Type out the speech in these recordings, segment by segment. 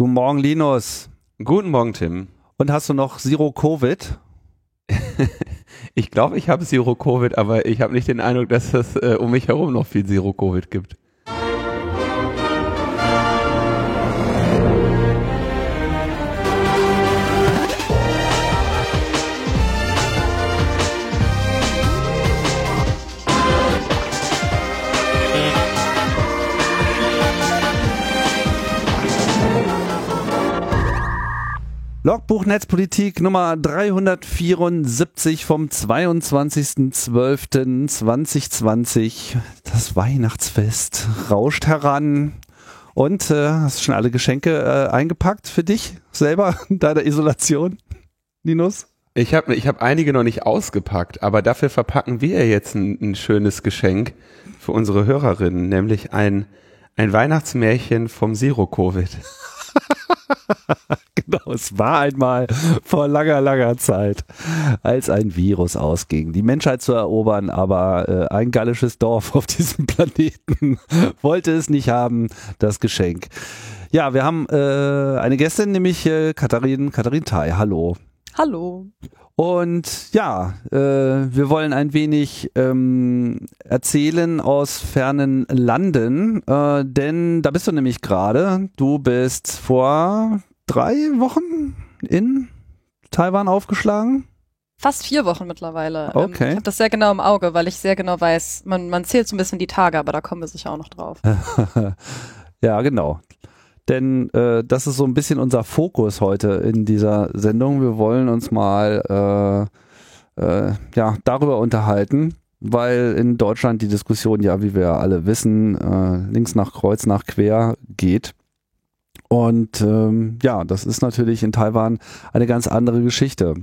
Guten Morgen, Linus. Guten Morgen, Tim. Und hast du noch Zero Covid? ich glaube, ich habe Zero Covid, aber ich habe nicht den Eindruck, dass es äh, um mich herum noch viel Zero Covid gibt. Logbuch Netzpolitik Nummer 374 vom 22.12.2020. Das Weihnachtsfest rauscht heran. Und äh, hast du schon alle Geschenke äh, eingepackt für dich selber in deiner Isolation, Linus? Ich habe ich hab einige noch nicht ausgepackt, aber dafür verpacken wir jetzt ein, ein schönes Geschenk für unsere Hörerinnen, nämlich ein, ein Weihnachtsmärchen vom Zero-Covid. genau, es war einmal vor langer, langer Zeit, als ein Virus ausging, die Menschheit zu erobern, aber äh, ein gallisches Dorf auf diesem Planeten wollte es nicht haben, das Geschenk. Ja, wir haben äh, eine Gästin, nämlich äh, Katharin, Katharin Thai. Hallo. Hallo. Und ja, äh, wir wollen ein wenig ähm, erzählen aus fernen Landen, äh, denn da bist du nämlich gerade. Du bist vor drei Wochen in Taiwan aufgeschlagen. Fast vier Wochen mittlerweile. Ähm, okay. ich habe das sehr genau im Auge, weil ich sehr genau weiß, man, man zählt so ein bisschen die Tage, aber da kommen wir sicher auch noch drauf. ja, genau denn äh, das ist so ein bisschen unser Fokus heute in dieser Sendung. Wir wollen uns mal äh, äh, ja, darüber unterhalten, weil in Deutschland die Diskussion ja, wie wir alle wissen, äh, links nach kreuz nach quer geht. Und ähm, ja, das ist natürlich in Taiwan eine ganz andere Geschichte.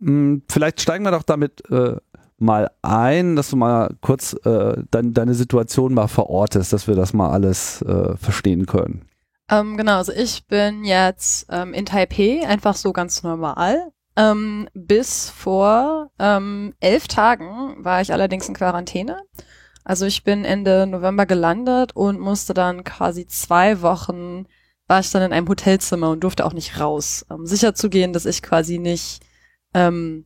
Hm, vielleicht steigen wir doch damit äh, mal ein, dass du mal kurz äh, dein, deine Situation mal verortest, dass wir das mal alles äh, verstehen können. Ähm, genau, also ich bin jetzt ähm, in Taipei, einfach so ganz normal. Ähm, bis vor ähm, elf Tagen war ich allerdings in Quarantäne. Also ich bin Ende November gelandet und musste dann quasi zwei Wochen, war ich dann in einem Hotelzimmer und durfte auch nicht raus. Um sicher zu gehen, dass ich quasi nicht ähm,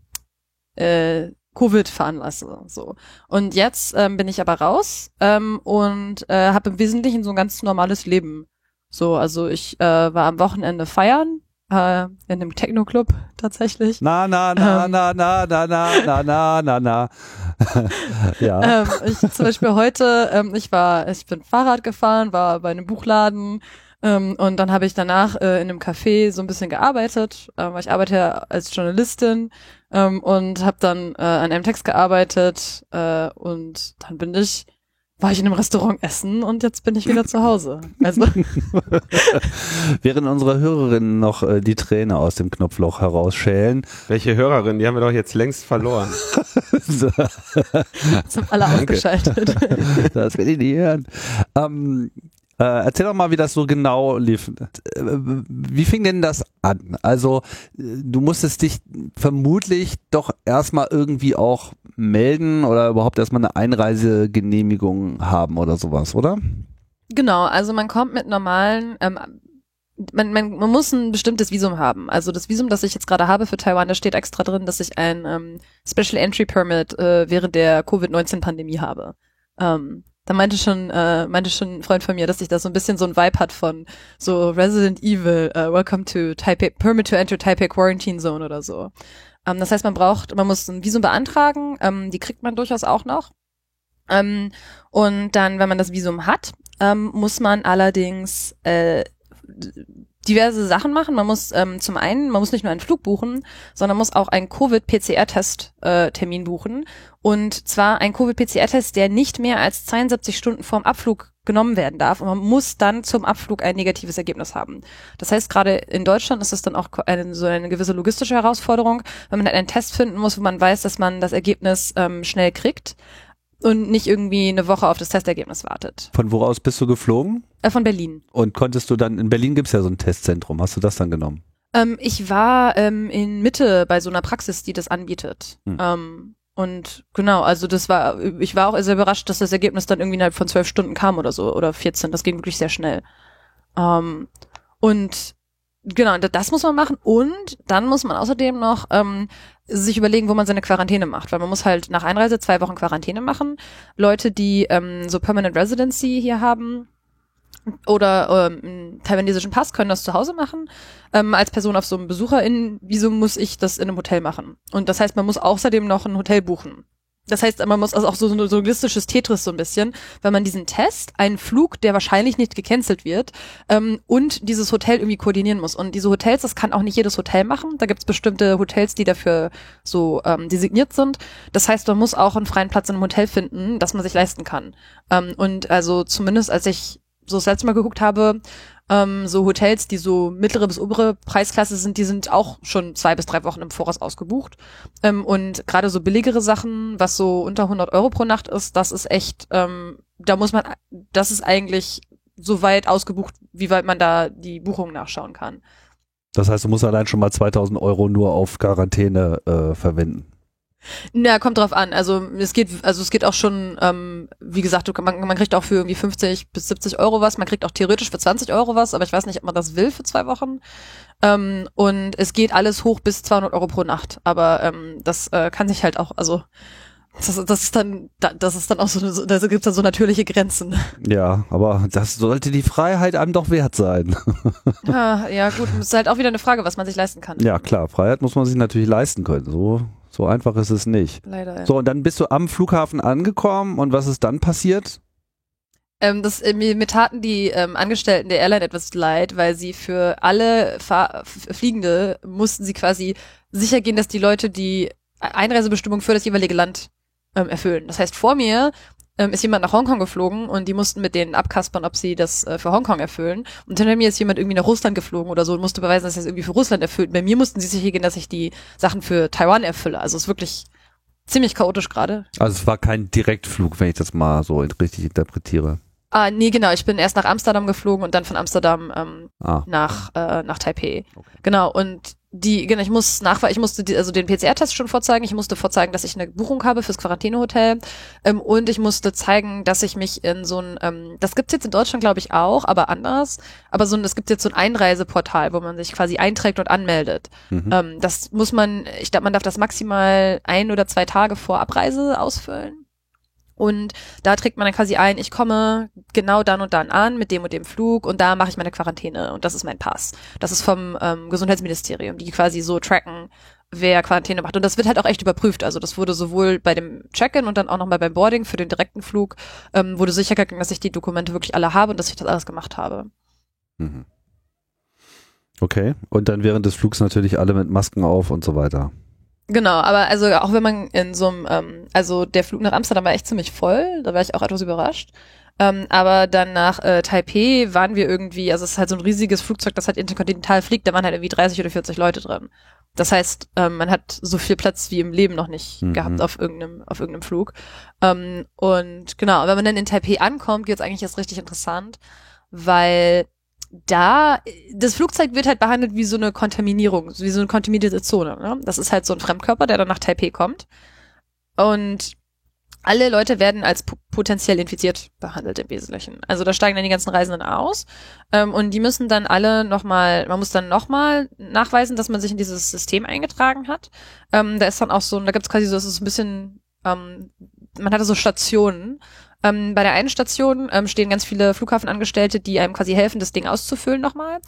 äh, Covid veranlasse. So. Und jetzt ähm, bin ich aber raus ähm, und äh, habe im Wesentlichen so ein ganz normales Leben so, also ich äh, war am Wochenende feiern, äh, in einem Techno-Club tatsächlich. Na, na, na, ähm, na, na, na, na, na, na, na, ja. Ähm, ich zum Beispiel heute, ähm, ich war, ich bin Fahrrad gefahren, war bei einem Buchladen, ähm, und dann habe ich danach äh, in einem Café so ein bisschen gearbeitet, äh, weil ich arbeite ja als Journalistin ähm, und habe dann äh, an einem Text gearbeitet äh, und dann bin ich war ich in einem Restaurant essen und jetzt bin ich wieder zu Hause. Also Während unsere Hörerinnen noch äh, die Träne aus dem Knopfloch herausschälen. Welche Hörerin? Die haben wir doch jetzt längst verloren. so. Das haben alle ausgeschaltet. das will ich nicht hören. Ähm, äh, erzähl doch mal, wie das so genau lief. Äh, wie fing denn das an? Also, äh, du musstest dich vermutlich doch erstmal irgendwie auch melden oder überhaupt erstmal eine Einreisegenehmigung haben oder sowas, oder? Genau, also man kommt mit normalen, ähm, man, man, man muss ein bestimmtes Visum haben. Also das Visum, das ich jetzt gerade habe für Taiwan, da steht extra drin, dass ich ein ähm, Special Entry Permit äh, während der Covid-19-Pandemie habe. Ähm, da meinte schon, äh, meinte schon ein Freund von mir, dass sich das so ein bisschen so ein Vibe hat von so Resident Evil, uh, Welcome to Taipei, Permit to Enter Taipei Quarantine Zone oder so. Ähm, das heißt, man braucht, man muss ein Visum beantragen, ähm, die kriegt man durchaus auch noch. Ähm, und dann, wenn man das Visum hat, ähm, muss man allerdings äh, diverse Sachen machen. Man muss ähm, zum einen, man muss nicht nur einen Flug buchen, sondern muss auch einen Covid-PCR-Test-Termin äh, buchen. Und zwar ein Covid-PCR-Test, der nicht mehr als 72 Stunden vorm Abflug genommen werden darf. Und man muss dann zum Abflug ein negatives Ergebnis haben. Das heißt, gerade in Deutschland ist es dann auch eine, so eine gewisse logistische Herausforderung, wenn man halt einen Test finden muss, wo man weiß, dass man das Ergebnis ähm, schnell kriegt und nicht irgendwie eine Woche auf das Testergebnis wartet. Von woraus bist du geflogen? Äh, von Berlin. Und konntest du dann, in Berlin gibt's ja so ein Testzentrum, hast du das dann genommen? Ähm, ich war ähm, in Mitte bei so einer Praxis, die das anbietet. Hm. Ähm, und genau, also das war, ich war auch sehr überrascht, dass das Ergebnis dann irgendwie innerhalb von zwölf Stunden kam oder so, oder 14. Das ging wirklich sehr schnell. Ähm, und Genau, das muss man machen und dann muss man außerdem noch ähm, sich überlegen, wo man seine Quarantäne macht, weil man muss halt nach Einreise zwei Wochen Quarantäne machen. Leute, die ähm, so Permanent Residency hier haben oder ähm, taiwanesischen Pass, können das zu Hause machen. Ähm, als Person auf so einem BesucherInnen-Visum muss ich das in einem Hotel machen. Und das heißt, man muss außerdem noch ein Hotel buchen. Das heißt, man muss also auch so, so ein logistisches Tetris so ein bisschen, wenn man diesen Test, einen Flug, der wahrscheinlich nicht gecancelt wird, ähm, und dieses Hotel irgendwie koordinieren muss. Und diese Hotels, das kann auch nicht jedes Hotel machen. Da gibt's bestimmte Hotels, die dafür so ähm, designiert sind. Das heißt, man muss auch einen freien Platz in einem Hotel finden, das man sich leisten kann. Ähm, und also zumindest als ich so das letzte Mal geguckt habe, ähm, so Hotels, die so mittlere bis obere Preisklasse sind, die sind auch schon zwei bis drei Wochen im Voraus ausgebucht. Ähm, und gerade so billigere Sachen, was so unter 100 Euro pro Nacht ist, das ist echt, ähm, da muss man, das ist eigentlich so weit ausgebucht, wie weit man da die Buchungen nachschauen kann. Das heißt, du musst allein schon mal 2000 Euro nur auf Quarantäne äh, verwenden. Na, kommt drauf an. Also es geht, also es geht auch schon, ähm, wie gesagt, du, man, man kriegt auch für irgendwie 50 bis 70 Euro was, man kriegt auch theoretisch für 20 Euro was, aber ich weiß nicht, ob man das will für zwei Wochen. Ähm, und es geht alles hoch bis 200 Euro pro Nacht, aber ähm, das äh, kann sich halt auch, also das, das ist dann, das ist dann auch so, da gibt's dann so natürliche Grenzen. Ja, aber das sollte die Freiheit einem doch wert sein. Ja, ja gut, es ist halt auch wieder eine Frage, was man sich leisten kann. Ja, klar, Freiheit muss man sich natürlich leisten können. So so einfach ist es nicht. Leider. Ja. So, und dann bist du am Flughafen angekommen und was ist dann passiert? Ähm, das, äh, mir, mir taten die ähm, Angestellten der Airline etwas leid, weil sie für alle Fahr Fliegende mussten sie quasi sicher gehen, dass die Leute die Einreisebestimmung für das jeweilige Land ähm, erfüllen. Das heißt, vor mir ähm, ist jemand nach Hongkong geflogen und die mussten mit denen abkaspern, ob sie das äh, für Hongkong erfüllen. Und hinter mir ist jemand irgendwie nach Russland geflogen oder so und musste beweisen, dass er es irgendwie für Russland erfüllt. Bei mir mussten sie sicher gehen, dass ich die Sachen für Taiwan erfülle. Also es ist wirklich ziemlich chaotisch gerade. Also es war kein Direktflug, wenn ich das mal so richtig interpretiere. Ah, nee, genau. Ich bin erst nach Amsterdam geflogen und dann von Amsterdam ähm, ah. nach, äh, nach Taipei. Okay. Genau. Und die, genau, ich muss nachweisen, ich musste die, also den PCR-Test schon vorzeigen, ich musste vorzeigen, dass ich eine Buchung habe fürs Quarantänehotel ähm, und ich musste zeigen, dass ich mich in so ein, ähm, das gibt's jetzt in Deutschland, glaube ich, auch, aber anders, aber so ein, es gibt jetzt so ein Einreiseportal, wo man sich quasi einträgt und anmeldet. Mhm. Ähm, das muss man, ich glaube, man darf das maximal ein oder zwei Tage vor Abreise ausfüllen. Und da trägt man dann quasi ein, ich komme genau dann und dann an mit dem und dem Flug und da mache ich meine Quarantäne und das ist mein Pass. Das ist vom ähm, Gesundheitsministerium, die quasi so tracken, wer Quarantäne macht. Und das wird halt auch echt überprüft. Also das wurde sowohl bei dem Check-in und dann auch nochmal beim Boarding für den direkten Flug, ähm, wurde sicher gegangen, dass ich die Dokumente wirklich alle habe und dass ich das alles gemacht habe. Mhm. Okay. Und dann während des Flugs natürlich alle mit Masken auf und so weiter. Genau, aber also auch wenn man in so einem, ähm, also der Flug nach Amsterdam war echt ziemlich voll, da war ich auch etwas überrascht. Ähm, aber dann nach äh, Taipei waren wir irgendwie, also es ist halt so ein riesiges Flugzeug, das halt interkontinental fliegt, da waren halt irgendwie 30 oder 40 Leute drin. Das heißt, ähm, man hat so viel Platz wie im Leben noch nicht mhm. gehabt auf irgendeinem, auf irgendeinem Flug. Ähm, und genau, wenn man dann in Taipei ankommt, geht's eigentlich erst richtig interessant, weil da, das Flugzeug wird halt behandelt wie so eine Kontaminierung, wie so eine kontaminierte Zone. Ne? Das ist halt so ein Fremdkörper, der dann nach Taipei kommt. Und alle Leute werden als potenziell infiziert behandelt im Wesentlichen. Also da steigen dann die ganzen Reisenden aus ähm, und die müssen dann alle nochmal, man muss dann nochmal nachweisen, dass man sich in dieses System eingetragen hat. Ähm, da ist dann auch so, da gibt's quasi so, das ist ein bisschen, ähm, man hatte so Stationen ähm, bei der einen Station ähm, stehen ganz viele Flughafenangestellte, die einem quasi helfen, das Ding auszufüllen nochmal.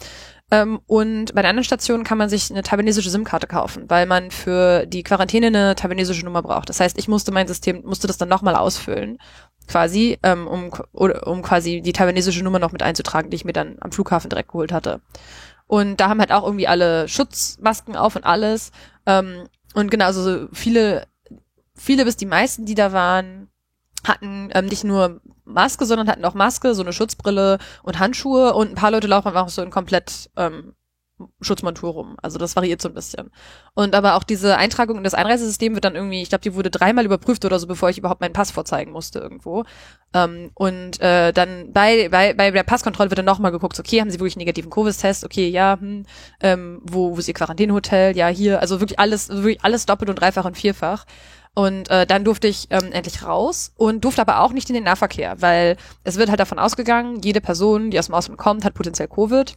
Ähm, und bei der anderen Station kann man sich eine taiwanesische SIM-Karte kaufen, weil man für die Quarantäne eine taiwanesische Nummer braucht. Das heißt, ich musste mein System, musste das dann nochmal ausfüllen, quasi, ähm, um, um quasi die taiwanesische Nummer noch mit einzutragen, die ich mir dann am Flughafen direkt geholt hatte. Und da haben halt auch irgendwie alle Schutzmasken auf und alles. Ähm, und genau, also viele, viele bis die meisten, die da waren, hatten ähm, nicht nur Maske, sondern hatten auch Maske, so eine Schutzbrille und Handschuhe und ein paar Leute laufen auch so in komplett ähm, Schutzmontur rum. Also das variiert so ein bisschen. Und aber auch diese Eintragung in das Einreisesystem wird dann irgendwie, ich glaube, die wurde dreimal überprüft oder so, bevor ich überhaupt meinen Pass vorzeigen musste irgendwo. Ähm, und äh, dann bei, bei, bei der Passkontrolle wird dann nochmal geguckt, okay, haben sie wirklich einen negativen Covid-Test? Okay, ja, hm, ähm, wo, wo ist ihr Quarantänehotel? Ja, hier, also wirklich alles, wirklich alles doppelt und dreifach und vierfach. Und äh, dann durfte ich ähm, endlich raus und durfte aber auch nicht in den Nahverkehr, weil es wird halt davon ausgegangen, jede Person, die aus dem Ausland kommt, hat potenziell Covid.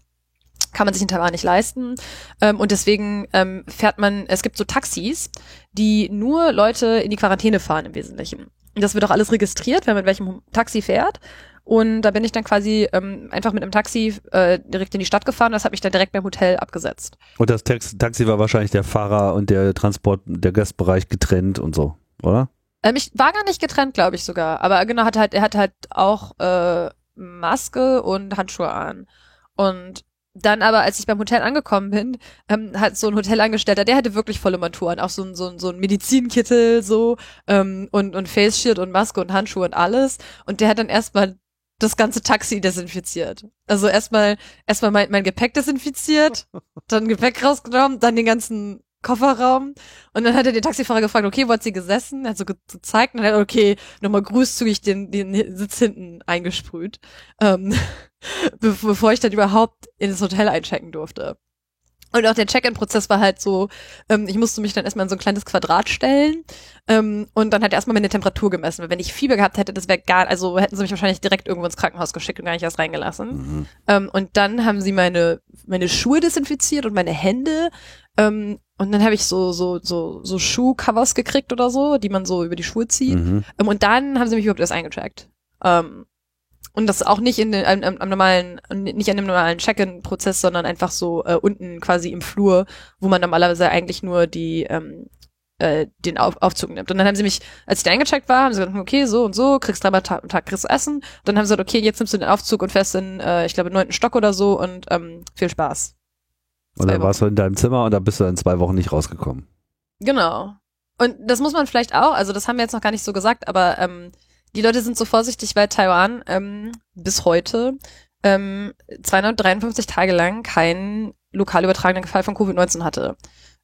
kann man sich in Taiwan nicht leisten. Ähm, und deswegen ähm, fährt man, es gibt so Taxis, die nur Leute in die Quarantäne fahren im Wesentlichen. Und das wird auch alles registriert, wer mit welchem Taxi fährt. Und da bin ich dann quasi ähm, einfach mit einem Taxi äh, direkt in die Stadt gefahren. Das habe ich dann direkt beim Hotel abgesetzt. Und das Tax Taxi war wahrscheinlich der Fahrer und der Transport, der Gastbereich getrennt und so, oder? Ähm, ich war gar nicht getrennt, glaube ich sogar. Aber genau, hat halt, er hat halt auch äh, Maske und Handschuhe an. Und dann aber, als ich beim Hotel angekommen bin, ähm, hat so ein Hotelangestellter, der hatte wirklich volle Maturen, auch so ein, so ein, so ein Medizinkittel so ähm, und, und Face Shield und Maske und Handschuhe und alles. Und der hat dann erstmal das ganze Taxi desinfiziert. Also erstmal erstmal mein, mein Gepäck desinfiziert, dann Gepäck rausgenommen, dann den ganzen Kofferraum und dann hat er den Taxifahrer gefragt, okay, wo hat sie gesessen? Er hat so ge gezeigt und dann hat er, okay, nochmal großzügig den, den Sitz hinten eingesprüht, ähm, be bevor ich dann überhaupt in das Hotel einchecken durfte. Und auch der Check-in-Prozess war halt so, ähm, ich musste mich dann erstmal in so ein kleines Quadrat stellen ähm, und dann hat er erstmal meine Temperatur gemessen. Weil wenn ich Fieber gehabt hätte, das wäre gar, also hätten sie mich wahrscheinlich direkt irgendwo ins Krankenhaus geschickt und gar nicht erst reingelassen. Mhm. Ähm, und dann haben sie meine, meine Schuhe desinfiziert und meine Hände. Ähm, und dann habe ich so, so, so, so Schuhcovers gekriegt oder so, die man so über die Schuhe zieht. Mhm. Ähm, und dann haben sie mich überhaupt erst eingecheckt. Ähm, und das auch nicht in den, am, am normalen, nicht an dem normalen Check-in-Prozess, sondern einfach so äh, unten quasi im Flur, wo man normalerweise eigentlich nur die ähm, äh, den Auf Aufzug nimmt. Und dann haben sie mich, als ich da eingecheckt war, haben sie gesagt, okay, so und so, kriegst dreimal am Tag kriegst du Essen. Dann haben sie gesagt, okay, jetzt nimmst du den Aufzug und fährst in, äh, ich glaube, neunten Stock oder so und ähm, viel Spaß. Und dann warst du in deinem Zimmer und dann bist du in zwei Wochen nicht rausgekommen. Genau. Und das muss man vielleicht auch, also das haben wir jetzt noch gar nicht so gesagt, aber ähm, die Leute sind so vorsichtig, weil Taiwan ähm, bis heute ähm, 253 Tage lang keinen lokal übertragenen Fall von Covid-19 hatte.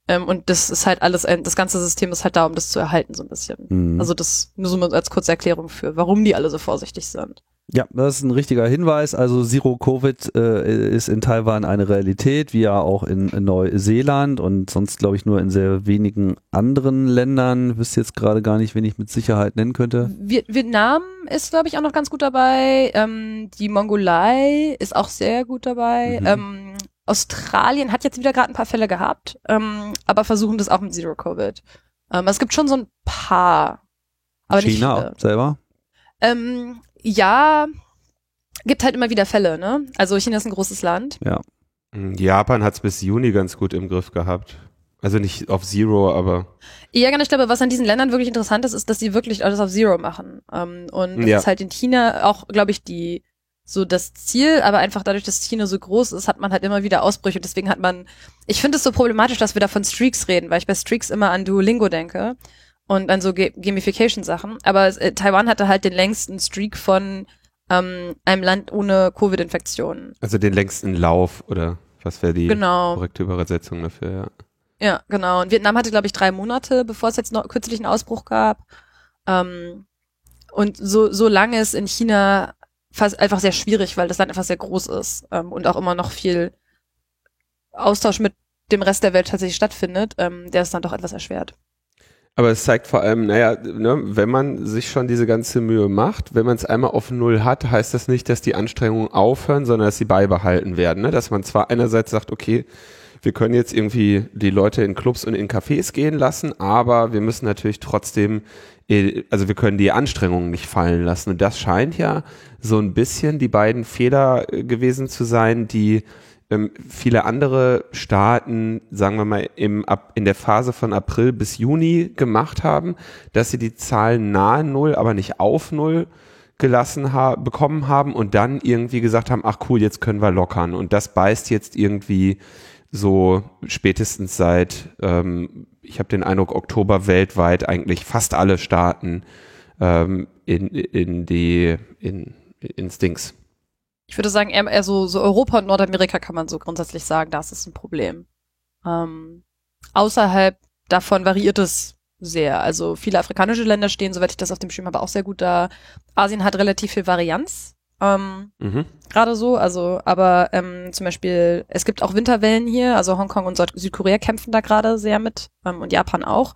Ähm, und das ist halt alles, ein, das ganze System ist halt da, um das zu erhalten, so ein bisschen. Mhm. Also das nur so als kurze Erklärung für, warum die alle so vorsichtig sind. Ja, das ist ein richtiger Hinweis. Also Zero Covid äh, ist in Taiwan eine Realität, wie ja auch in, in Neuseeland und sonst glaube ich nur in sehr wenigen anderen Ländern. Wisst jetzt gerade gar nicht, wen ich mit Sicherheit nennen könnte. Vietnam ist glaube ich auch noch ganz gut dabei. Ähm, die Mongolei ist auch sehr gut dabei. Mhm. Ähm, Australien hat jetzt wieder gerade ein paar Fälle gehabt, ähm, aber versuchen das auch mit Zero Covid. Ähm, es gibt schon so ein paar. Aber China selber? Ähm, ja, gibt halt immer wieder Fälle, ne? Also China ist ein großes Land. Ja. Hm, Japan hat es bis Juni ganz gut im Griff gehabt. Also nicht auf Zero, aber. Ja, genau. Ich glaube, was an diesen Ländern wirklich interessant ist, ist, dass sie wirklich alles auf Zero machen. Ähm, und das ja. ist halt in China auch, glaube ich, die so das Ziel, aber einfach dadurch, dass China so groß ist, hat man halt immer wieder Ausbrüche. Und deswegen hat man, ich finde es so problematisch, dass wir da von Streaks reden, weil ich bei Streaks immer an Duolingo denke und an so Gamification-Sachen. Aber äh, Taiwan hatte halt den längsten Streak von ähm, einem Land ohne Covid-Infektionen. Also den längsten Lauf oder was wäre die genau. korrekte Übersetzung dafür, ja. Ja, genau. Und Vietnam hatte, glaube ich, drei Monate, bevor es jetzt noch kürzlich einen Ausbruch gab. Ähm, und so, so lange ist in China fast einfach sehr schwierig, weil das Land einfach sehr groß ist ähm, und auch immer noch viel Austausch mit dem Rest der Welt tatsächlich stattfindet, ähm, der ist dann doch etwas erschwert. Aber es zeigt vor allem, naja, ne, wenn man sich schon diese ganze Mühe macht, wenn man es einmal auf Null hat, heißt das nicht, dass die Anstrengungen aufhören, sondern dass sie beibehalten werden. Ne? Dass man zwar einerseits sagt, okay, wir können jetzt irgendwie die Leute in Clubs und in Cafés gehen lassen, aber wir müssen natürlich trotzdem, äh, also wir können die Anstrengungen nicht fallen lassen. Und das scheint ja so ein bisschen die beiden Fehler äh, gewesen zu sein, die viele andere Staaten, sagen wir mal, im, ab, in der Phase von April bis Juni gemacht haben, dass sie die Zahlen nahe Null, aber nicht auf Null gelassen ha bekommen haben und dann irgendwie gesagt haben, ach cool, jetzt können wir lockern. Und das beißt jetzt irgendwie so spätestens seit, ähm, ich habe den Eindruck, Oktober weltweit eigentlich fast alle Staaten ähm, in, in die, in, ins Dings ich würde sagen, eher, eher so, so Europa und Nordamerika kann man so grundsätzlich sagen, das ist ein Problem. Ähm, außerhalb davon variiert es sehr. Also viele afrikanische Länder stehen, soweit ich das auf dem Schirm habe, auch sehr gut da. Asien hat relativ viel Varianz. Ähm, mhm. Gerade so, also, aber ähm, zum Beispiel, es gibt auch Winterwellen hier, also Hongkong und Südkorea kämpfen da gerade sehr mit ähm, und Japan auch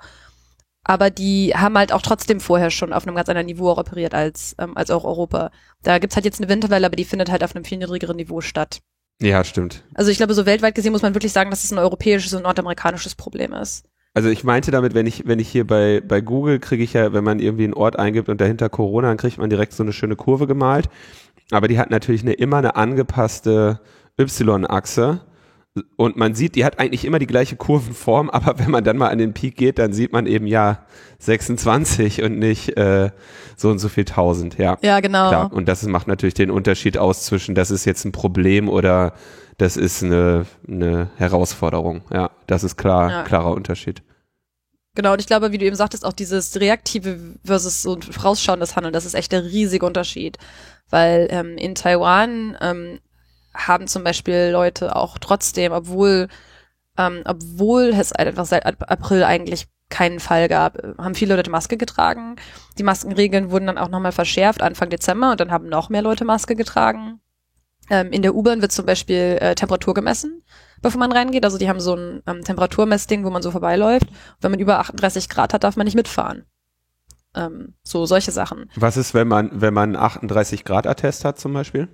aber die haben halt auch trotzdem vorher schon auf einem ganz anderen Niveau auch operiert als, ähm, als auch Europa. Da gibt's halt jetzt eine Winterwelle, aber die findet halt auf einem viel niedrigeren Niveau statt. Ja, stimmt. Also ich glaube, so weltweit gesehen muss man wirklich sagen, dass es ein europäisches und nordamerikanisches Problem ist. Also ich meinte damit, wenn ich, wenn ich hier bei, bei Google kriege ich ja, wenn man irgendwie einen Ort eingibt und dahinter Corona, dann kriegt man direkt so eine schöne Kurve gemalt. Aber die hat natürlich eine, immer eine angepasste Y-Achse. Und man sieht, die hat eigentlich immer die gleiche Kurvenform, aber wenn man dann mal an den Peak geht, dann sieht man eben ja 26 und nicht äh, so und so viel tausend, ja. Ja, genau. Klar. Und das macht natürlich den Unterschied aus zwischen, das ist jetzt ein Problem oder das ist eine, eine Herausforderung. Ja, das ist klar, Ja. klarer Unterschied. Genau, und ich glaube, wie du eben sagtest, auch dieses reaktive versus so vorausschauendes Handeln, das ist echt der riesige Unterschied. Weil ähm, in Taiwan ähm, haben zum Beispiel Leute auch trotzdem, obwohl, ähm, obwohl es einfach seit Ap- April eigentlich keinen Fall gab, äh, haben viele Leute Maske getragen. Die Maskenregeln wurden dann auch nochmal verschärft Anfang Dezember und dann haben noch mehr Leute Maske getragen. Ähm, in der U-Bahn wird zum Beispiel äh, Temperatur gemessen, bevor man reingeht. Also die haben so ein ähm, Temperaturmessding, wo man so vorbeiläuft. Wenn man über 38 Grad hat, darf man nicht mitfahren. Ähm, so solche Sachen. Was ist, wenn man, wenn man 38 Grad Attest hat zum Beispiel?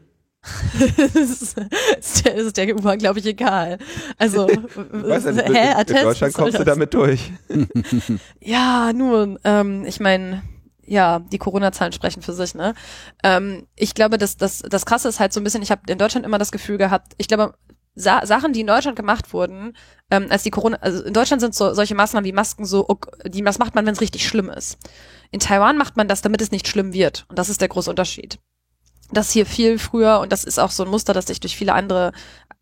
das ist, ist der, ist der U-Bahn, glaube ich, egal. Also, Weiß ja nicht, hä, in Attest, Deutschland was soll kommst du das? damit durch. Ja, nun, ähm, ich meine, ja, die Corona-Zahlen sprechen für sich, ne? Ähm, ich glaube, dass das, das Krasse ist halt so ein bisschen, ich habe in Deutschland immer das Gefühl gehabt, ich glaube, Sa Sachen, die in Deutschland gemacht wurden, ähm, als die Corona, also in Deutschland sind so solche Maßnahmen wie Masken so, ok- die das macht man, wenn es richtig schlimm ist. In Taiwan macht man das, damit es nicht schlimm wird. Und das ist der große Unterschied. Das hier viel früher, und das ist auch so ein Muster, das sich durch viele andere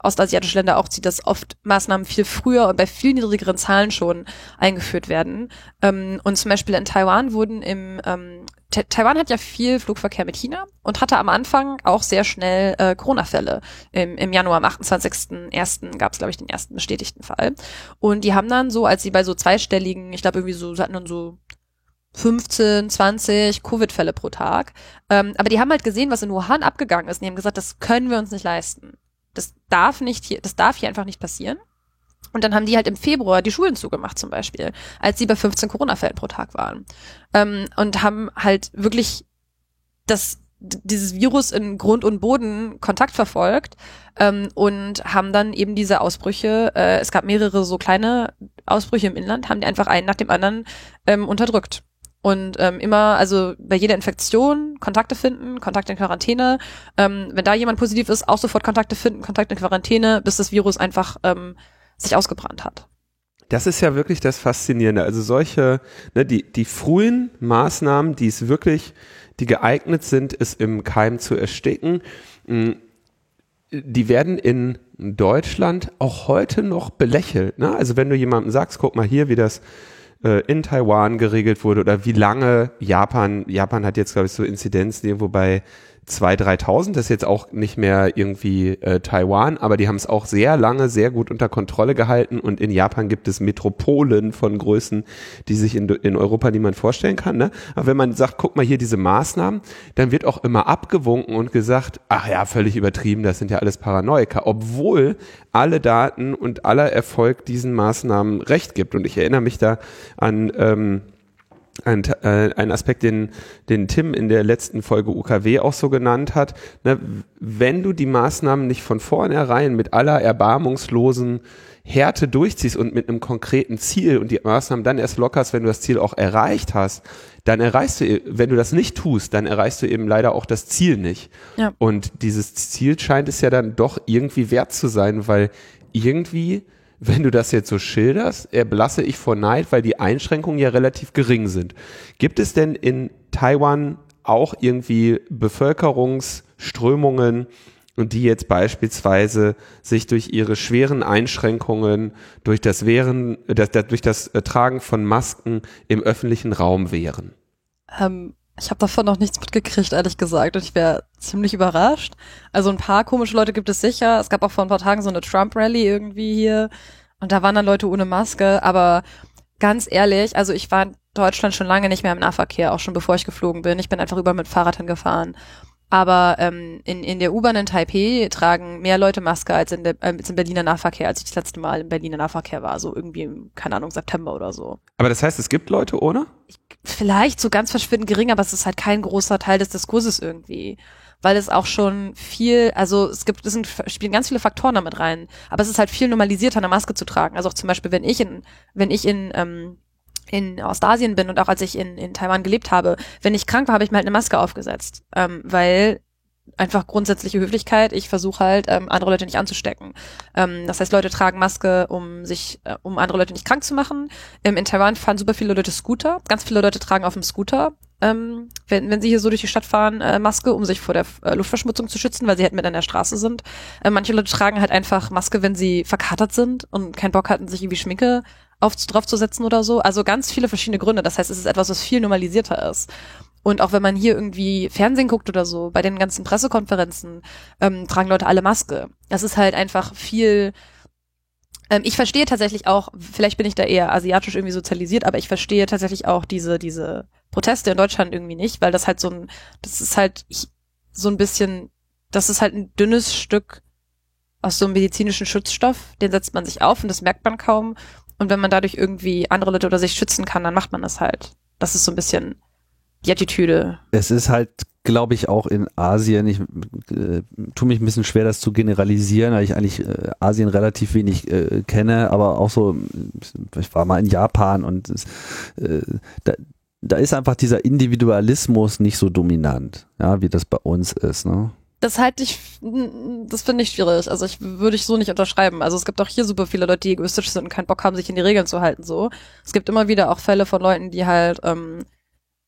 ostasiatische Länder auch zieht, dass oft Maßnahmen viel früher und bei viel niedrigeren Zahlen schon eingeführt werden. Ähm, und zum Beispiel in Taiwan wurden im ähm, Ta- Taiwan hat ja viel Flugverkehr mit China und hatte am Anfang auch sehr schnell äh, Corona-Fälle. Im, Im Januar, am 28.01. gab es, glaube ich, den ersten bestätigten Fall. Und die haben dann so, als sie bei so zweistelligen, ich glaube irgendwie so, sie hatten dann so 15, 20 Covid-Fälle pro Tag. Ähm, aber die haben halt gesehen, was in Wuhan abgegangen ist. Und die haben gesagt, das können wir uns nicht leisten. Das darf nicht hier, das darf hier einfach nicht passieren. Und dann haben die halt im Februar die Schulen zugemacht zum Beispiel, als sie bei 15 Corona-Fällen pro Tag waren. Ähm, und haben halt wirklich das, dieses Virus in Grund und Boden Kontakt verfolgt ähm, und haben dann eben diese Ausbrüche, äh, es gab mehrere so kleine Ausbrüche im Inland, haben die einfach einen nach dem anderen ähm, unterdrückt. Und ähm, immer, also bei jeder Infektion Kontakte finden, Kontakt in Quarantäne. Ähm, wenn da jemand positiv ist, auch sofort Kontakte finden, Kontakt in Quarantäne, bis das Virus einfach ähm, sich ausgebrannt hat. Das ist ja wirklich das Faszinierende. Also solche, ne, die, die frühen Maßnahmen, die es wirklich, die geeignet sind, es im Keim zu ersticken, mh, die werden in Deutschland auch heute noch belächelt. Ne? Also wenn du jemandem sagst, guck mal hier, wie das äh, in Taiwan geregelt wurde oder wie lange Japan, Japan hat jetzt, glaube ich, so Inzidenzen irgendwo bei 2.000, 3.000, das ist jetzt auch nicht mehr irgendwie äh, Taiwan, aber die haben es auch sehr lange, sehr gut unter Kontrolle gehalten und in Japan gibt es Metropolen von Größen, die sich in, in Europa niemand vorstellen kann. Ne? Aber wenn man sagt, guck mal hier diese Maßnahmen, dann wird auch immer abgewunken und gesagt, ach ja, völlig übertrieben, das sind ja alles Paranoiker, obwohl alle Daten und aller Erfolg diesen Maßnahmen recht gibt. Und ich erinnere mich da an ähm, ein, äh, ein Aspekt, den, den Tim in der letzten Folge UKW auch so genannt hat. Ne, wenn du die Maßnahmen nicht von vornherein mit aller erbarmungslosen Härte durchziehst und mit einem konkreten Ziel und die Maßnahmen dann erst lockerst, wenn du das Ziel auch erreicht hast, dann erreichst du, wenn du das nicht tust, dann erreichst du eben leider auch das Ziel nicht. Ja. Und dieses Ziel scheint es ja dann doch irgendwie wert zu sein, weil irgendwie, wenn du das jetzt so schilderst, erblasse ich vor Neid, weil die Einschränkungen ja relativ gering sind. Gibt es denn in Taiwan auch irgendwie Bevölkerungsströmungen, die jetzt beispielsweise sich durch ihre schweren Einschränkungen, durch das Wehren, das, das, durch das Tragen von Masken im öffentlichen Raum wehren? Ähm, ich habe davon noch nichts mitgekriegt, ehrlich gesagt. Und ich wäre ziemlich überrascht. Also ein paar komische Leute gibt es sicher. Es gab auch vor ein paar Tagen so eine Trump-Rally irgendwie hier. Und da waren dann Leute ohne Maske. Aber ganz ehrlich, also ich war in Deutschland schon lange nicht mehr im Nahverkehr, auch schon bevor ich geflogen bin. Ich bin einfach über mit Fahrrad hingefahren. Aber ähm, in, in der U-Bahn in Taipei tragen mehr Leute Maske als, in der, äh, als im Berliner Nahverkehr, als ich das letzte Mal im Berliner Nahverkehr war. So irgendwie, im, keine Ahnung, September oder so. Aber das heißt, es gibt Leute ohne? Vielleicht so ganz verschwindend gering, aber es ist halt kein großer Teil des Diskurses irgendwie. weil es auch schon viel, also es gibt, es sind, spielen ganz viele Faktoren damit rein, aber es ist halt viel normalisierter, eine Maske zu tragen. Also auch zum Beispiel, wenn ich in, wenn ich in, ähm, in Ostasien bin und auch als ich in, in Taiwan gelebt habe, wenn ich krank war, habe ich mir halt eine Maske aufgesetzt, ähm, weil einfach grundsätzliche Höflichkeit. Ich versuche halt, ähm, andere Leute nicht anzustecken. Ähm, das heißt, Leute tragen Maske, um sich, äh, um andere Leute nicht krank zu machen. Ähm, in Taiwan fahren super viele Leute Scooter. Ganz viele Leute tragen auf dem Scooter, ähm, wenn, wenn sie hier so durch die Stadt fahren, äh, Maske, um sich vor der äh, Luftverschmutzung zu schützen, weil sie halt mit an der Straße sind. Äh, manche Leute tragen halt einfach Maske, wenn sie verkatert sind und keinen Bock hatten, sich irgendwie Schminke auf, draufzusetzen oder so. Also ganz viele verschiedene Gründe. Das heißt, es ist etwas, was viel normalisierter ist. Und auch wenn man hier irgendwie Fernsehen guckt oder so, bei den ganzen Pressekonferenzen ähm, tragen Leute alle Maske. Das ist halt einfach viel. Ähm, ich verstehe tatsächlich auch, vielleicht bin ich da eher asiatisch irgendwie sozialisiert, aber ich verstehe tatsächlich auch diese diese Proteste in Deutschland irgendwie nicht, weil das halt so ein, das ist halt so ein bisschen, das ist halt ein dünnes Stück aus so einem medizinischen Schutzstoff, den setzt man sich auf und das merkt man kaum. Und wenn man dadurch irgendwie andere Leute oder sich schützen kann, dann macht man das halt. Das ist so ein bisschen die Attitüde. Es ist halt, glaube ich, auch in Asien, ich äh, tue mich ein bisschen schwer, das zu generalisieren, weil ich eigentlich äh, Asien relativ wenig äh, kenne, aber auch so, ich war mal in Japan und äh, da, da ist einfach dieser Individualismus nicht so dominant, ja, wie das bei uns ist, ne? Das halte ich, das finde ich schwierig. Also ich würde ich so nicht unterschreiben. Also es gibt auch hier super viele Leute, die egoistisch sind und keinen Bock haben, sich in die Regeln zu halten. So, es gibt immer wieder auch Fälle von Leuten, die halt ähm,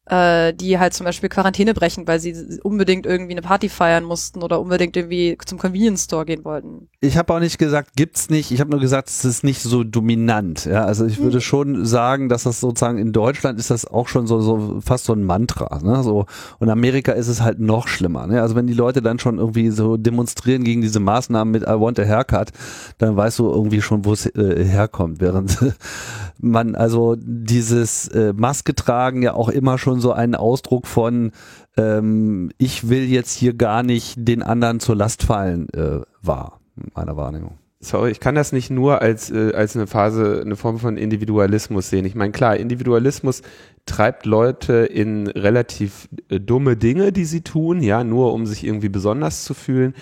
äh, die halt zum Beispiel Quarantäne brechen, weil sie unbedingt irgendwie eine Party feiern mussten oder unbedingt irgendwie zum Convenience Store gehen wollten. Ich habe auch nicht gesagt, gibt's nicht. Ich habe nur gesagt, es ist nicht so dominant. Ja, also ich würde hm. schon sagen, dass das sozusagen in Deutschland ist das auch schon so, so fast so ein Mantra. Ne? So und Amerika ist es halt noch schlimmer. Ne? Also wenn die Leute dann schon irgendwie so demonstrieren gegen diese Maßnahmen mit I want a haircut, dann weißt du irgendwie schon, wo es äh, herkommt. Während man also dieses äh, Maske tragen ja auch immer schon so ein Ausdruck von ähm, ich will jetzt hier gar nicht den anderen zur Last fallen äh, war, meiner Wahrnehmung. Sorry, ich kann das nicht nur als, äh, als eine Phase, eine Form von Individualismus sehen. Ich meine, klar, Individualismus treibt Leute in relativ äh, dumme Dinge, die sie tun, ja, nur um sich irgendwie besonders zu fühlen.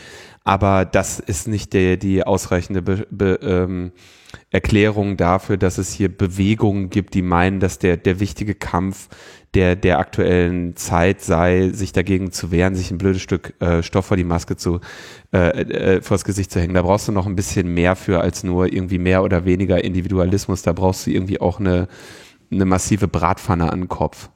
Aber das ist nicht der, die ausreichende Be, Be, ähm, Erklärung dafür, dass es hier Bewegungen gibt, die meinen, dass der, der wichtige Kampf der, der aktuellen Zeit sei, sich dagegen zu wehren, sich ein blödes Stück äh, Stoff vor die Maske zu, äh, äh, vors Gesicht zu hängen. Da brauchst du noch ein bisschen mehr für als nur irgendwie mehr oder weniger Individualismus. Da brauchst du irgendwie auch eine, eine massive Bratpfanne an den Kopf.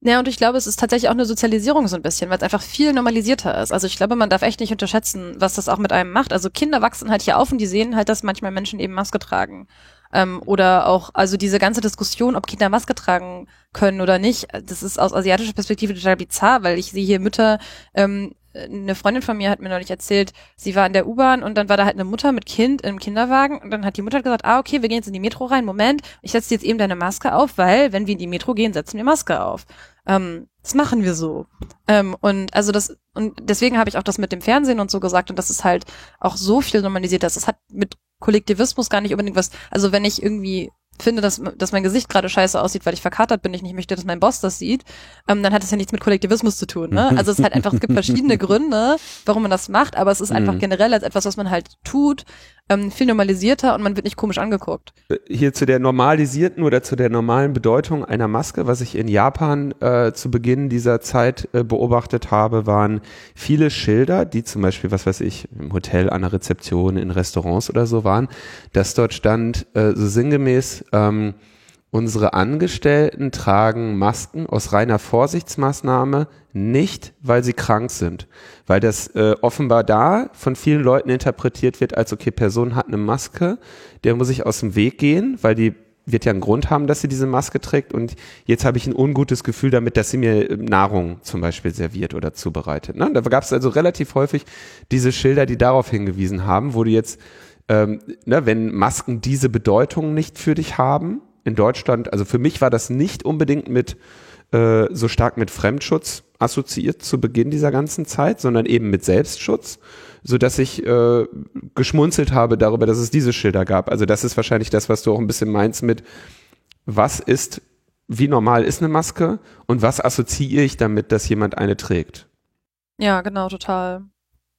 Ja, und ich glaube, es ist tatsächlich auch eine Sozialisierung so ein bisschen, weil es einfach viel normalisierter ist. Also ich glaube, man darf echt nicht unterschätzen, was das auch mit einem macht. Also Kinder wachsen halt hier auf und die sehen halt, dass manchmal Menschen eben Maske tragen. Ähm, oder auch, also diese ganze Diskussion, ob Kinder Maske tragen können oder nicht, das ist aus asiatischer Perspektive total bizarr, weil ich sehe hier Mütter, ähm, eine Freundin von mir hat mir neulich erzählt, sie war in der U-Bahn und dann war da halt eine Mutter mit Kind im Kinderwagen und dann hat die Mutter gesagt, ah, okay, wir gehen jetzt in die Metro rein, Moment, ich setze jetzt eben deine Maske auf, weil wenn wir in die Metro gehen, setzen wir Maske auf. Ähm, das machen wir so. Ähm, und also das, und deswegen habe ich auch das mit dem Fernsehen und so gesagt und das ist halt auch so viel normalisiert, dass es hat mit Kollektivismus gar nicht unbedingt was, also wenn ich irgendwie finde, dass, dass mein Gesicht gerade scheiße aussieht, weil ich verkatert bin, ich nicht möchte, dass mein Boss das sieht, ähm, dann hat das ja nichts mit Kollektivismus zu tun. Ne? Also es ist halt einfach, es gibt verschiedene Gründe, warum man das macht, aber es ist einfach mhm. generell als etwas, was man halt tut, ähm, viel normalisierter und man wird nicht komisch angeguckt. Hier zu der normalisierten oder zu der normalen Bedeutung einer Maske, was ich in Japan äh, zu Beginn dieser Zeit äh, beobachtet habe, waren viele Schilder, die zum Beispiel, was weiß ich, im Hotel, an der Rezeption, in Restaurants oder so waren, dass dort stand, äh, so sinngemäß, ähm, Unsere Angestellten tragen Masken aus reiner Vorsichtsmaßnahme, nicht weil sie krank sind, weil das äh, offenbar da von vielen Leuten interpretiert wird als okay, Person hat eine Maske, der muss ich aus dem Weg gehen, weil die wird ja einen Grund haben, dass sie diese Maske trägt und jetzt habe ich ein ungutes Gefühl damit, dass sie mir Nahrung zum Beispiel serviert oder zubereitet. Ne? Da gab es also relativ häufig diese Schilder, die darauf hingewiesen haben, wo du jetzt, ähm, ne, wenn Masken diese Bedeutung nicht für dich haben, in Deutschland, also für mich war das nicht unbedingt mit äh, so stark mit Fremdschutz assoziiert zu Beginn dieser ganzen Zeit, sondern eben mit Selbstschutz, so dass ich äh, geschmunzelt habe darüber, dass es diese Schilder gab. Also das ist wahrscheinlich das, was du auch ein bisschen meinst mit, was ist, wie normal ist eine Maske und was assoziiere ich damit, dass jemand eine trägt? Ja, genau, total.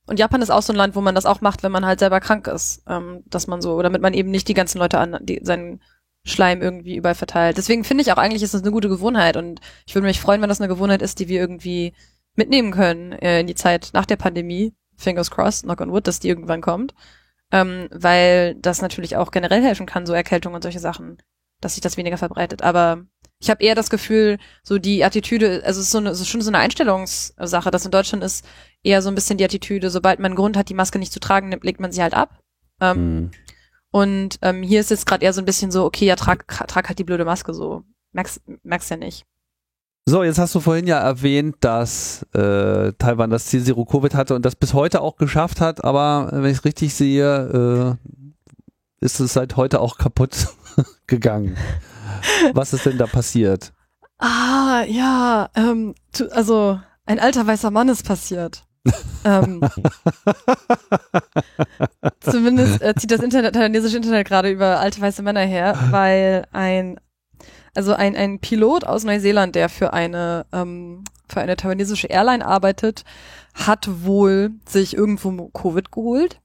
Und Japan ist auch so ein Land, wo man das auch macht, wenn man halt selber krank ist, ähm, dass man so, damit man eben nicht die ganzen Leute an, die, seinen Schleim irgendwie überall verteilt. Deswegen finde ich auch eigentlich ist das eine gute Gewohnheit und ich würde mich freuen, wenn das eine Gewohnheit ist, die wir irgendwie mitnehmen können äh, in die Zeit nach der Pandemie. Fingers crossed, knock on wood, dass die irgendwann kommt. Ähm, weil das natürlich auch generell helfen kann, so Erkältung und solche Sachen, dass sich das weniger verbreitet. Aber ich habe eher das Gefühl, so die Attitüde, also es ist, so eine, es ist schon so eine Einstellungssache, dass in Deutschland ist eher so ein bisschen die Attitüde, sobald man einen Grund hat, die Maske nicht zu tragen, legt man sie halt ab. Ähm, Hm. Und ähm, hier ist jetzt gerade eher so ein bisschen so, okay, ja, trag, trag halt die blöde Maske so. Merkst, merkst ja nicht. So, jetzt hast du vorhin ja erwähnt, dass äh, Taiwan das Ziel Zero Covid hatte und das bis heute auch geschafft hat, aber wenn ich es richtig sehe, äh, ist es seit heute auch kaputt gegangen. Was ist denn da passiert? Ah, ja, ähm, tu, also ein alter weißer Mann ist passiert. Ähm, zumindest äh, zieht das Internet, taiwanesische Internet gerade über alte weiße Männer her, weil ein, also ein, ein Pilot aus Neuseeland, der für eine, ähm, für eine taiwanesische Airline arbeitet, hat wohl sich irgendwo Covid geholt.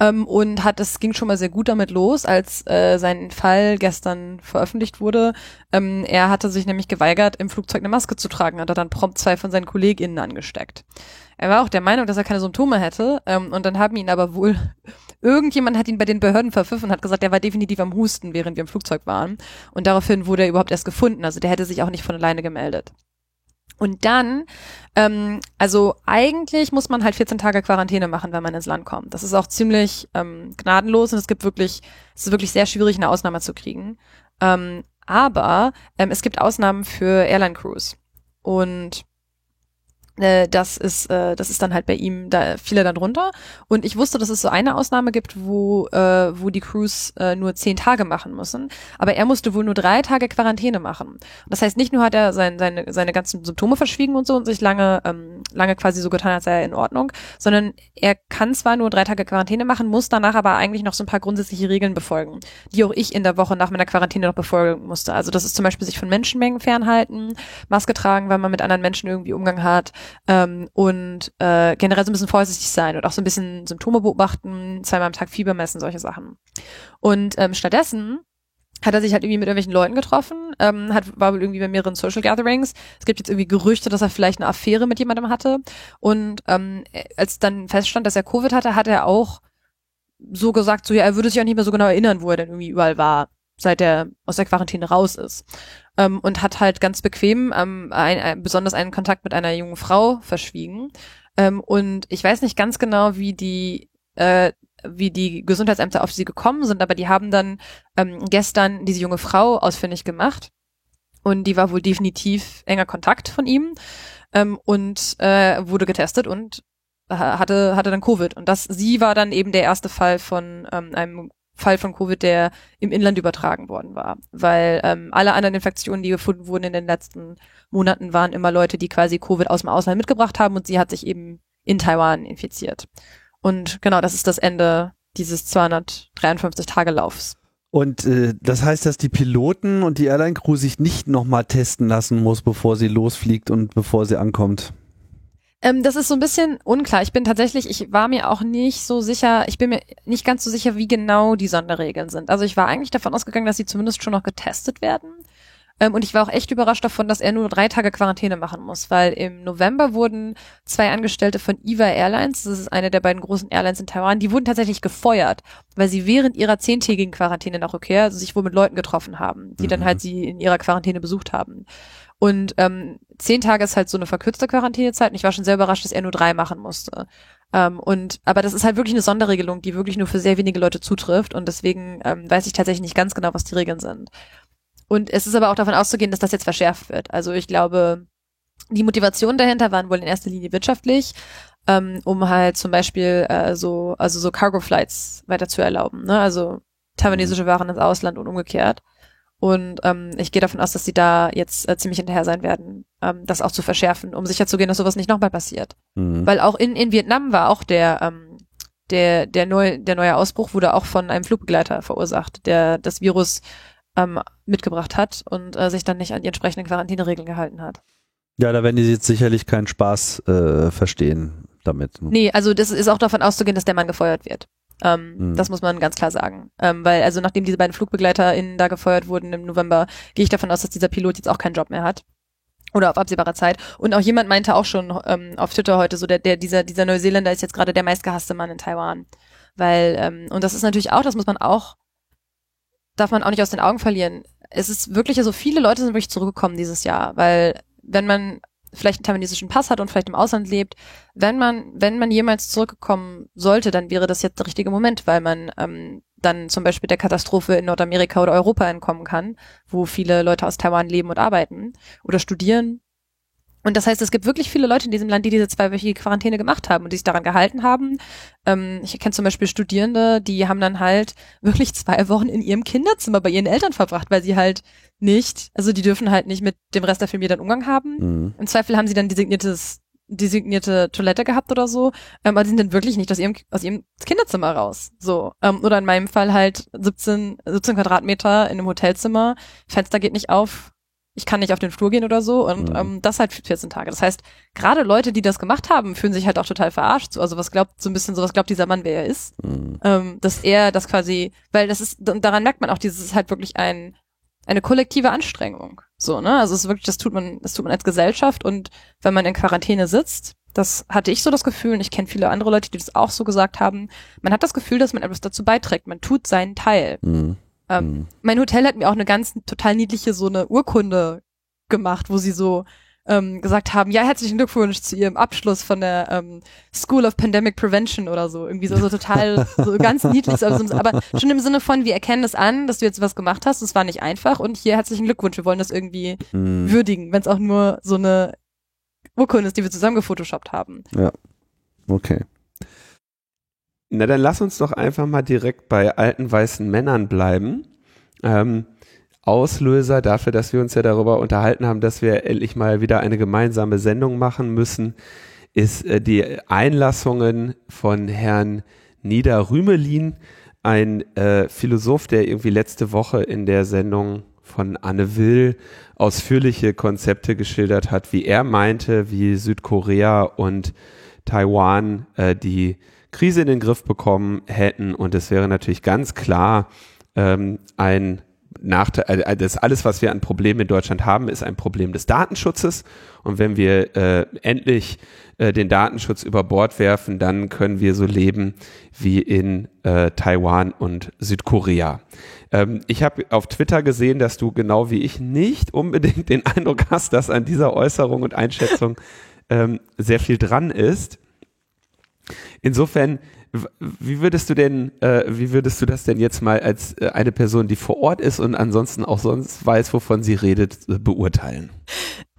Ähm, und hat, es ging schon mal sehr gut damit los, als äh, sein Fall gestern veröffentlicht wurde. Ähm, er hatte sich nämlich geweigert, im Flugzeug eine Maske zu tragen, hat er dann prompt zwei von seinen KollegInnen angesteckt. Er war auch der Meinung, dass er keine Symptome hätte, ähm, und dann haben ihn aber wohl, irgendjemand hat ihn bei den Behörden verpfiffen und hat gesagt, er war definitiv am Husten, während wir im Flugzeug waren. Und daraufhin wurde er überhaupt erst gefunden, also der hätte sich auch nicht von alleine gemeldet. Und dann, ähm, also eigentlich muss man halt 14 Tage Quarantäne machen, wenn man ins Land kommt. Das ist auch ziemlich ähm, gnadenlos und es gibt wirklich, es ist wirklich sehr schwierig, eine Ausnahme zu kriegen. Ähm, aber ähm, es gibt Ausnahmen für Airline Crews. Und äh, das ist, äh, das ist dann halt bei ihm, da fiel er dann runter. Und ich wusste, dass es so eine Ausnahme gibt, wo, äh, wo die Crews äh, nur zehn Tage machen müssen. Aber er musste wohl nur drei Tage Quarantäne machen. Das heißt, nicht nur hat er sein, seine, seine ganzen Symptome verschwiegen und so und sich lange, ähm, lange quasi so getan, als sei er in Ordnung, sondern er kann zwar nur drei Tage Quarantäne machen, muss danach aber eigentlich noch so ein paar grundsätzliche Regeln befolgen, die auch ich in der Woche nach meiner Quarantäne noch befolgen musste. Also das ist zum Beispiel sich von Menschenmengen fernhalten, Maske tragen, weil man mit anderen Menschen irgendwie Umgang hat, ähm, und äh, generell so ein bisschen vorsichtig sein und auch so ein bisschen Symptome beobachten, zweimal am Tag Fieber messen, solche Sachen. Und ähm, stattdessen hat er sich halt irgendwie mit irgendwelchen Leuten getroffen, ähm, hat, war wohl irgendwie bei mehreren Social Gatherings. Es gibt jetzt irgendwie Gerüchte, dass er vielleicht eine Affäre mit jemandem hatte. Und ähm, als dann feststand, dass er Covid hatte, hat er auch so gesagt, so ja, er würde sich auch nicht mehr so genau erinnern, wo er denn irgendwie überall war, seit er aus der Quarantäne raus ist ähm, und hat halt ganz bequem ähm, ein, ein, besonders einen Kontakt mit einer jungen Frau verschwiegen. Ähm, und ich weiß nicht ganz genau, wie die äh, wie die Gesundheitsämter auf sie gekommen sind, aber die haben dann ähm, gestern diese junge Frau ausfindig gemacht und die war wohl definitiv enger Kontakt von ihm ähm, und äh, wurde getestet und hatte hatte dann Covid und das sie war dann eben der erste Fall von ähm, einem Fall von Covid, der im Inland übertragen worden war. Weil ähm, alle anderen Infektionen, die gefunden wurden in den letzten Monaten, waren immer Leute, die quasi Covid aus dem Ausland mitgebracht haben und sie hat sich eben in Taiwan infiziert. Und genau, das ist das Ende dieses 253 Tage Laufs. Und äh, das heißt, dass die Piloten und die Airline Crew sich nicht nochmal testen lassen muss, bevor sie losfliegt und bevor sie ankommt. Ähm, das ist so ein bisschen unklar. Ich bin tatsächlich, ich war mir auch nicht so sicher, ich bin mir nicht ganz so sicher, wie genau die Sonderregeln sind. Also ich war eigentlich davon ausgegangen, dass sie zumindest schon noch getestet werden. Ähm, und ich war auch echt überrascht davon, dass er nur drei Tage Quarantäne machen muss, weil im November wurden zwei Angestellte von EVA Airlines, das ist eine der beiden großen Airlines in Taiwan, die wurden tatsächlich gefeuert, weil sie während ihrer zehntägigen Quarantäne nach Rückkehr also sich wohl mit Leuten getroffen haben, die mhm. dann halt sie in ihrer Quarantäne besucht haben. Und ähm, zehn Tage ist halt so eine verkürzte Quarantänezeit und ich war schon sehr überrascht, dass er nur drei machen musste. Ähm, und aber das ist halt wirklich eine Sonderregelung, die wirklich nur für sehr wenige Leute zutrifft und deswegen ähm, weiß ich tatsächlich nicht ganz genau, was die Regeln sind. Und es ist aber auch davon auszugehen, dass das jetzt verschärft wird. Also ich glaube, die Motivation dahinter waren wohl in erster Linie wirtschaftlich, ähm, um halt zum Beispiel äh, so, also so Cargo Flights weiter zu erlauben. Ne? Also taiwanesische Waren ins Ausland und umgekehrt. Und ähm, ich gehe davon aus, dass sie da jetzt äh, ziemlich hinterher sein werden, ähm, das auch zu verschärfen, um sicherzugehen, dass sowas nicht nochmal passiert. Mhm. Weil auch in, in Vietnam war auch der, ähm, der, der, neu, der neue Ausbruch wurde auch von einem Flugbegleiter verursacht, der das Virus ähm, mitgebracht hat und äh, sich dann nicht an die entsprechenden Quarantäneregeln gehalten hat. Ja, da werden die jetzt sicherlich keinen Spaß äh, verstehen damit. ne? Nee, also das ist auch davon auszugehen, dass der Mann gefeuert wird. Ähm, Mhm. Das muss man ganz klar sagen. Ähm, weil, also nachdem diese beiden FlugbegleiterInnen da gefeuert wurden im November, gehe ich davon aus, dass dieser Pilot jetzt auch keinen Job mehr hat. Oder auf absehbare Zeit. Und auch jemand meinte auch schon ähm, auf Twitter heute, so der, der, dieser, dieser Neuseeländer ist jetzt gerade der meistgehasste Mann in Taiwan. Weil, ähm, und das ist natürlich auch, das muss man auch, darf man auch nicht aus den Augen verlieren. Es ist wirklich, also viele Leute sind wirklich zurückgekommen dieses Jahr, weil wenn man vielleicht einen taiwanesischen Pass hat und vielleicht im Ausland lebt, wenn man, wenn man jemals zurückkommen sollte, dann wäre das jetzt der richtige Moment, weil man ähm, dann zum Beispiel der Katastrophe in Nordamerika oder Europa entkommen kann, wo viele Leute aus Taiwan leben und arbeiten oder studieren. Und das heißt, es gibt wirklich viele Leute in diesem Land, die diese zweiwöchige Quarantäne gemacht haben und die sich daran gehalten haben. Ähm, ich kenne zum Beispiel Studierende, die haben dann halt wirklich zwei Wochen in ihrem Kinderzimmer bei ihren Eltern verbracht, weil sie halt nicht, also die dürfen halt nicht mit dem Rest der Familie dann Umgang haben. Mhm. Im Zweifel haben sie dann designiertes, designierte Toilette gehabt oder so, ähm, aber die sind dann wirklich nicht aus ihrem, aus ihrem Kinderzimmer raus. So. Ähm, oder in meinem Fall halt 17, 17 Quadratmeter in einem Hotelzimmer, Fenster geht nicht auf, ich kann nicht auf den Flur gehen oder so und Mhm. ähm, das halt für 14 Tage. Das heißt, gerade Leute, die das gemacht haben, fühlen sich halt auch total verarscht. So, also was glaubt, so ein bisschen so, was glaubt dieser Mann, wer er ist? Mhm. ähm, dass er das quasi, weil das ist, und daran merkt man auch, dieses ist halt wirklich ein, eine kollektive Anstrengung. So, ne? Also es ist wirklich, das tut man, das tut man als Gesellschaft und wenn man in Quarantäne sitzt, das hatte ich so das Gefühl, und ich kenne viele andere Leute, die das auch so gesagt haben, man hat das Gefühl, dass man etwas dazu beiträgt, man tut seinen Teil. Mhm. Ähm, Mhm. mein Hotel hat mir auch eine ganz total niedliche so eine Urkunde gemacht, wo sie so ähm, gesagt haben, ja, herzlichen Glückwunsch zu ihrem Abschluss von der ähm, School of Pandemic Prevention oder so. Irgendwie so, so total, so ganz niedlich, so, so- aber schon im Sinne von, wir erkennen es an, dass du jetzt was gemacht hast, es war nicht einfach und hier herzlichen Glückwunsch, wir wollen das irgendwie Mhm. würdigen, wenn es auch nur so eine Urkunde ist, die wir zusammen gefotoshoppt haben. Okay. Na, dann lass uns doch einfach mal direkt bei alten weißen Männern bleiben. Ähm, Auslöser dafür, dass wir uns ja darüber unterhalten haben, dass wir endlich mal wieder eine gemeinsame Sendung machen müssen, ist äh, die Einlassungen von Herrn Nieder-Rümelin, ein äh, Philosoph, der irgendwie letzte Woche in der Sendung von Anne Will ausführliche Konzepte geschildert hat, wie er meinte, wie Südkorea und Taiwan äh, die Krise in den Griff bekommen hätten. Und es wäre natürlich ganz klar ähm, ein Nachteil, äh, das alles, was wir an Problemen in Deutschland haben, ist ein Problem des Datenschutzes. Und wenn wir äh, endlich äh, den Datenschutz über Bord werfen, dann können wir so leben wie in äh, Taiwan und Südkorea. Ähm, ich habe auf Twitter gesehen, dass du genau wie ich nicht unbedingt den Eindruck hast, dass an dieser Äußerung und Einschätzung ähm, sehr viel dran ist. Insofern, wie würdest du denn, äh, wie würdest du das denn jetzt mal als äh, eine Person, die vor Ort ist und ansonsten auch sonst weiß, wovon sie redet, äh, beurteilen?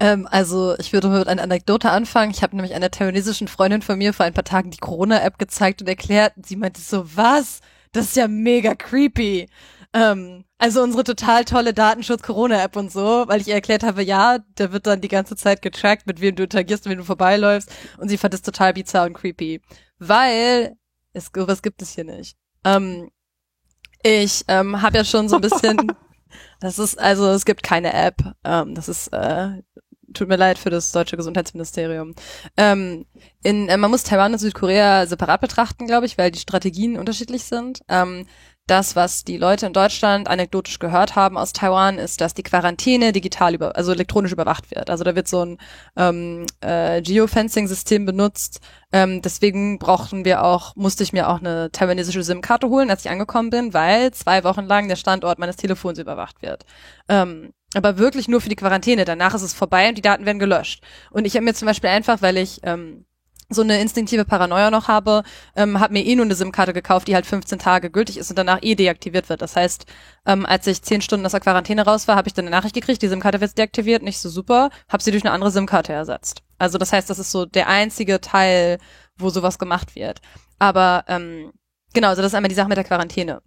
Ähm, also ich würde mit einer Anekdote anfangen. Ich habe nämlich einer taiwanesischen Freundin von mir vor ein paar Tagen die Corona-App gezeigt und erklärt. Sie meinte so, was? Das ist ja mega creepy. Ähm, also unsere total tolle Datenschutz-Corona-App und so, weil ich ihr erklärt habe, ja, da wird dann die ganze Zeit getrackt, mit wem du interagierst, mit wem du vorbeiläufst. Und sie fand es total bizarr und creepy. Weil, es, was gibt es hier nicht. Ähm, ich ähm, habe ja schon so ein bisschen, das ist, also es gibt keine App. Ähm, das ist, äh, tut mir leid für das deutsche Gesundheitsministerium. Ähm, in, äh, man muss Taiwan und Südkorea separat betrachten, glaube ich, weil die Strategien unterschiedlich sind. Ähm, das, was die Leute in Deutschland anekdotisch gehört haben aus Taiwan, ist, dass die Quarantäne digital über, also elektronisch überwacht wird. Also da wird so ein ähm, äh, Geofencing-System benutzt. Ähm, deswegen brauchten wir auch, musste ich mir auch eine taiwanesische SIM-Karte holen, als ich angekommen bin, weil zwei Wochen lang der Standort meines Telefons überwacht wird. Ähm, aber wirklich nur für die Quarantäne. Danach ist es vorbei und die Daten werden gelöscht. Und ich habe mir zum Beispiel einfach, weil ich ähm, so eine instinktive Paranoia noch habe, ähm, habe mir eh nur eine SIM-Karte gekauft, die halt 15 Tage gültig ist und danach eh deaktiviert wird. Das heißt, ähm, als ich 10 Stunden aus der Quarantäne raus war, habe ich dann eine Nachricht gekriegt, die SIM-Karte wird deaktiviert, nicht so super, habe sie durch eine andere SIM-Karte ersetzt. Also das heißt, das ist so der einzige Teil, wo sowas gemacht wird. Aber ähm, genau, also das ist einmal die Sache mit der Quarantäne.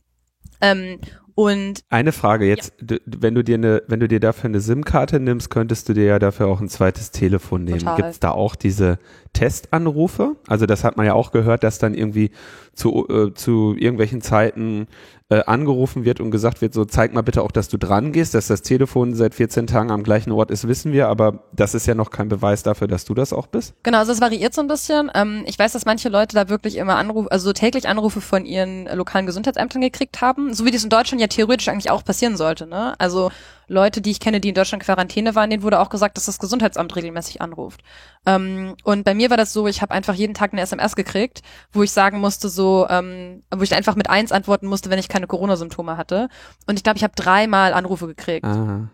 Ähm, und Eine Frage jetzt, du, wenn du dir eine, wenn du dir dafür eine SIM-Karte nimmst, könntest du dir ja dafür auch ein zweites Telefon nehmen. Gibt es da auch diese Testanrufe? Also das hat man ja auch gehört, dass dann irgendwie zu, äh, zu irgendwelchen Zeiten äh, angerufen wird und gesagt wird, so zeig mal bitte auch, dass du dran gehst, dass das Telefon seit 14 Tagen am gleichen Ort ist, wissen wir, aber das ist ja noch kein Beweis dafür, dass du das auch bist. Genau, also es variiert so ein bisschen. Ähm, ich weiß, dass manche Leute da wirklich immer Anrufe, also täglich Anrufe von ihren lokalen Gesundheitsämtern gekriegt haben, so wie das in Deutschland ja theoretisch eigentlich auch passieren sollte. Ne? Also Leute, die ich kenne, die in Deutschland Quarantäne waren, denen wurde auch gesagt, dass das Gesundheitsamt regelmäßig anruft. Ähm, und bei mir war das so, ich habe einfach jeden Tag eine SMS gekriegt, wo ich sagen musste, so, ähm, wo ich einfach mit eins antworten musste, wenn ich keine Corona-Symptome hatte. Und ich glaube, ich habe dreimal Anrufe gekriegt. Aha.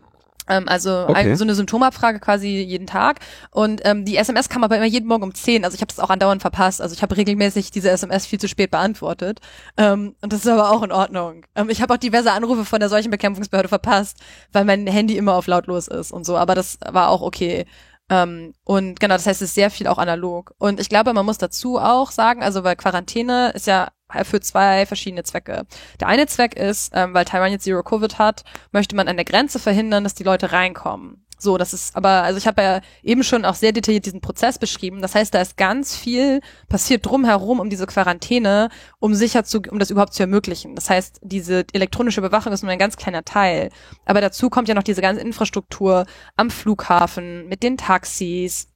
Ähm, also Okay. so eine Symptomabfrage quasi jeden Tag. Und ähm, die SMS kam aber immer jeden Morgen um 10. Also ich habe das auch andauernd verpasst. Also ich habe regelmäßig diese SMS viel zu spät beantwortet. Ähm, und das ist aber auch in Ordnung. Ähm, ich habe auch diverse Anrufe von der Seuchenbekämpfungsbehörde verpasst, weil mein Handy immer auf lautlos ist und so. Aber das war auch okay. Ähm, und genau, das heißt, es ist sehr viel auch analog. Und ich glaube, man muss dazu auch sagen, also weil Quarantäne ist ja für zwei verschiedene Zwecke. Der eine Zweck ist, ähm, weil Taiwan jetzt Zero Covid hat, möchte man an der Grenze verhindern, dass die Leute reinkommen. So, das ist aber, also ich habe ja eben schon auch sehr detailliert diesen Prozess beschrieben. Das heißt, da ist ganz viel passiert drumherum um diese Quarantäne, um sicher zu, um das überhaupt zu ermöglichen. Das heißt, diese elektronische Überwachung ist nur ein ganz kleiner Teil. Aber dazu kommt ja noch diese ganze Infrastruktur am Flughafen, mit den Taxis,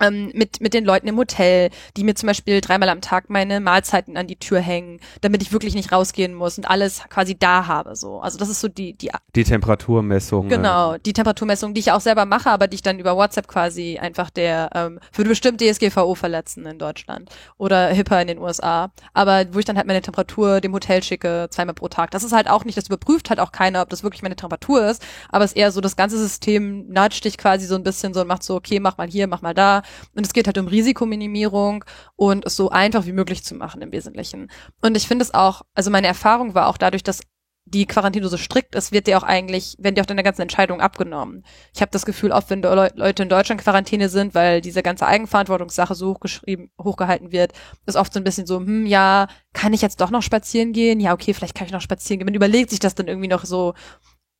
ähm, mit, mit den Leuten im Hotel, die mir zum Beispiel dreimal am Tag meine Mahlzeiten an die Tür hängen, damit ich wirklich nicht rausgehen muss und alles quasi da habe. So. Also das ist so die, die Die Temperaturmessung. Genau, die Temperaturmessung, die ich auch selber mache, aber die ich dann über WhatsApp quasi einfach der, ähm, würde bestimmt DSGVO verletzen in Deutschland oder HIPAA in den USA. Aber wo ich dann halt meine Temperatur dem Hotel schicke, zweimal pro Tag. Das ist halt auch nicht, das überprüft halt auch keiner, ob das wirklich meine Temperatur ist, aber es ist eher so, das ganze System nudgt dich quasi so ein bisschen so und macht so, okay, mach mal hier, mach mal da. Und es geht halt um Risikominimierung und es so einfach wie möglich zu machen im Wesentlichen. Und ich finde es auch, also meine Erfahrung war auch dadurch, dass die Quarantäne so strikt ist, wird dir auch eigentlich, werden dir auch deine ganzen Entscheidungen abgenommen. Ich habe das Gefühl, oft wenn Leu- Leute in Deutschland Quarantäne sind, weil diese ganze Eigenverantwortungssache so hochgeschrieben, hochgehalten wird, ist oft so ein bisschen so, hm, ja, kann ich jetzt doch noch spazieren gehen? Ja, okay, vielleicht kann ich noch spazieren gehen. Man überlegt sich das dann irgendwie noch so,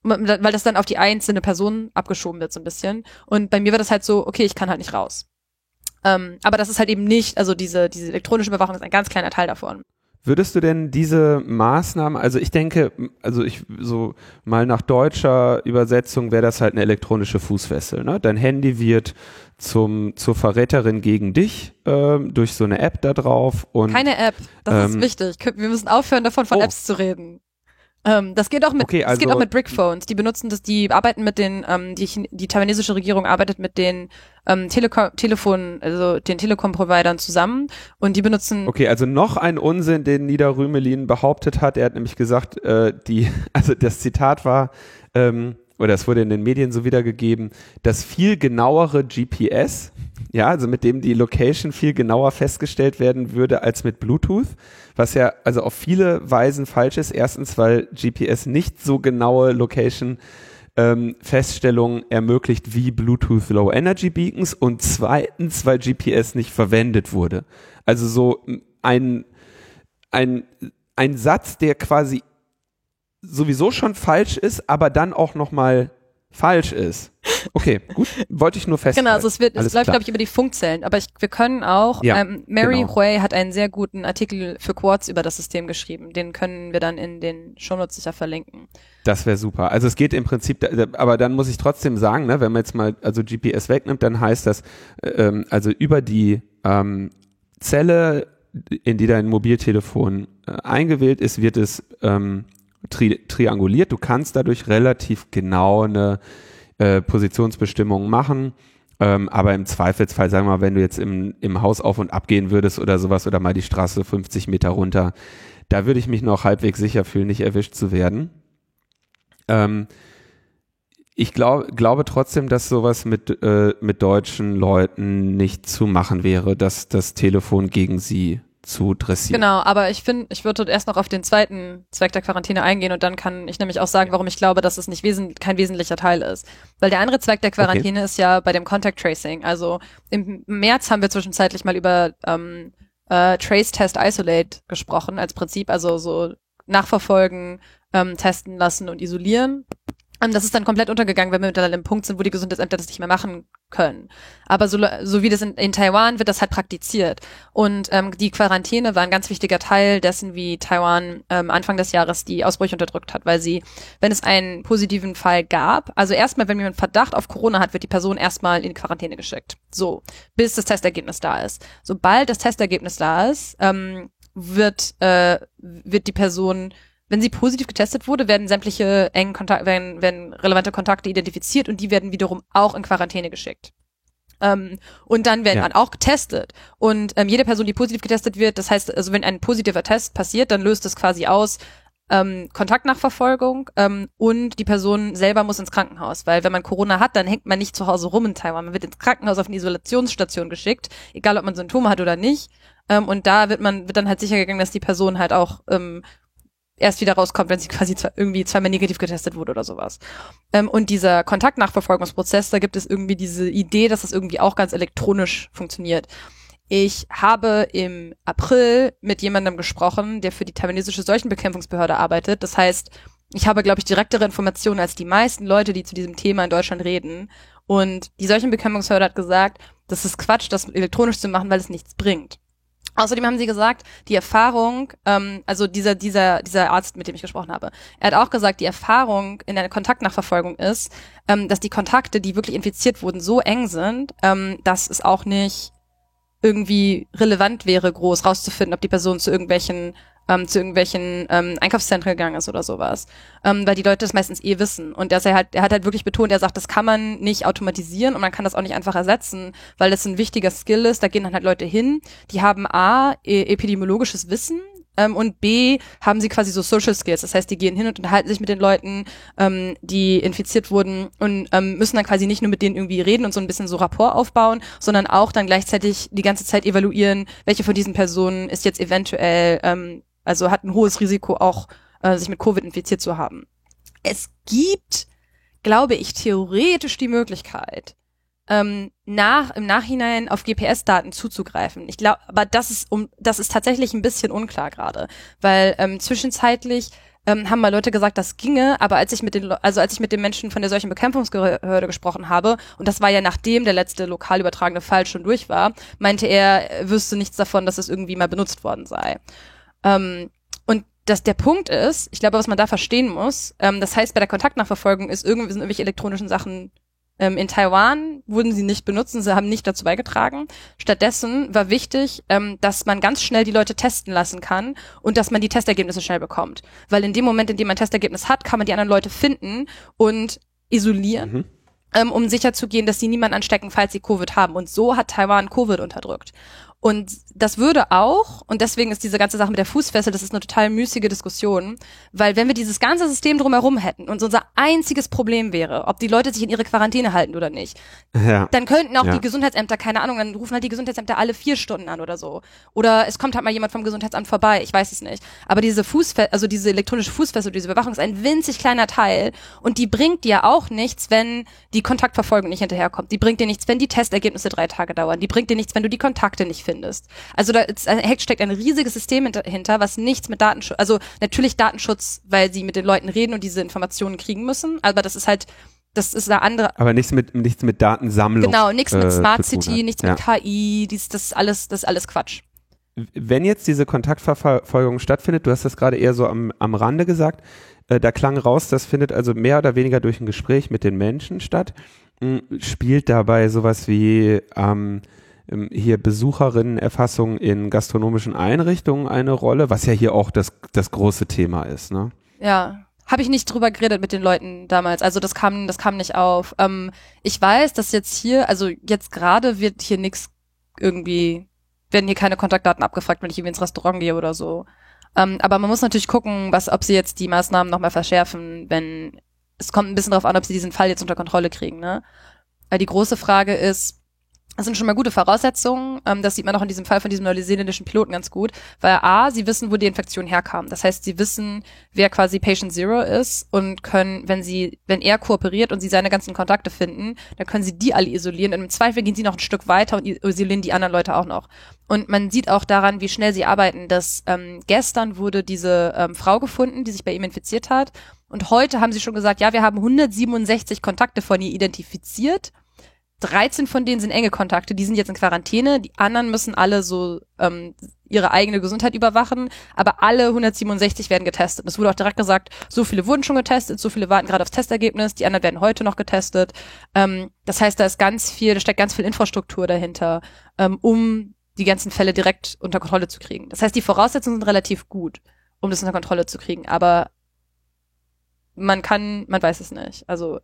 weil das dann auf die einzelne Person abgeschoben wird so ein bisschen. Und bei mir war das halt so, okay, ich kann halt nicht raus. Ähm, aber das ist halt eben nicht, also diese, diese elektronische Überwachung ist ein ganz kleiner Teil davon. Würdest du denn diese Maßnahmen, also ich denke, also ich so mal nach deutscher Übersetzung wäre das halt eine elektronische Fußfessel. Ne? Dein Handy wird zum zur Verräterin gegen dich ähm, durch so eine App da drauf und Keine App, das Ähm, ist wichtig. Wir müssen aufhören, davon von Oh. Apps zu reden. Ähm, das geht auch mit, Okay, das geht also- auch mit Brickphones. Die benutzen das, die arbeiten mit den, ähm, die, die taiwanesische Regierung arbeitet mit den ähm, Telekom, Telefon, also den Telekom-Providern zusammen und die benutzen Okay, also noch ein Unsinn, den Nieder Rümelin behauptet hat. Er hat nämlich gesagt, äh, die, also das Zitat war, ähm, oder es wurde in den Medien so wiedergegeben, das viel genauere GPS, ja, also mit dem die Location viel genauer festgestellt werden würde als mit Bluetooth, was ja also auf viele Weisen falsch ist. Erstens, weil GPS nicht so genaue Location ähm, Feststellungen ermöglicht wie Bluetooth Low Energy Beacons und zweitens, weil GPS nicht verwendet wurde. Also so ein, ein, ein Satz, der quasi sowieso schon falsch ist, aber dann auch nochmal falsch ist. Okay, gut, wollte ich nur festhalten. Genau, also es wird, es läuft, glaube ich, über die Funkzellen. Aber ich, wir können auch, Ja, ähm, Mary genau. Hui hat einen sehr guten Artikel für Quartz über das System geschrieben. Den können wir dann in den Shownotes sicher verlinken. Das wäre super. Also es geht im Prinzip, aber dann muss ich trotzdem sagen, ne, wenn man jetzt mal also GPS wegnimmt, dann heißt das, äh, ähm, also über die ähm, Zelle, in die dein Mobiltelefon äh, eingewählt ist, wird es ähm, tri trianguliert. Du kannst dadurch relativ genau eine äh, Positionsbestimmung machen. Ähm, aber im Zweifelsfall, sagen wir mal, wenn du jetzt im, im Haus auf und ab gehen würdest oder sowas oder mal die Straße 50 Meter runter, da würde ich mich noch halbwegs sicher fühlen, nicht erwischt zu werden. Ähm, ich glaub, glaube trotzdem, dass sowas mit, äh, mit deutschen Leuten nicht zu machen wäre, dass das Telefon gegen sie zu dressieren. Genau, aber ich finde, ich würde erst noch auf den zweiten Zweck der Quarantäne eingehen und dann kann ich nämlich auch sagen, warum ich glaube, dass es nicht wesen kein wesentlicher Teil ist. Weil der andere Zweck der Quarantäne ist ja bei dem Contact Tracing. Also im März haben wir zwischenzeitlich mal über ähm, äh, Trace Test Isolate gesprochen als Prinzip, also so nachverfolgen, ähm, testen lassen und isolieren. Ähm, das ist dann komplett untergegangen, wenn wir mittlerweile im Punkt sind, wo die Gesundheitsämter das nicht mehr machen können. Aber so, so wie das in, in Taiwan wird das halt praktiziert. Und ähm, die Quarantäne war ein ganz wichtiger Teil dessen, wie Taiwan ähm, Anfang des Jahres die Ausbrüche unterdrückt hat, weil sie, wenn es einen positiven Fall gab, also erstmal, wenn jemand Verdacht auf Corona hat, wird die Person erstmal in Quarantäne geschickt. So, bis das Testergebnis da ist. Sobald das Testergebnis da ist, ähm, wird, äh, wird die Person wenn sie positiv getestet wurde, werden sämtliche engen Kontakte, werden, werden relevante Kontakte identifiziert und die werden wiederum auch in Quarantäne geschickt. Ähm, und dann werden ja. auch getestet. Und ähm, jede Person, die positiv getestet wird, das heißt, also wenn ein positiver Test passiert, dann löst das quasi aus ähm, Kontaktnachverfolgung ähm, und die Person selber muss ins Krankenhaus, weil wenn man Corona hat, dann hängt man nicht zu Hause rum in Taiwan. Man wird ins Krankenhaus auf eine Isolationsstation geschickt, egal ob man Symptome hat oder nicht. Ähm, und da wird man wird dann halt sicher gegangen, dass die Person halt auch ähm, erst wieder rauskommt, wenn sie quasi zwei, irgendwie zweimal negativ getestet wurde oder sowas. Ähm, und dieser Kontaktnachverfolgungsprozess, da gibt es irgendwie diese Idee, dass das irgendwie auch ganz elektronisch funktioniert. Ich habe im April mit jemandem gesprochen, der für die taiwanesische Seuchenbekämpfungsbehörde arbeitet. Das heißt, ich habe, glaube ich, direktere Informationen als die meisten Leute, die zu diesem Thema in Deutschland reden. Und die Seuchenbekämpfungsbehörde hat gesagt, das ist Quatsch, das elektronisch zu machen, weil es nichts bringt. Außerdem haben sie gesagt, die Erfahrung, ähm, also dieser, dieser, dieser Arzt, mit dem ich gesprochen habe, er hat auch gesagt, die Erfahrung in der Kontaktnachverfolgung ist, ähm, dass die Kontakte, die wirklich infiziert wurden, so eng sind, ähm, dass es auch nicht irgendwie relevant wäre, groß rauszufinden, ob die Person zu irgendwelchen ähm, zu irgendwelchen ähm, Einkaufszentren gegangen ist oder sowas, ähm, weil die Leute das meistens eh wissen. Und er halt, er hat halt wirklich betont, er sagt, das kann man nicht automatisieren und man kann das auch nicht einfach ersetzen, weil das ein wichtiger Skill ist. Da gehen dann halt Leute hin, die haben a e epidemiologisches Wissen, ähm, und B haben sie quasi so Social Skills. Das heißt, die gehen hin und unterhalten sich mit den Leuten, ähm, die infiziert wurden und ähm, müssen dann quasi nicht nur mit denen irgendwie reden und so ein bisschen so Rapport aufbauen, sondern auch dann gleichzeitig die ganze Zeit evaluieren, welche von diesen Personen ist jetzt eventuell ähm, also hat ein hohes Risiko auch, äh, sich mit Covid infiziert zu haben. Es gibt, glaube ich, theoretisch die Möglichkeit, ähm, nach im Nachhinein auf GPS-Daten zuzugreifen. Ich glaube, aber das ist um das ist tatsächlich ein bisschen unklar gerade, weil ähm, zwischenzeitlich ähm, haben mal Leute gesagt, das ginge, aber als ich mit den also als ich mit den Menschen von der solchen Bekämpfungsbehörde gesprochen habe und das war ja nachdem der letzte lokal übertragene Fall schon durch war, meinte er, er wüsste nichts davon, dass es irgendwie mal benutzt worden sei. Ähm, und dass der Punkt ist, ich glaube, was man da verstehen muss, ähm, das heißt, bei der Kontaktnachverfolgung ist irgendwie sind irgendwelche elektronischen Sachen ähm, in Taiwan wurden sie nicht benutzen, sie haben nicht dazu beigetragen. Stattdessen war wichtig, ähm, dass man ganz schnell die Leute testen lassen kann und dass man die Testergebnisse schnell bekommt. Weil in dem Moment, in dem man ein Testergebnis hat, kann man die anderen Leute finden und isolieren. Mhm. Ähm, um sicher zu gehen, dass sie niemanden anstecken, falls sie Covid haben. Und so hat Taiwan Covid unterdrückt. Und das würde auch, und deswegen ist diese ganze Sache mit der Fußfessel, das ist eine total müßige Diskussion, weil wenn wir dieses ganze System drumherum hätten und unser einziges Problem wäre, ob die Leute sich in ihre Quarantäne halten oder nicht, ja. dann könnten auch ja. die Gesundheitsämter, keine Ahnung, dann rufen halt die Gesundheitsämter alle vier Stunden an oder so. Oder es kommt halt mal jemand vom Gesundheitsamt vorbei, ich weiß es nicht. Aber diese Fußfessel, also diese elektronische Fußfessel, diese Überwachung ist ein winzig kleiner Teil und die bringt dir auch nichts, wenn die Kontaktverfolgung nicht hinterherkommt. Die bringt dir nichts, wenn die Testergebnisse drei Tage dauern. Die bringt dir nichts, wenn du die Kontakte nicht findest. Also da steckt ein riesiges System hinter, was nichts mit Datenschutz, also natürlich Datenschutz, weil sie mit den Leuten reden und diese Informationen kriegen müssen, aber das ist halt das ist eine andere. Aber nichts mit nichts mit Datensammlung. Genau, nichts mit äh, Smart City, nichts ja. mit KI, dies, das ist alles, das ist alles Quatsch. Wenn jetzt diese Kontaktverfolgung stattfindet, du hast das gerade eher so am, am Rande gesagt, äh, da klang raus, das findet also mehr oder weniger durch ein Gespräch mit den Menschen statt. Hm, spielt dabei sowas wie ähm, hier Besucherinnenerfassung in gastronomischen Einrichtungen eine Rolle, was ja hier auch das, das große Thema ist, ne? Ja. Habe ich nicht drüber geredet mit den Leuten damals. Also das kam, das kam nicht auf. Ähm, ich weiß, dass jetzt hier, also jetzt gerade wird hier nichts irgendwie, werden hier keine Kontaktdaten abgefragt, wenn ich irgendwie ins Restaurant gehe oder so. Ähm, aber man muss natürlich gucken, was, ob sie jetzt die Maßnahmen nochmal verschärfen, wenn es kommt ein bisschen darauf an, ob sie diesen Fall jetzt unter Kontrolle kriegen. Ne? Weil die große Frage ist, Das sind schon mal gute Voraussetzungen. Ähm, das sieht man auch in diesem Fall von diesem neuseeländischen Piloten ganz gut, weil A, sie wissen, wo die Infektion herkam. Das heißt, sie wissen, wer quasi Patient Zero ist und können, wenn sie, wenn er kooperiert und sie seine ganzen Kontakte finden, dann können sie die alle isolieren. Und im Zweifel gehen sie noch ein Stück weiter und isolieren die anderen Leute auch noch. Und man sieht auch daran, wie schnell sie arbeiten, dass ähm, gestern wurde diese ähm, Frau gefunden, die sich bei ihm infiziert hat. Und heute haben sie schon gesagt, ja, wir haben 167 Kontakte von ihr identifiziert 13 von denen sind enge Kontakte, die sind jetzt in Quarantäne, die anderen müssen alle so ähm, ihre eigene Gesundheit überwachen, aber alle 167 werden getestet. Es wurde auch direkt gesagt, so viele wurden schon getestet, so viele warten gerade aufs Testergebnis, die anderen werden heute noch getestet. Ähm, das heißt, da ist ganz viel, da steckt ganz viel Infrastruktur dahinter, ähm, um die ganzen Fälle direkt unter Kontrolle zu kriegen. Das heißt, die Voraussetzungen sind relativ gut, um das unter Kontrolle zu kriegen, aber man kann, man weiß es nicht. Also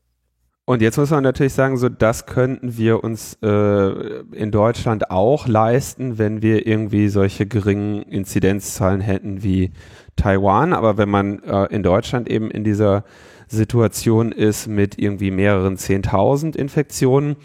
und jetzt muss man natürlich sagen, so das könnten wir uns äh, in Deutschland auch leisten, wenn wir irgendwie solche geringen Inzidenzzahlen hätten wie Taiwan. Aber wenn man äh, in Deutschland eben in dieser Situation ist mit irgendwie mehreren Zehntausend Infektionen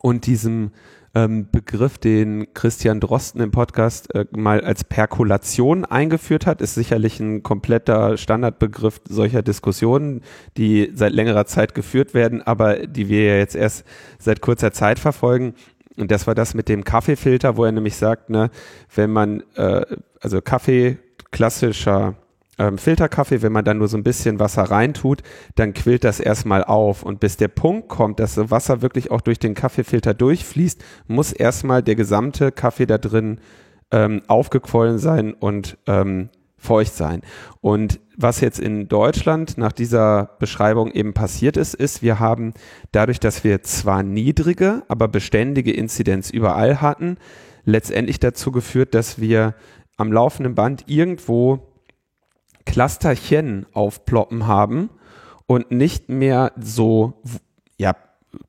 und diesem ähm, Begriff, den Christian Drosten im Podcast äh, mal als Perkulation eingeführt hat, ist sicherlich ein kompletter Standardbegriff solcher Diskussionen, die seit längerer Zeit geführt werden, aber die wir ja jetzt erst seit kurzer Zeit verfolgen. Und das war das mit dem Kaffeefilter, wo er nämlich sagt, ne, wenn man, äh, also Kaffee, klassischer ähm, Filterkaffee, wenn man dann nur so ein bisschen Wasser reintut, dann quillt das erstmal auf. Und bis der Punkt kommt, dass das Wasser wirklich auch durch den Kaffeefilter durchfließt, muss erstmal der gesamte Kaffee da drin ähm, aufgequollen sein und ähm, feucht sein. Und was jetzt in Deutschland nach dieser Beschreibung eben passiert ist, ist, wir haben dadurch, dass wir zwar niedrige, aber beständige Inzidenz überall hatten, letztendlich dazu geführt, dass wir am laufenden Band irgendwo Clusterchen aufploppen haben und nicht mehr so, ja,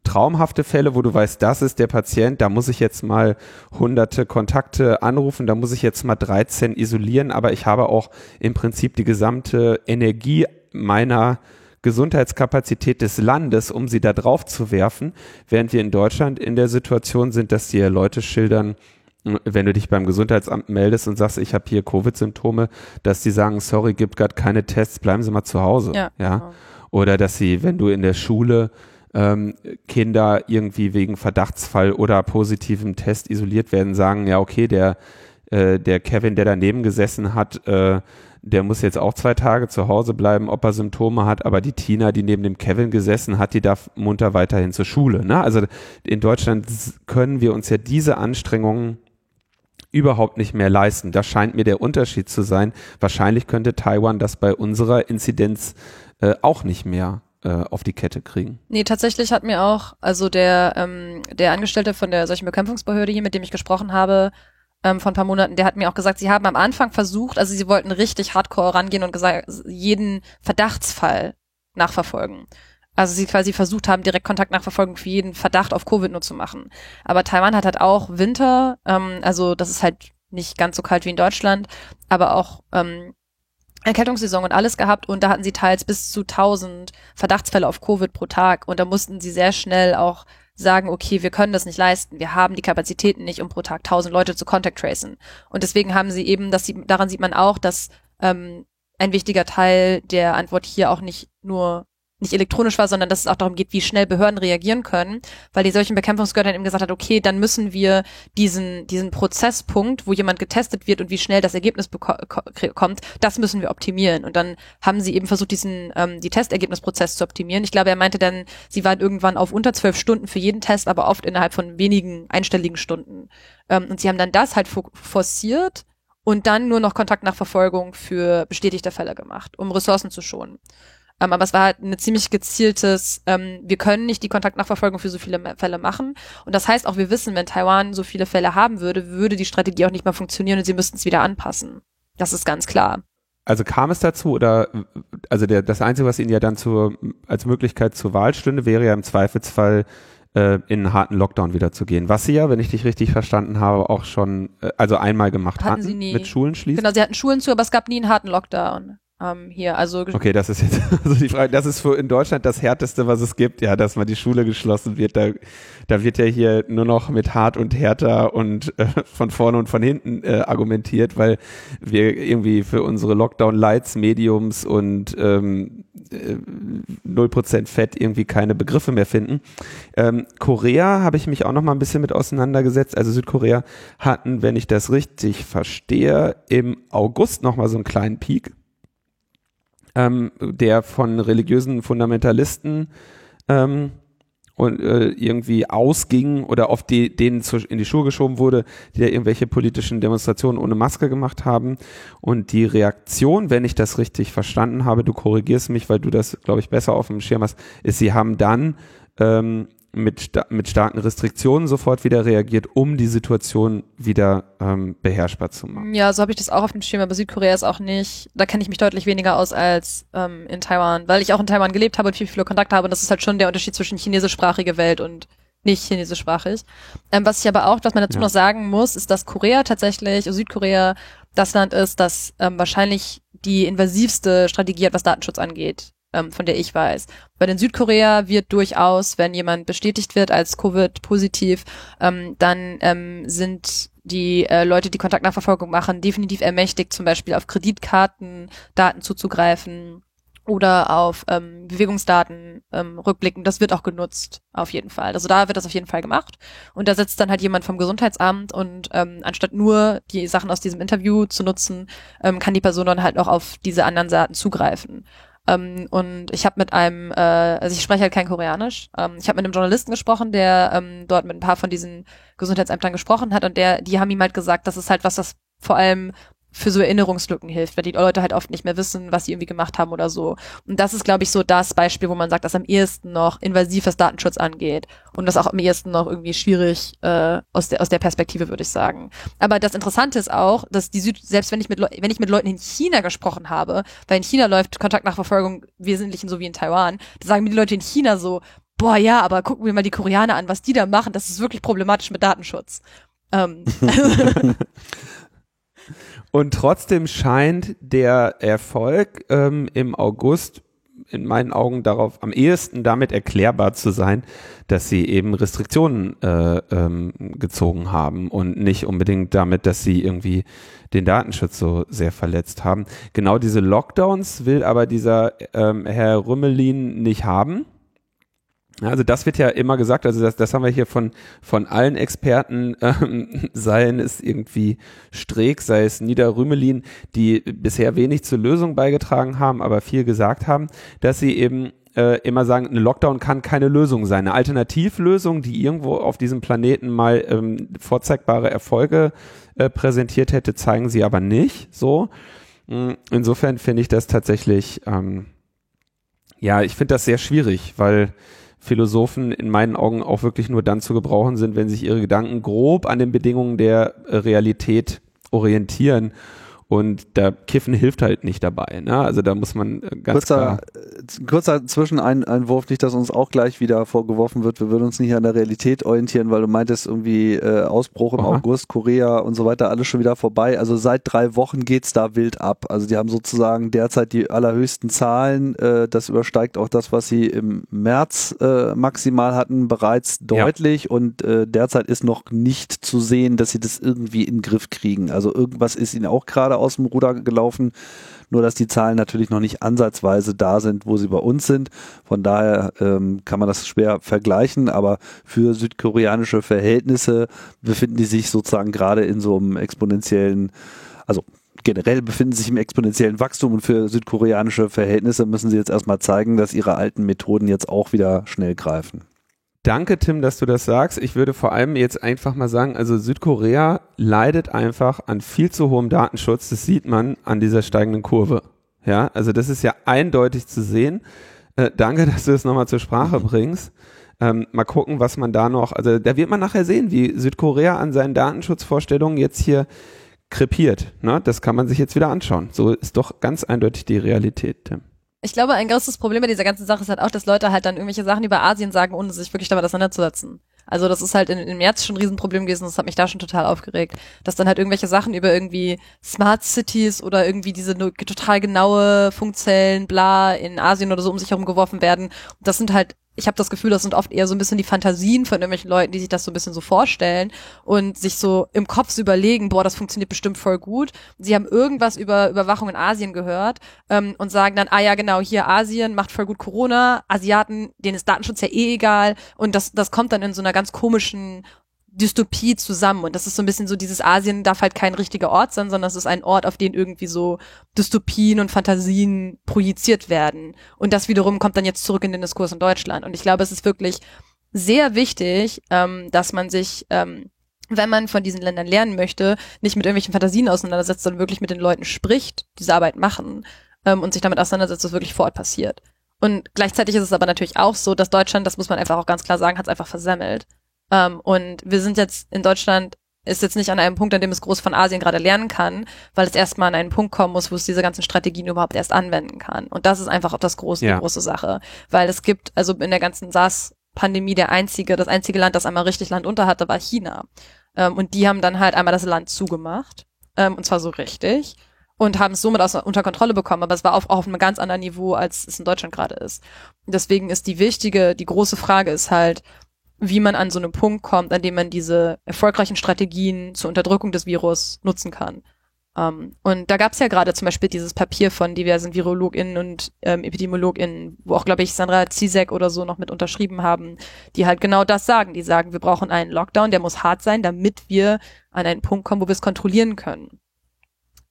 traumhafte Fälle, wo du weißt, das ist der Patient, da muss ich jetzt mal hunderte Kontakte anrufen, da muss ich jetzt mal 13 isolieren, aber ich habe auch im Prinzip die gesamte Energie meiner Gesundheitskapazität des Landes, um sie da drauf zu werfen, während wir in Deutschland in der Situation sind, dass die Leute schildern, wenn du dich beim Gesundheitsamt meldest und sagst, ich habe hier Covid-Symptome, dass die sagen, sorry, gibt gerade keine Tests, bleiben Sie mal zu Hause. Ja. ja? Genau. Oder dass sie, wenn du in der Schule ähm, Kinder irgendwie wegen Verdachtsfall oder positivem Test isoliert werden, sagen, ja, okay, der, äh, der Kevin, der daneben gesessen hat, äh, der muss jetzt auch zwei Tage zu Hause bleiben, ob er Symptome hat, aber die Tina, die neben dem Kevin gesessen hat, die darf munter weiterhin zur Schule. Ne? Also in Deutschland können wir uns ja diese Anstrengungen überhaupt nicht mehr leisten. Das scheint mir der Unterschied zu sein. Wahrscheinlich könnte Taiwan das bei unserer Inzidenz äh, auch nicht mehr äh, auf die Kette kriegen. Nee, tatsächlich hat mir auch, also der, ähm, der Angestellte von der solchen Bekämpfungsbehörde hier, mit dem ich gesprochen habe, ähm, vor ein paar Monaten, der hat mir auch gesagt, sie haben am Anfang versucht, also sie wollten richtig hardcore rangehen und gesagt, jeden Verdachtsfall nachverfolgen. Also sie quasi versucht haben, direkt Kontaktnachverfolgung für jeden Verdacht auf Covid nur zu machen. Aber Taiwan hat halt auch Winter, ähm, also das ist halt nicht ganz so kalt wie in Deutschland, aber auch ähm, Erkältungssaison und alles gehabt und da hatten sie teils bis zu 1000 Verdachtsfälle auf Covid pro Tag und da mussten sie sehr schnell auch sagen, okay, wir können das nicht leisten, wir haben die Kapazitäten nicht, um pro Tag 1000 Leute zu contact tracen. Und deswegen haben sie eben, dass sie, daran sieht man auch, dass ähm, ein wichtiger Teil der Antwort hier auch nicht nur nicht elektronisch war, sondern dass es auch darum geht, wie schnell Behörden reagieren können, weil die solchen Bekämpfungsgehörden dann eben gesagt hat, okay, dann müssen wir diesen, diesen Prozesspunkt, wo jemand getestet wird und wie schnell das Ergebnis kommt, das müssen wir optimieren. Und dann haben sie eben versucht, diesen, ähm, die Testergebnisprozess zu optimieren. Ich glaube, er meinte dann, sie waren irgendwann auf unter zwölf Stunden für jeden Test, aber oft innerhalb von wenigen einstelligen Stunden. Ähm, und sie haben dann das halt forciert und dann nur noch Kontaktnachverfolgung für bestätigte Fälle gemacht, um Ressourcen zu schonen. Ähm, aber es war halt ein ziemlich gezieltes, ähm, wir können nicht die Kontaktnachverfolgung für so viele Fälle machen. Und das heißt auch, wir wissen, wenn Taiwan so viele Fälle haben würde, würde die Strategie auch nicht mehr funktionieren und sie müssten es wieder anpassen. Das ist ganz klar. Also kam es dazu oder also der, das Einzige, was Ihnen ja dann zur, als Möglichkeit zur Wahl stünde, wäre ja im Zweifelsfall äh, in einen harten Lockdown wieder zu gehen. Was Sie ja, wenn ich dich richtig verstanden habe, auch schon äh, also einmal gemacht hatten, hatten sie nie. mit Schulen schließen. Genau, sie hatten Schulen zu, aber es gab nie einen harten Lockdown. Ähm, hier. Also okay, das ist jetzt also die Frage. Das ist für in Deutschland das härteste, was es gibt, ja, dass mal die Schule geschlossen wird. Da, da wird ja hier nur noch mit hart und härter und äh, von vorne und von hinten äh, argumentiert, weil wir irgendwie für unsere Lockdown Lights Mediums und ähm, null Prozent Fett irgendwie keine Begriffe mehr finden. Ähm, Korea habe ich mich auch noch mal ein bisschen mit auseinandergesetzt. Also Südkorea hatten, wenn ich das richtig verstehe, im August noch mal so einen kleinen Peak ähm, der von religiösen Fundamentalisten ähm, und äh, irgendwie ausging oder auf die, denen zu, in die Schuhe geschoben wurde, die da irgendwelche politischen Demonstrationen ohne Maske gemacht haben. Und die Reaktion, wenn ich das richtig verstanden habe, du korrigierst mich, weil du das, glaube ich, besser auf dem Schirm hast, ist, sie haben dann ähm, mit, mit starken Restriktionen sofort wieder reagiert, um die Situation wieder ähm, beherrschbar zu machen. Ja, so habe ich das auch auf dem Schirm, aber Südkorea ist auch nicht, da kenne ich mich deutlich weniger aus als ähm, in Taiwan, weil ich auch in Taiwan gelebt habe und viel, viel Kontakt habe und das ist halt schon der Unterschied zwischen chinesischsprachige Welt und nicht chinesischsprachig. Ähm, was ich aber auch, was man dazu ja. noch sagen muss, ist, dass Korea tatsächlich, also Südkorea, das Land ist, das ähm, wahrscheinlich die invasivste Strategie hat, was Datenschutz angeht ähm, von der ich weiß. Bei den Südkorea wird durchaus, wenn jemand bestätigt wird als Covid-positiv, ähm, dann ähm, sind die äh, Leute, die Kontaktnachverfolgung machen, definitiv ermächtigt, zum Beispiel auf Kreditkarten Daten zuzugreifen oder auf ähm, Bewegungsdaten ähm, rückblicken. Das wird auch genutzt, auf jeden Fall. Also da wird das auf jeden Fall gemacht. Und da sitzt dann halt jemand vom Gesundheitsamt und ähm, anstatt nur die Sachen aus diesem Interview zu nutzen, ähm, kann die Person dann halt auch auf diese anderen Daten zugreifen. Ähm, und ich habe mit einem, äh, also ich spreche halt kein Koreanisch. Ähm, ich habe mit einem Journalisten gesprochen, der ähm, dort mit ein paar von diesen Gesundheitsämtern gesprochen hat und der, die haben ihm halt gesagt, das ist halt was, das vor allem für so Erinnerungslücken hilft, weil die Leute halt oft nicht mehr wissen, was sie irgendwie gemacht haben oder so. Und das ist, glaube ich, so das Beispiel, wo man sagt, dass am ehesten noch invasiv was Datenschutz angeht und das auch am ehesten noch irgendwie schwierig äh, aus der aus der Perspektive würde ich sagen. Aber das Interessante ist auch, dass die Süd selbst wenn ich mit Le wenn ich mit Leuten in China gesprochen habe, weil in China läuft Kontaktnachverfolgung wesentlich so wie in Taiwan, da sagen mir die Leute in China so, boah ja, aber gucken wir mal die Koreaner an, was die da machen, das ist wirklich problematisch mit Datenschutz. Ähm, Und trotzdem scheint der Erfolg ähm, im August in meinen Augen darauf am ehesten damit erklärbar zu sein, dass sie eben Restriktionen äh, ähm, gezogen haben und nicht unbedingt damit, dass sie irgendwie den Datenschutz so sehr verletzt haben. Genau diese Lockdowns will aber dieser ähm, Herr Rümmelin nicht haben. Also das wird ja immer gesagt, also das, das haben wir hier von, von allen Experten, ähm, seien es irgendwie Streeck, sei es Niederrümelin, die bisher wenig zur Lösung beigetragen haben, aber viel gesagt haben, dass sie eben äh, immer sagen, eine Lockdown kann keine Lösung sein. Eine Alternativlösung, die irgendwo auf diesem Planeten mal ähm, vorzeigbare Erfolge äh, präsentiert hätte, zeigen sie aber nicht so. Mm, insofern finde ich das tatsächlich, ähm, ja, ich finde das sehr schwierig, weil Philosophen in meinen Augen auch wirklich nur dann zu gebrauchen sind, wenn sich ihre Gedanken grob an den Bedingungen der Realität orientieren und da Kiffen hilft halt nicht dabei. Ne? Also da muss man äh, ganz kurzer, klar. Äh, kurzer Zwischeneinwurf, nicht, dass uns auch gleich wieder vorgeworfen wird, wir würden uns nicht an der Realität orientieren, weil du meintest irgendwie äh, Ausbruch im Aha. August, Korea und so weiter, alles schon wieder vorbei. Also seit drei Wochen geht's da wild ab. Also die haben sozusagen derzeit die allerhöchsten Zahlen. Äh, das übersteigt auch das, was sie im März äh, maximal hatten, bereits deutlich. Ja. Und äh, derzeit ist noch nicht zu sehen, dass sie das irgendwie in den Griff kriegen. Also irgendwas ist ihnen auch gerade aus dem Ruder gelaufen. Nur dass die Zahlen natürlich noch nicht ansatzweise da sind, wo sie bei uns sind. Von daher ähm, kann man das schwer vergleichen, aber für südkoreanische Verhältnisse befinden die sich sozusagen gerade in so einem exponentiellen, also generell befinden sich im exponentiellen Wachstum und für südkoreanische Verhältnisse müssen sie jetzt erstmal zeigen, dass ihre alten Methoden jetzt auch wieder schnell greifen. Danke, Tim, dass du das sagst. Ich würde vor allem jetzt einfach mal sagen, also Südkorea leidet einfach an viel zu hohem Datenschutz. Das sieht man an dieser steigenden Kurve. Ja, also das ist ja eindeutig zu sehen. Äh, danke, dass du das nochmal zur Sprache bringst. Ähm, mal gucken, was man da noch, also da wird man nachher sehen, wie Südkorea an seinen Datenschutzvorstellungen jetzt hier krepiert. Ne? Das kann man sich jetzt wieder anschauen. So ist doch ganz eindeutig die Realität, Tim. Ich glaube, ein großes Problem bei dieser ganzen Sache ist halt auch, dass Leute halt dann irgendwelche Sachen über Asien sagen, ohne sich wirklich damit auseinanderzusetzen. Also das ist halt in, im März schon ein Riesenproblem gewesen, das hat mich da schon total aufgeregt, dass dann halt irgendwelche Sachen über irgendwie Smart Cities oder irgendwie diese total genaue Funkzellen, bla, in Asien oder so um sich herum geworfen werden. Und das sind halt ich habe das Gefühl, das sind oft eher so ein bisschen die Fantasien von irgendwelchen Leuten, die sich das so ein bisschen so vorstellen und sich so im Kopf so überlegen, boah, das funktioniert bestimmt voll gut. Sie haben irgendwas über Überwachung in Asien gehört ähm, und sagen dann, ah ja, genau, hier Asien macht voll gut Corona, Asiaten, denen ist Datenschutz ja eh egal und das, das kommt dann in so einer ganz komischen Dystopie zusammen. Und das ist so ein bisschen so, dieses Asien darf halt kein richtiger Ort sein, sondern es ist ein Ort, auf den irgendwie so Dystopien und Fantasien projiziert werden. Und das wiederum kommt dann jetzt zurück in den Diskurs in Deutschland. Und ich glaube, es ist wirklich sehr wichtig, ähm, dass man sich, ähm, wenn man von diesen Ländern lernen möchte, nicht mit irgendwelchen Fantasien auseinandersetzt, sondern wirklich mit den Leuten spricht, diese Arbeit machen ähm, und sich damit auseinandersetzt, was wirklich vor Ort passiert. Und gleichzeitig ist es aber natürlich auch so, dass Deutschland, das muss man einfach auch ganz klar sagen, hat es einfach versemmelt. Ähm, und wir sind jetzt in Deutschland ist jetzt nicht an einem Punkt, an dem es groß von Asien gerade lernen kann, weil es erstmal an einen Punkt kommen muss, wo es diese ganzen Strategien überhaupt erst anwenden kann. Und das ist einfach auch das große, ja. die große Sache. Weil es gibt, also in der ganzen SARS-Pandemie der einzige, das einzige Land, das einmal richtig Land unter hatte, war China. Ähm, und die haben dann halt einmal das Land zugemacht. Ähm, und zwar so richtig. Und haben es somit aus, unter Kontrolle bekommen. Aber es war auf, auch auf einem ganz anderen Niveau, als es in Deutschland gerade ist. Und deswegen ist die wichtige, die große Frage ist halt, wie man an so einen Punkt kommt, an dem man diese erfolgreichen Strategien zur Unterdrückung des Virus nutzen kann. Um, ähm, und da gab es ja gerade zum Beispiel dieses Papier von diversen VirologInnen und ähm, EpidemiologInnen, wo auch, glaube ich, Sandra Zizek oder so noch mit unterschrieben haben, die halt genau das sagen. Die sagen, wir brauchen einen Lockdown, der muss hart sein, damit wir an einen Punkt kommen, wo wir es kontrollieren können.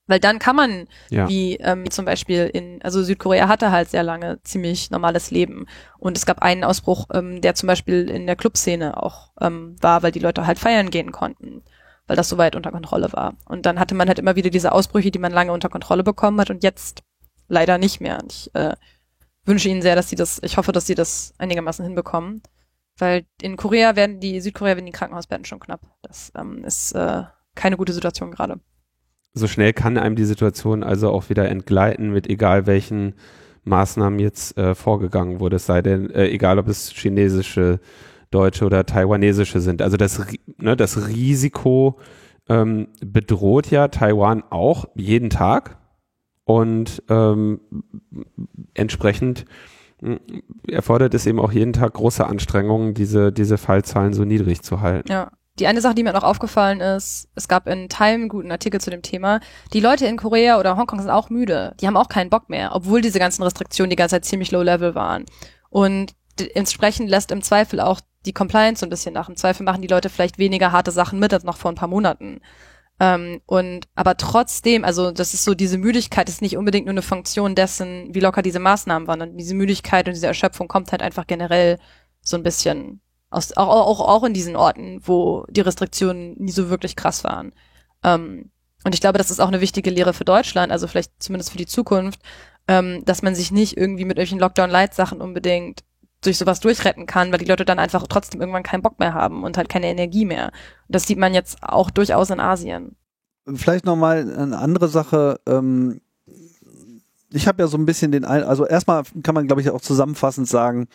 Weil dann kann man, ja. wie ähm, zum Beispiel in, also Südkorea hatte halt sehr lange ziemlich normales Leben. Und es gab einen Ausbruch, ähm, der zum Beispiel in der Clubszene auch ähm, war, weil die Leute halt feiern gehen konnten, weil das so weit unter Kontrolle war. Und dann hatte man halt immer wieder diese Ausbrüche, die man lange unter Kontrolle bekommen hat und jetzt leider nicht mehr. Und ich äh, wünsche ihnen sehr, dass sie das, ich hoffe, dass sie das einigermaßen hinbekommen. Weil in Korea werden die, Südkorea werden die Krankenhausbetten schon knapp. Das ähm, ist äh, keine gute Situation gerade so schnell kann einem die Situation also auch wieder entgleiten mit egal welchen Maßnahmen jetzt äh, vorgegangen wurde, es sei denn, äh, egal ob es chinesische, deutsche oder taiwanesische sind. Also das, ne, das Risiko ähm, bedroht ja Taiwan auch jeden Tag und ähm, entsprechend hm, erfordert es eben auch jeden Tag große Anstrengungen, diese, diese Fallzahlen so niedrig zu halten. Ja, die eine Sache, die mir noch aufgefallen ist, es gab in Time einen guten Artikel zu dem Thema, die Leute in Korea oder Hongkong sind auch müde. Die haben auch keinen Bock mehr, obwohl diese ganzen Restriktionen die ganze Zeit ziemlich low level waren. Und entsprechend lässt im Zweifel auch die Compliance so ein bisschen nach. Im Zweifel machen die Leute vielleicht weniger harte Sachen mit als noch vor ein paar Monaten. Ähm, und aber trotzdem, also das ist so, diese Müdigkeit ist nicht unbedingt nur eine Funktion dessen, wie locker diese Maßnahmen waren. Und diese Müdigkeit und diese Erschöpfung kommt halt einfach generell so ein bisschen aus, auch, auch, auch in diesen Orten, wo die Restriktionen nie so wirklich krass waren. Ähm, und ich glaube, das ist auch eine wichtige Lehre für Deutschland, also vielleicht zumindest für die Zukunft, ähm, dass man sich nicht irgendwie mit irgendwelchen Lockdown-Light-Sachen unbedingt durch sowas durchretten kann, weil die Leute dann einfach trotzdem irgendwann keinen Bock mehr haben und halt keine Energie mehr. Und das sieht man jetzt auch durchaus in Asien. Vielleicht nochmal eine andere Sache. Ähm, ich habe ja so ein bisschen den, ein also erstmal kann man, glaube ich, auch zusammenfassend sagen,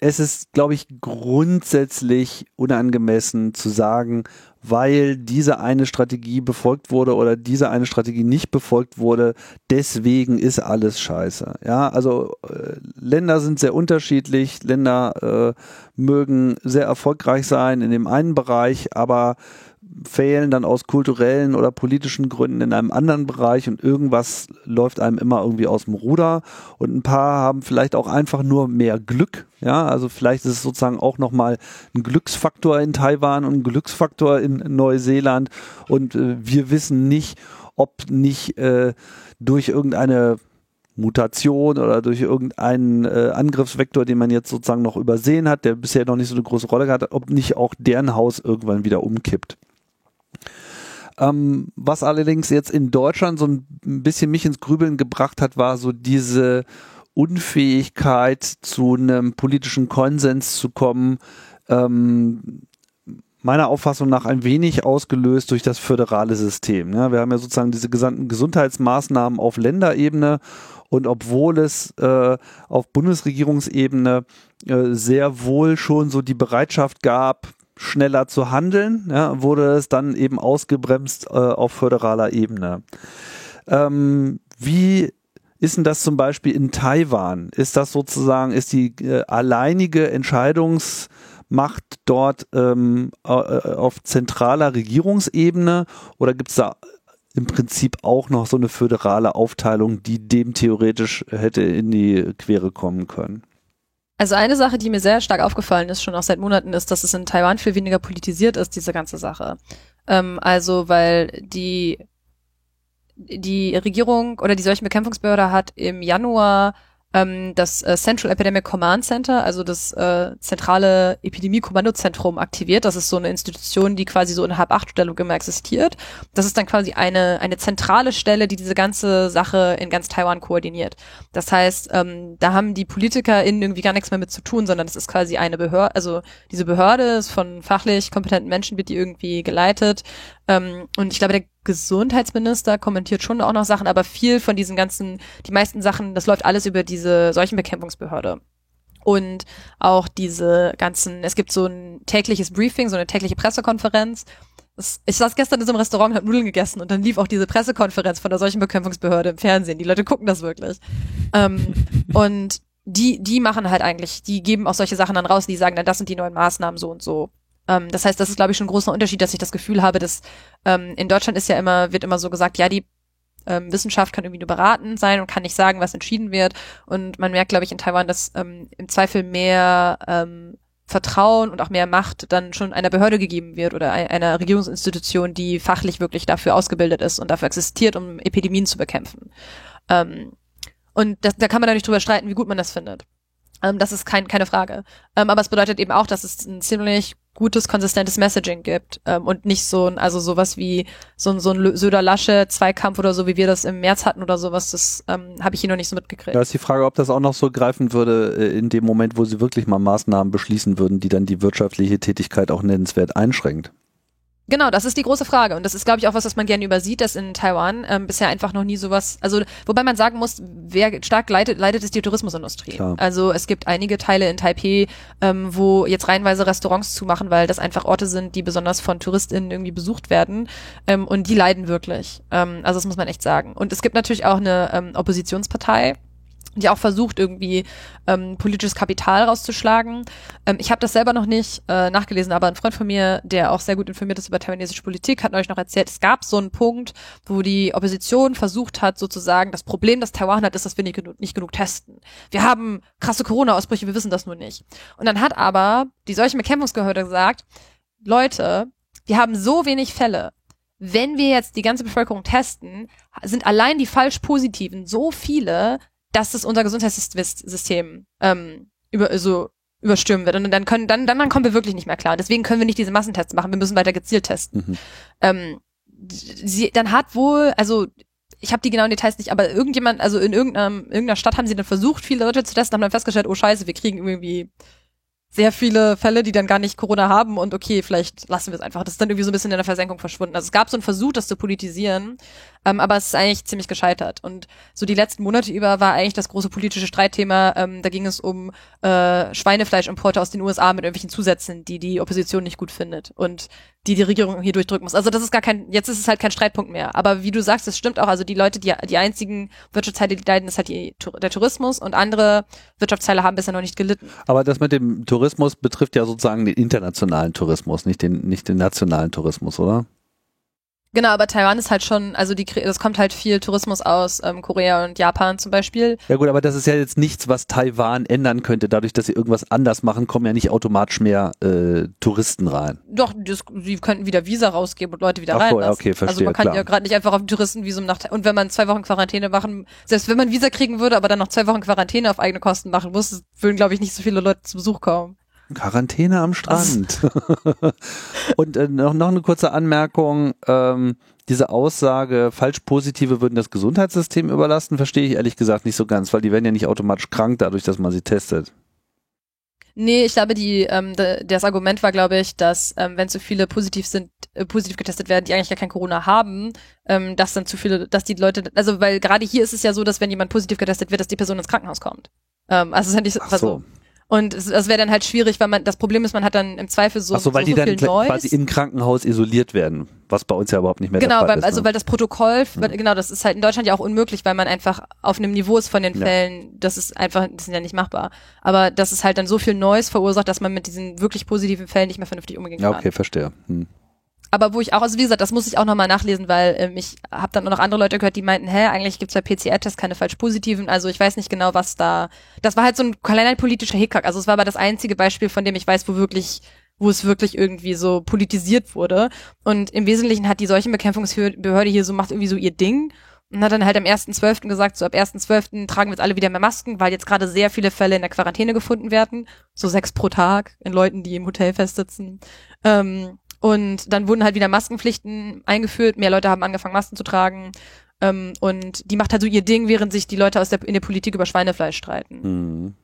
es ist, glaube ich, grundsätzlich unangemessen zu sagen, weil diese eine Strategie befolgt wurde oder diese eine Strategie nicht befolgt wurde, deswegen ist alles scheiße. Ja, also äh, Länder sind sehr unterschiedlich, Länder äh, mögen sehr erfolgreich sein in dem einen Bereich, aber fehlen dann aus kulturellen oder politischen Gründen in einem anderen Bereich und irgendwas läuft einem immer irgendwie aus dem Ruder. Und ein paar haben vielleicht auch einfach nur mehr Glück, ja, also vielleicht ist es sozusagen auch nochmal ein Glücksfaktor in Taiwan und ein Glücksfaktor in Neuseeland. Und äh, wir wissen nicht, ob nicht äh, durch irgendeine Mutation oder durch irgendeinen äh, Angriffsvektor, den man jetzt sozusagen noch übersehen hat, der bisher noch nicht so eine große Rolle gehabt hat, ob nicht auch deren Haus irgendwann wieder umkippt. Ähm, was allerdings jetzt in Deutschland so ein bisschen mich ins Grübeln gebracht hat, war so diese Unfähigkeit, zu einem politischen Konsens zu kommen, ähm, meiner Auffassung nach ein wenig ausgelöst durch das föderale System. Ja, wir haben ja sozusagen diese gesamten Gesundheitsmaßnahmen auf Länderebene Und obwohl es äh, auf Bundesregierungsebene äh, sehr wohl schon so die Bereitschaft gab, schneller zu handeln, ja, wurde es dann eben ausgebremst äh, auf föderaler Ebene. Ähm, wie ist denn das zum Beispiel in Taiwan? Ist das sozusagen, ist die äh, alleinige Entscheidungsmacht dort ähm, äh, auf zentraler Regierungsebene oder gibt es da im Prinzip auch noch so eine föderale Aufteilung, die dem theoretisch hätte in die Quere kommen können? Also eine Sache, die mir sehr stark aufgefallen ist, schon auch seit Monaten, ist, dass es in Taiwan viel weniger politisiert ist, diese ganze Sache. Ähm, also weil die die Regierung oder die Seuchenbekämpfungsbehörde hat im Januar ähm, das äh, Central Epidemic Command Center, also das äh, zentrale Epidemie-Kommandozentrum aktiviert. Das ist so eine Institution, die quasi so in Halb-Acht-Stellung immer existiert. Das ist dann quasi eine, eine zentrale Stelle, die diese ganze Sache in ganz Taiwan koordiniert. Das heißt, ähm, da haben die PolitikerInnen irgendwie gar nichts mehr mit zu tun, sondern es ist quasi eine Behörde, also diese Behörde ist von fachlich kompetenten Menschen, wird die irgendwie geleitet. Ähm, und ich glaube, der Gesundheitsminister kommentiert schon auch noch Sachen, aber viel von diesen ganzen, die meisten Sachen, das läuft alles über diese Seuchenbekämpfungsbehörde. Und auch diese ganzen, es gibt so ein tägliches Briefing, so eine tägliche Pressekonferenz. Ich saß gestern in so einem Restaurant und habe Nudeln gegessen und dann lief auch diese Pressekonferenz von der Seuchenbekämpfungsbehörde im Fernsehen. Die Leute gucken das wirklich. Ähm, und die, die machen halt eigentlich, die geben auch solche Sachen dann raus, die sagen dann, das sind die neuen Maßnahmen so und so. Ähm, das heißt, das ist, glaube ich, schon ein großer Unterschied, dass ich das Gefühl habe, dass ähm, in Deutschland ist ja immer, wird immer so gesagt, ja, die ähm, Wissenschaft kann irgendwie nur beratend sein und kann nicht sagen, was entschieden wird. Und man merkt, glaube ich, in Taiwan, dass ähm, im Zweifel mehr ähm, Vertrauen und auch mehr Macht dann schon einer Behörde gegeben wird oder einer Regierungsinstitution, die fachlich wirklich dafür ausgebildet ist und dafür existiert, um Epidemien zu bekämpfen. Ähm, und das, da kann man nicht drüber streiten, wie gut man das findet. Ähm, das ist kein, keine Frage. Ähm, aber es bedeutet eben auch, dass es ein ziemlich gutes, konsistentes Messaging gibt ähm, und nicht so ein, also sowas wie so ein, so ein Söder-Lasche-Zweikampf oder so, wie wir das im März hatten oder sowas, das ähm, habe ich hier noch nicht so mitgekriegt. Da ist die Frage, ob das auch noch so greifen würde äh, in dem Moment, wo sie wirklich mal Maßnahmen beschließen würden, die dann die wirtschaftliche Tätigkeit auch nennenswert einschränkt. Genau, das ist die große Frage. Und das ist, glaube ich, auch was, was man gerne übersieht, dass in Taiwan ähm, bisher einfach noch nie sowas, also wobei man sagen muss, wer stark leidet, leidet ist die Tourismusindustrie. Klar. Also es gibt einige Teile in Taipei, ähm, wo jetzt reihenweise Restaurants zumachen, weil das einfach Orte sind, die besonders von TouristInnen irgendwie besucht werden. Ähm, und die leiden wirklich. Ähm, also das muss man echt sagen. Und es gibt natürlich auch eine ähm, Oppositionspartei, die auch versucht, irgendwie ähm, politisches Kapital rauszuschlagen. Ähm, ich habe das selber noch nicht äh, nachgelesen, aber ein Freund von mir, der auch sehr gut informiert ist über taiwanesische Politik, hat euch noch erzählt, es gab so einen Punkt, wo die Opposition versucht hat, sozusagen, das Problem, das Taiwan hat, ist, dass wir nicht, genug, nicht genug testen. Wir haben krasse Corona-Ausbrüche, wir wissen das nur nicht. Und dann hat aber die solche Bekämpfungsgehörde gesagt, Leute, wir haben so wenig Fälle, wenn wir jetzt die ganze Bevölkerung testen, sind allein die falsch positiven so viele, dass es unser Gesundheitssystem ähm, über so überstürmen wird. Und dann können, dann, dann, dann kommen wir wirklich nicht mehr klar. Deswegen können wir nicht diese Massentests machen. Wir müssen weiter gezielt testen. Mhm. Ähm, sie, dann hat wohl, also ich habe die genauen Details nicht, aber irgendjemand, also in irgendeiner, irgendeiner Stadt haben sie dann versucht, viele Leute zu testen, haben dann festgestellt, oh scheiße, wir kriegen irgendwie sehr viele Fälle, die dann gar nicht Corona haben und okay, vielleicht lassen wir es einfach. Das ist dann irgendwie so ein bisschen in der Versenkung verschwunden. Also es gab so einen Versuch, das zu politisieren, ähm, aber es ist eigentlich ziemlich gescheitert. Und so die letzten Monate über war eigentlich das große politische Streitthema, ähm, da ging es um äh, Schweinefleischimporte aus den USA mit irgendwelchen Zusätzen, die die Opposition nicht gut findet und die die Regierung hier durchdrücken muss. Also das ist gar kein, jetzt ist es halt kein Streitpunkt mehr. Aber wie du sagst, das stimmt auch. Also die Leute, die, die einzigen Wirtschaftsteile, die leiden, ist halt die, der Tourismus und andere Wirtschaftsteile haben bisher noch nicht gelitten. Aber das mit dem Tourismus betrifft ja sozusagen den internationalen Tourismus, nicht den, nicht den nationalen Tourismus, oder? Genau, aber Taiwan ist halt schon, also die, das kommt halt viel Tourismus aus ähm, Korea und Japan zum Beispiel. Ja gut, aber das ist ja jetzt nichts, was Taiwan ändern könnte. Dadurch, dass sie irgendwas anders machen, kommen ja nicht automatisch mehr äh, Touristen rein. Doch, das, die könnten wieder Visa rausgeben und Leute wieder Ach, reinlassen. Okay, verstehe, also man kann klar. ja gerade nicht einfach auf ein Touristenvisum nach und wenn man zwei Wochen Quarantäne machen, selbst wenn man Visa kriegen würde, aber dann noch zwei Wochen Quarantäne auf eigene Kosten machen muss, würden glaube ich nicht so viele Leute zu Besuch kommen. Quarantäne am Strand. und äh, noch, noch eine kurze Anmerkung. Ähm, diese Aussage, falsch positive würden das Gesundheitssystem überlasten, verstehe ich ehrlich gesagt nicht so ganz, weil die werden ja nicht automatisch krank dadurch, dass man sie testet. Nee, ich glaube, die, ähm, de, das Argument war, glaube ich, dass ähm, wenn zu viele positiv sind, äh, positiv getestet werden, die eigentlich gar kein Corona haben, ähm, dass dann zu viele, dass die Leute, also weil gerade hier ist es ja so, dass wenn jemand positiv getestet wird, dass die Person ins Krankenhaus kommt. Ähm, also es ist ja nicht so, Ach so. Und es, das wäre dann halt schwierig, weil man das Problem ist, man hat dann im Zweifel so, Ach so, weil so, die so dann gl- Noise. quasi im Krankenhaus isoliert werden, was bei uns ja überhaupt nicht mehr Genau, der Fall weil, ist. also ne? weil das Protokoll, weil- genau, das ist halt in Deutschland ja auch unmöglich, weil man einfach auf einem Niveau ist von den Ja. Fällen, das ist einfach, das ist ja nicht machbar. Aber das ist halt dann so viel Noise verursacht, dass man mit diesen wirklich positiven Fällen nicht mehr vernünftig umgehen ja, kann. okay, verstehe. Hm. Aber wo ich auch, also wie gesagt, das muss ich auch nochmal nachlesen, weil ähm, ich habe dann auch noch andere Leute gehört, die meinten, hä, eigentlich gibt's bei PCR-Tests keine falsch positiven. Also ich weiß nicht genau, was da. Das war halt so ein kleiner politischer Hickhack. Also es war aber das einzige Beispiel, von dem ich weiß, wo wirklich, wo es wirklich irgendwie so politisiert wurde. Und im Wesentlichen hat die Seuchenbekämpfungsbehörde hier so macht irgendwie so ihr Ding. Und hat dann halt am 1.12. gesagt, so ab 1.12. tragen wir jetzt alle wieder mehr Masken, weil jetzt gerade sehr viele Fälle in der Quarantäne gefunden werden. So sechs pro Tag in Leuten, die im Hotel festsitzen. Ähm, und dann wurden halt wieder Maskenpflichten eingeführt. Mehr Leute haben angefangen, Masken zu tragen. Ähm, und die macht halt so ihr Ding, während sich die Leute aus der, in der Politik über Schweinefleisch streiten. Mhm.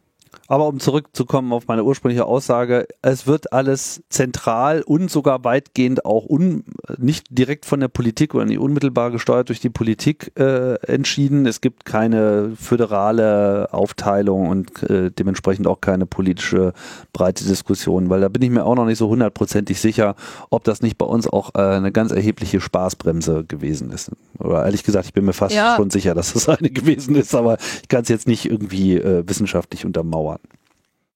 Aber um zurückzukommen auf meine ursprüngliche Aussage, es wird alles zentral und sogar weitgehend auch un, nicht direkt von der Politik oder nicht unmittelbar gesteuert durch die Politik äh, entschieden. Es gibt keine föderale Aufteilung und äh, dementsprechend auch keine politische breite Diskussion, weil da bin ich mir auch noch nicht so hundertprozentig sicher, ob das nicht bei uns auch äh, eine ganz erhebliche Spaßbremse gewesen ist. Oder ehrlich gesagt, ich bin mir fast Ja. schon sicher, dass es eine gewesen ist, aber ich kann es jetzt nicht irgendwie äh, wissenschaftlich untermauern.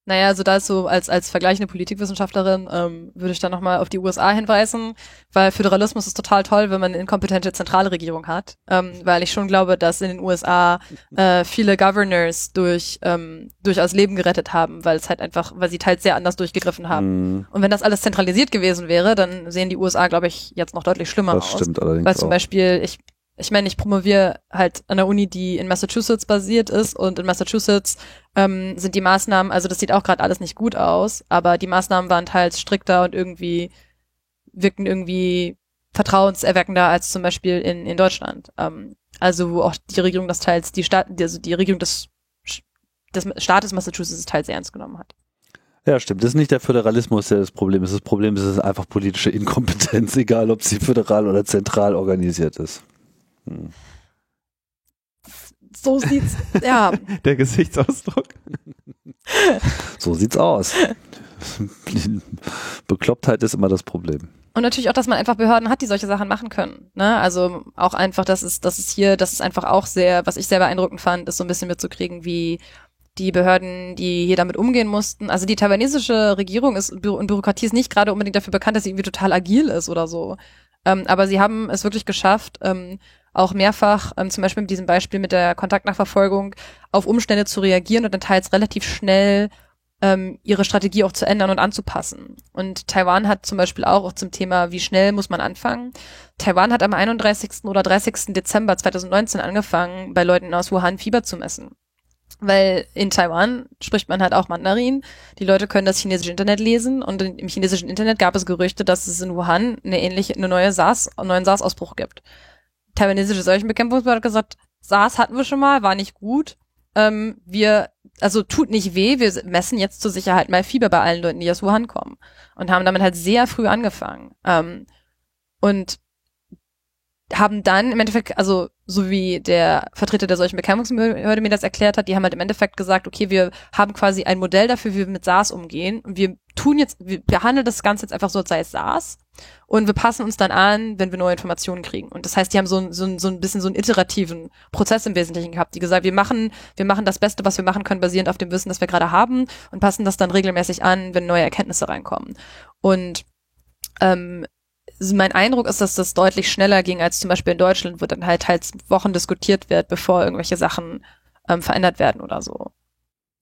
Naja, also da so als, als vergleichende Politikwissenschaftlerin ähm, würde ich da nochmal auf die USA hinweisen, weil Föderalismus ist total toll, wenn man eine inkompetente zentrale Regierung hat, ähm, weil ich schon glaube, dass in den USA äh, viele Governors durch ähm, durchaus Leben gerettet haben, weil es halt einfach, weil sie teils sehr anders durchgegriffen haben. Mhm, Und wenn das alles zentralisiert gewesen wäre, dann sehen die USA, glaube ich, jetzt noch deutlich schlimmer das aus. stimmt allerdings Weil zum. Beispiel, ich, ich meine, ich promoviere halt an der Uni, die in Massachusetts basiert ist und in Massachusetts ähm, sind die Maßnahmen, also das sieht auch gerade alles nicht gut aus, aber die Maßnahmen waren teils strikter und irgendwie wirken irgendwie vertrauenserweckender als zum Beispiel in, in Deutschland. Ähm, also wo auch die Regierung das teils, die Staat, also die Regierung des, des Staates Massachusetts teils ernst genommen hat. Ja, stimmt. Das ist nicht der Föderalismus, der das Problem ist. Das Problem ist, es ist einfach politische Inkompetenz, egal ob sie föderal oder zentral organisiert ist. So sieht's, ja. Der Gesichtsausdruck. So sieht's aus. Beklopptheit ist immer das Problem. Und natürlich auch, dass man einfach Behörden hat, die solche Sachen machen können. Ne? Also auch einfach, dass es, dass es hier, das ist einfach auch sehr, was ich sehr beeindruckend fand, ist so ein bisschen mitzukriegen, wie die Behörden, die hier damit umgehen mussten. Also die taiwanesische Regierung ist und Bürokratie ist nicht gerade unbedingt dafür bekannt, dass sie irgendwie total agil ist oder so. Ähm, aber sie haben es wirklich geschafft, ähm, auch mehrfach, ähm, zum Beispiel mit diesem Beispiel mit der Kontaktnachverfolgung, auf Umstände zu reagieren und dann teils relativ schnell ähm, ihre Strategie auch zu ändern und anzupassen. Und Taiwan hat zum Beispiel auch, auch zum Thema, wie schnell muss man anfangen. Taiwan hat am 31. oder 30. Dezember 2019 angefangen, bei Leuten aus Wuhan Fieber zu messen. Weil in Taiwan spricht man halt auch Mandarin. Die Leute können das chinesische Internet lesen und im chinesischen Internet gab es Gerüchte, dass es in Wuhan eine ähnliche, eine neue SARS, einen neuen SARS-Ausbruch gibt. Taiwanesische Seuchenbekämpfungsbehörde hat gesagt, SARS hatten wir schon mal, war nicht gut. Ähm, wir, also tut nicht weh, wir messen jetzt zur Sicherheit mal Fieber bei allen Leuten, die aus Wuhan kommen. Und haben damit halt sehr früh angefangen. Ähm, und haben dann im Endeffekt, also so wie der Vertreter der solchen Bekämpfungsbehörde mir das erklärt hat, die haben halt im Endeffekt gesagt, okay, wir haben quasi ein Modell dafür, wie wir mit SARS umgehen und wir tun jetzt, wir behandeln das Ganze jetzt einfach so, als sei es SARS und wir passen uns dann an, wenn wir neue Informationen kriegen. Und das heißt, die haben so, ein- so, so ein bisschen so einen iterativen Prozess im Wesentlichen gehabt, die gesagt, wir machen, wir machen das Beste, was wir machen können, basierend auf dem Wissen, das wir gerade haben und passen das dann regelmäßig an, wenn neue Erkenntnisse reinkommen. Und ähm, mein Eindruck ist, dass das deutlich schneller ging als zum Beispiel in Deutschland, wo dann halt teils Wochen diskutiert wird, bevor irgendwelche Sachen ähm, verändert werden oder so.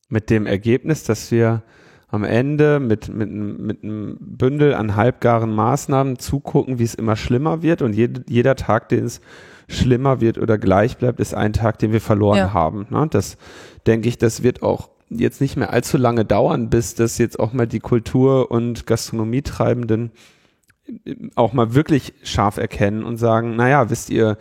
Mit dem Ergebnis, dass wir am Ende mit, mit, mit einem Bündel an halbgaren Maßnahmen zugucken, wie es immer schlimmer wird und jed, jeder Tag, den es schlimmer wird oder gleich bleibt, ist ein Tag, den wir verloren Ja. haben. Ne? Das denke ich, das wird auch jetzt nicht mehr allzu lange dauern, bis das jetzt auch mal die Kultur- und Gastronomietreibenden auch mal wirklich scharf erkennen und sagen, naja, wisst ihr,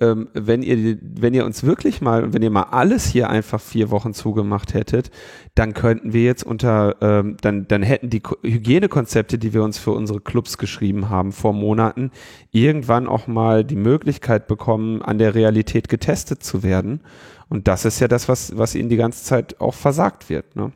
ähm, wenn ihr, wenn ihr uns wirklich mal, wenn ihr mal alles hier einfach vier Wochen zugemacht hättet, dann könnten wir jetzt unter, ähm, dann, dann hätten die Ko- Hygienekonzepte, die wir uns für unsere Clubs geschrieben haben vor Monaten, irgendwann auch mal die Möglichkeit bekommen, an der Realität getestet zu werden. Und das ist ja das, was, was ihnen die ganze Zeit auch versagt wird. Ne?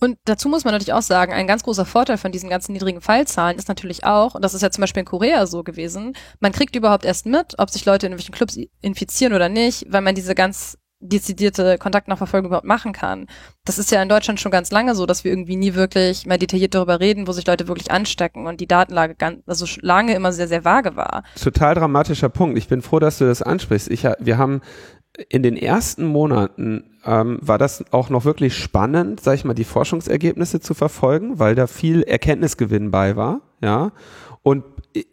Und dazu muss man natürlich auch sagen, ein ganz großer Vorteil von diesen ganzen niedrigen Fallzahlen ist natürlich auch, und das ist ja zum Beispiel in Korea so gewesen, man kriegt überhaupt erst mit, ob sich Leute in irgendwelchen Clubs infizieren oder nicht, weil man diese ganz dezidierte Kontaktnachverfolgung überhaupt machen kann. Das ist ja in Deutschland schon ganz lange so, dass wir irgendwie nie wirklich mal detailliert darüber reden, wo sich Leute wirklich anstecken und die Datenlage ganz, also lange immer sehr, sehr vage war. total dramatischer Punkt. Ich bin froh, dass du das ansprichst. Ich, wir haben in den ersten Monaten ähm, war das auch noch wirklich spannend, sag ich mal, die Forschungsergebnisse zu verfolgen, weil da viel Erkenntnisgewinn bei war, ja. Und äh,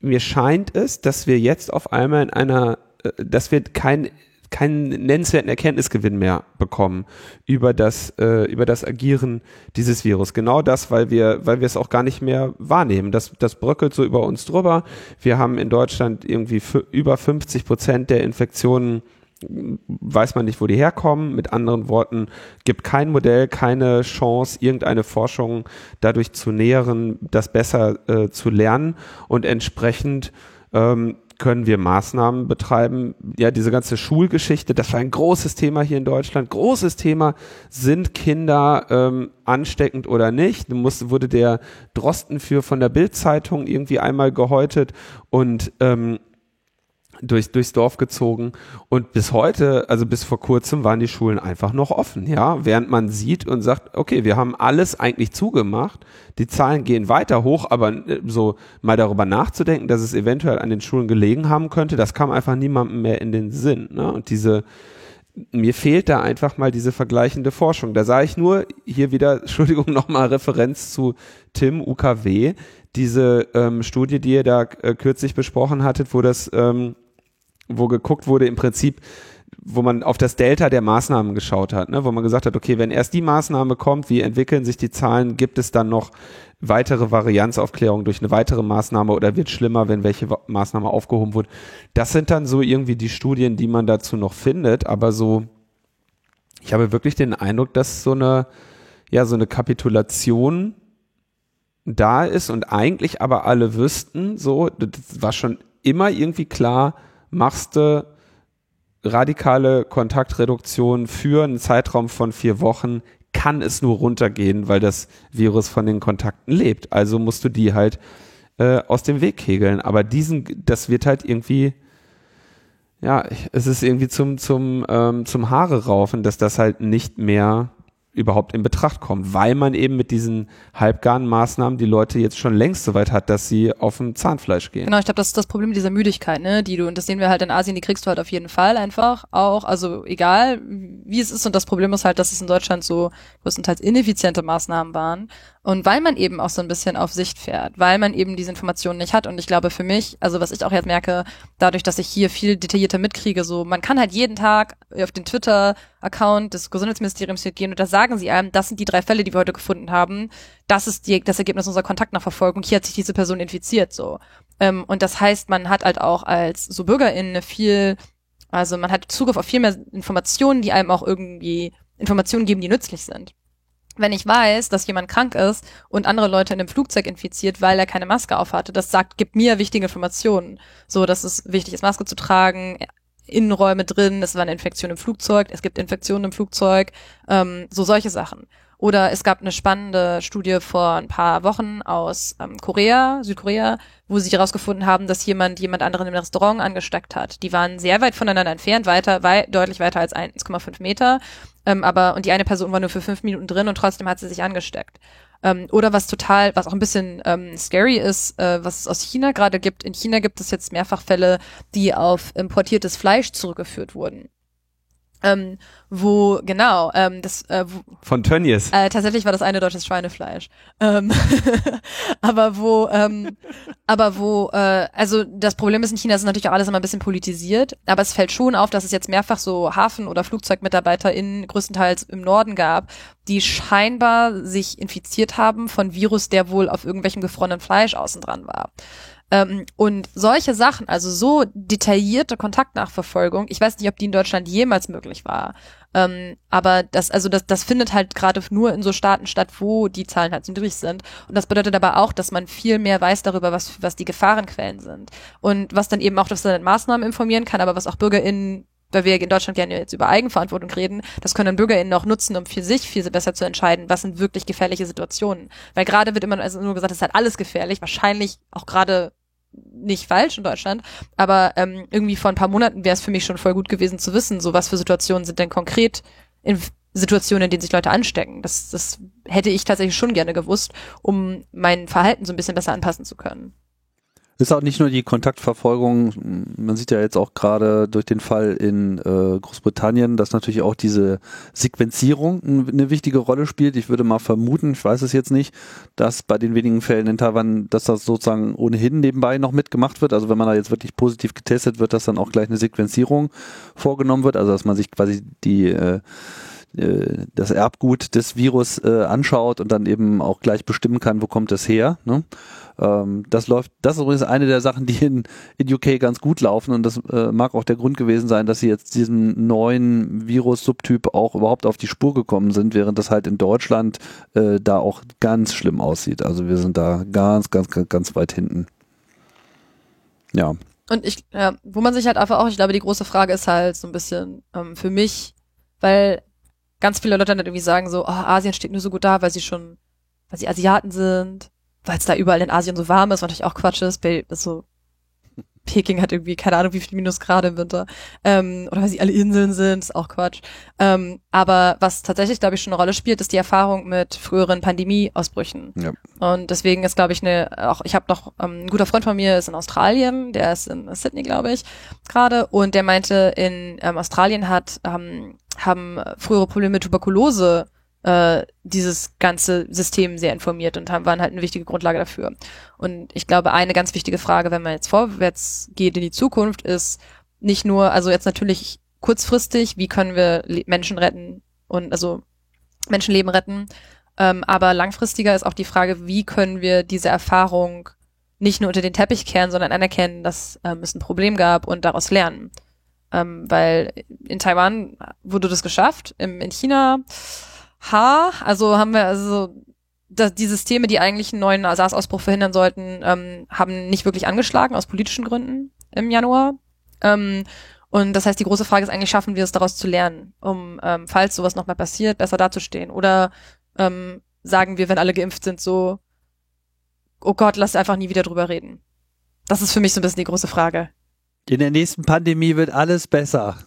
mir scheint es, dass wir jetzt auf einmal in einer, äh, dass wir kein keinen nennenswerten Erkenntnisgewinn mehr bekommen über das äh, über das Agieren dieses Virus. Genau das, weil wir weil wir es auch gar nicht mehr wahrnehmen. Das das bröckelt so über uns drüber. Wir haben in Deutschland irgendwie über 50 Prozent der Infektionen weiß man nicht, wo die herkommen. Mit anderen Worten, gibt kein Modell, keine Chance, irgendeine Forschung dadurch zu nähern, das besser äh, zu lernen. Und entsprechend ähm, können wir Maßnahmen betreiben. Ja, diese ganze Schulgeschichte, das war ein großes Thema hier in Deutschland. Großes Thema, sind Kinder ähm, ansteckend oder nicht? Da wurde der Drosten für von der Bildzeitung irgendwie einmal gehäutet und ähm, durch, durchs Dorf gezogen und bis heute, also bis vor kurzem waren die Schulen einfach noch offen, ja, während man sieht und sagt, okay, wir haben alles eigentlich zugemacht, die Zahlen gehen weiter hoch, aber äh, so mal darüber nachzudenken, dass es eventuell an den Schulen gelegen haben könnte, das kam einfach niemandem mehr in den Sinn, ne? und diese, mir fehlt da einfach mal diese vergleichende Forschung. Da sah ich nur hier wieder, Entschuldigung, nochmal Referenz zu Tim UKW, diese ähm, Studie, die ihr da äh, kürzlich besprochen hattet, wo das, ähm, wo geguckt wurde im Prinzip, wo man auf das Delta der Maßnahmen geschaut hat, ne? wo man gesagt hat, okay, wenn erst die Maßnahme kommt, wie entwickeln sich die Zahlen, gibt es dann noch weitere Varianzaufklärung durch eine weitere Maßnahme oder wird schlimmer, wenn welche Maßnahme aufgehoben wird. Das sind dann so irgendwie die Studien, die man dazu noch findet, aber so, ich habe wirklich den Eindruck, dass so eine, ja, so eine Kapitulation da ist und eigentlich aber alle wüssten, so, das war schon immer irgendwie klar, machst du radikale Kontaktreduktion für einen Zeitraum von vier Wochen, kann es nur runtergehen, weil das Virus von den Kontakten lebt. Also musst du die halt äh, aus dem Weg kegeln. Aber diesen, das wird halt irgendwie, ja, es ist irgendwie zum, zum, ähm, zum Haare raufen, dass das halt nicht mehr überhaupt in Betracht kommt, weil man eben mit diesen halbgaren Maßnahmen die Leute jetzt schon längst so weit hat, dass sie auf dem Zahnfleisch gehen. Genau, ich glaube, das ist das Problem dieser Müdigkeit, ne, die du, und das sehen wir halt in Asien, die kriegst du halt auf jeden Fall einfach auch, also egal wie es ist und das Problem ist halt, dass es in Deutschland so größtenteils ineffiziente Maßnahmen waren und weil man eben auch so ein bisschen auf Sicht fährt, weil man eben diese Informationen nicht hat und ich glaube für mich, also was ich auch jetzt merke, dadurch, dass ich hier viel detaillierter mitkriege, so man kann halt jeden Tag auf den Twitter-Account des Gesundheitsministeriums hier gehen und da sagen sie einem, das sind die drei Fälle, die wir heute gefunden haben, das ist die, das Ergebnis unserer Kontaktnachverfolgung, hier hat sich diese Person infiziert, so. Ähm, und das heißt, man hat halt auch als so BürgerInnen viel, also man hat Zugriff auf viel mehr Informationen, die einem auch irgendwie Informationen geben, die nützlich sind. Wenn ich weiß, dass jemand krank ist und andere Leute in einem Flugzeug infiziert, weil er keine Maske aufhatte, das sagt, gibt mir wichtige Informationen. So, dass es wichtig ist, Maske zu tragen, Innenräume drin, es war eine Infektion im Flugzeug, es gibt Infektionen im Flugzeug, ähm, so solche Sachen. Oder es gab eine spannende Studie vor ein paar Wochen aus ähm, Korea, Südkorea, wo sie herausgefunden haben, dass jemand jemand anderen im Restaurant angesteckt hat. Die waren sehr weit voneinander entfernt, weiter, weit, deutlich weiter als 1,5 Meter. Ähm, aber und die eine Person war nur für fünf Minuten drin und trotzdem hat sie sich angesteckt. Ähm, oder was total, was auch ein bisschen ähm, scary ist, äh, was es aus China gerade gibt. In China gibt es jetzt mehrfach Fälle, die auf importiertes Fleisch zurückgeführt wurden. Ähm, wo, genau, ähm, das, äh, wo, Von Tönnies. äh, tatsächlich war das eine deutsches Schweinefleisch. Ähm, aber wo, ähm, aber wo, äh, also das Problem ist in China ist natürlich auch alles immer ein bisschen politisiert, aber es fällt schon auf, dass es jetzt mehrfach so Hafen- oder FlugzeugmitarbeiterInnen größtenteils im Norden gab, die scheinbar sich infiziert haben von Virus, der wohl auf irgendwelchem gefrorenen Fleisch außen dran war. Ähm, und solche Sachen, also so detaillierte Kontaktnachverfolgung, ich weiß nicht, ob die in Deutschland jemals möglich war. Ähm, aber das, also das, das findet halt gerade nur in so Staaten statt, wo die Zahlen halt so niedrig sind. Und das bedeutet aber auch, dass man viel mehr weiß darüber, was, was die Gefahrenquellen sind. Und was dann eben auch, man Maßnahmen informieren kann, aber was auch BürgerInnen weil wir in Deutschland gerne jetzt über Eigenverantwortung reden, das können BürgerInnen auch nutzen, um für sich viel besser zu entscheiden, was sind wirklich gefährliche Situationen. Weil gerade wird immer also nur gesagt, es ist halt alles gefährlich, wahrscheinlich auch gerade nicht falsch in Deutschland, aber ähm, irgendwie vor ein paar Monaten wäre es für mich schon voll gut gewesen zu wissen, so was für Situationen sind denn konkret in Situationen, in denen sich Leute anstecken. Das, das hätte ich tatsächlich schon gerne gewusst, um mein Verhalten so ein bisschen besser anpassen zu können. Ist auch nicht nur die Kontaktverfolgung, man sieht ja jetzt auch gerade durch den Fall in äh, Großbritannien, dass natürlich auch diese Sequenzierung eine wichtige Rolle spielt. Ich würde mal vermuten, ich weiß es jetzt nicht, dass bei den wenigen Fällen in Taiwan, dass das sozusagen ohnehin nebenbei noch mitgemacht wird. Also wenn man da jetzt wirklich positiv getestet wird, dass dann auch gleich eine Sequenzierung vorgenommen wird. Also dass man sich quasi die äh, äh das Erbgut des Virus äh, anschaut und dann eben auch gleich bestimmen kann, wo kommt es her. Ne? Ähm, das läuft, das ist übrigens eine der Sachen, die in, in UK ganz gut laufen und das äh, mag auch der Grund gewesen sein, dass sie jetzt diesen neuen Virus-Subtyp auch überhaupt auf die Spur gekommen sind, während das halt in Deutschland äh, da auch ganz schlimm aussieht. Also wir sind da ganz, ganz, ganz, ganz weit hinten. Ja. Und ich, ja, wo man sich halt einfach auch, ich glaube, die große Frage ist halt so ein bisschen ähm, für mich, weil ganz viele Leute dann irgendwie sagen so, oh, Asien steht nur so gut da, weil sie schon, weil sie Asiaten sind weil es da überall in Asien so warm ist, was natürlich auch Quatsch ist. Bei, so Peking hat irgendwie keine Ahnung wie viel Minusgrade im Winter ähm, oder weil sie alle Inseln sind, ist auch Quatsch. Ähm, aber was tatsächlich, glaube ich, schon eine Rolle spielt, ist die Erfahrung mit früheren Pandemieausbrüchen. Ja. Und deswegen ist, glaube ich, eine, auch ich habe noch ähm, ein guter Freund von mir ist in Australien, der ist in Sydney, glaube ich, gerade, und der meinte, in ähm, Australien hat ähm, haben frühere Probleme mit Tuberkulose äh, dieses ganze System sehr informiert und haben, waren halt eine wichtige Grundlage dafür. Und ich glaube, eine ganz wichtige Frage, wenn man jetzt vorwärts geht in die Zukunft, ist nicht nur, also jetzt natürlich kurzfristig, wie können wir Menschen retten und also Menschenleben retten, ähm, aber langfristiger ist auch die Frage, wie können wir diese Erfahrung nicht nur unter den Teppich kehren, sondern anerkennen, dass ähm, es ein Problem gab und daraus lernen. Ähm, weil in Taiwan wurde das geschafft, im, in China H, also haben wir also dass die Systeme, die eigentlich einen neuen SARS-Ausbruch verhindern sollten, ähm, haben nicht wirklich angeschlagen aus politischen Gründen im Januar. Ähm, und das heißt, die große Frage ist eigentlich, schaffen wir es daraus zu lernen, um, ähm, falls sowas nochmal passiert, besser dazustehen? Oder ähm, sagen wir, wenn alle geimpft sind, so, oh Gott, lass einfach nie wieder drüber reden. Das ist für mich so ein bisschen die große Frage. In der nächsten Pandemie wird alles besser.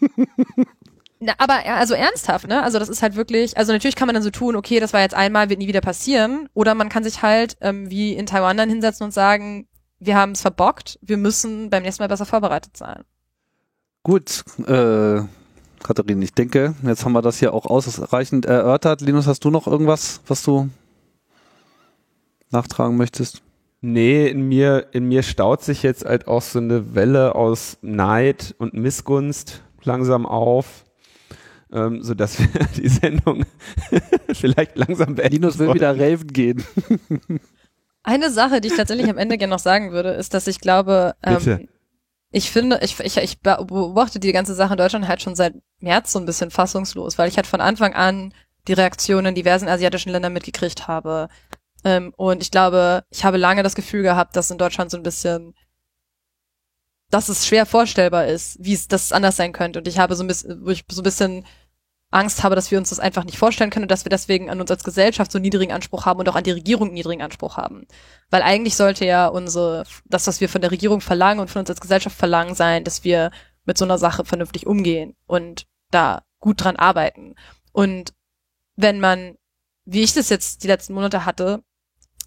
Na, aber also ernsthaft, ne? Also das ist halt wirklich, also natürlich kann man dann so tun, okay, das war jetzt einmal, wird nie wieder passieren. Oder man kann sich halt ähm, wie in Taiwan dann hinsetzen und sagen, wir haben es verbockt, wir müssen beim nächsten Mal besser vorbereitet sein. Gut, äh, Katharin, ich denke, jetzt haben wir das hier auch ausreichend erörtert. Linus, hast du noch irgendwas, was du nachtragen möchtest? Nee, in mir, in mir staut sich jetzt halt auch so eine Welle aus Neid und Missgunst langsam auf ähm, sodass wir die Sendung vielleicht langsam beenden. Linus will wieder raven gehen. Eine Sache, die ich tatsächlich am Ende gerne noch sagen würde, ist, dass ich glaube, ähm, ich finde, ich, ich, ich beobachte die ganze Sache in Deutschland halt schon seit März so ein bisschen fassungslos, weil ich halt von Anfang an die Reaktionen in diversen asiatischen Ländern mitgekriegt habe. Ähm, und ich glaube, ich habe lange das Gefühl gehabt, dass in Deutschland so ein bisschen dass es schwer vorstellbar ist, wie es das anders sein könnte. Und ich habe so ein bisschen, wo ich so ein bisschen Angst habe, dass wir uns das einfach nicht vorstellen können und dass wir deswegen an uns als Gesellschaft so niedrigen Anspruch haben und auch an die Regierung niedrigen Anspruch haben. Weil eigentlich sollte ja unsere, das, was wir von der Regierung verlangen und von uns als Gesellschaft verlangen, sein, dass wir mit so einer Sache vernünftig umgehen und da gut dran arbeiten. Und wenn man, wie ich das jetzt die letzten Monate hatte,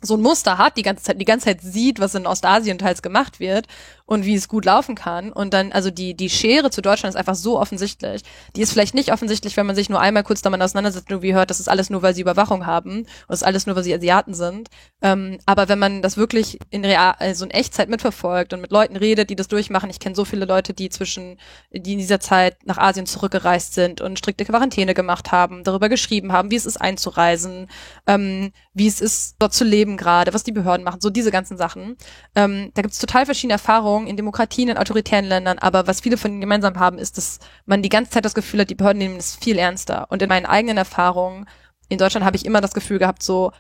so ein Muster hat, die ganze Zeit, die ganze Zeit sieht, was in Ostasien teils gemacht wird und wie es gut laufen kann. Und dann, also die, die Schere zu Deutschland ist einfach so offensichtlich. Die ist vielleicht nicht offensichtlich, wenn man sich nur einmal kurz damit auseinandersetzt und irgendwie hört, das ist alles nur, weil sie Überwachung haben und das ist alles nur, weil sie Asiaten sind. Ähm, aber wenn man das wirklich in real, also in Echtzeit mitverfolgt und mit Leuten redet, die das durchmachen, ich kenne so viele Leute, die zwischen, die in dieser Zeit nach Asien zurückgereist sind und strikte Quarantäne gemacht haben, darüber geschrieben haben, wie es ist einzureisen, ähm, wie es ist, dort zu leben, gerade, was die Behörden machen, so diese ganzen Sachen. Ähm, da gibt es total verschiedene Erfahrungen in Demokratien, in autoritären Ländern, aber was viele von ihnen gemeinsam haben, ist, dass man die ganze Zeit das Gefühl hat, die Behörden nehmen es viel ernster. Und in meinen eigenen Erfahrungen in Deutschland habe ich immer das Gefühl gehabt, so,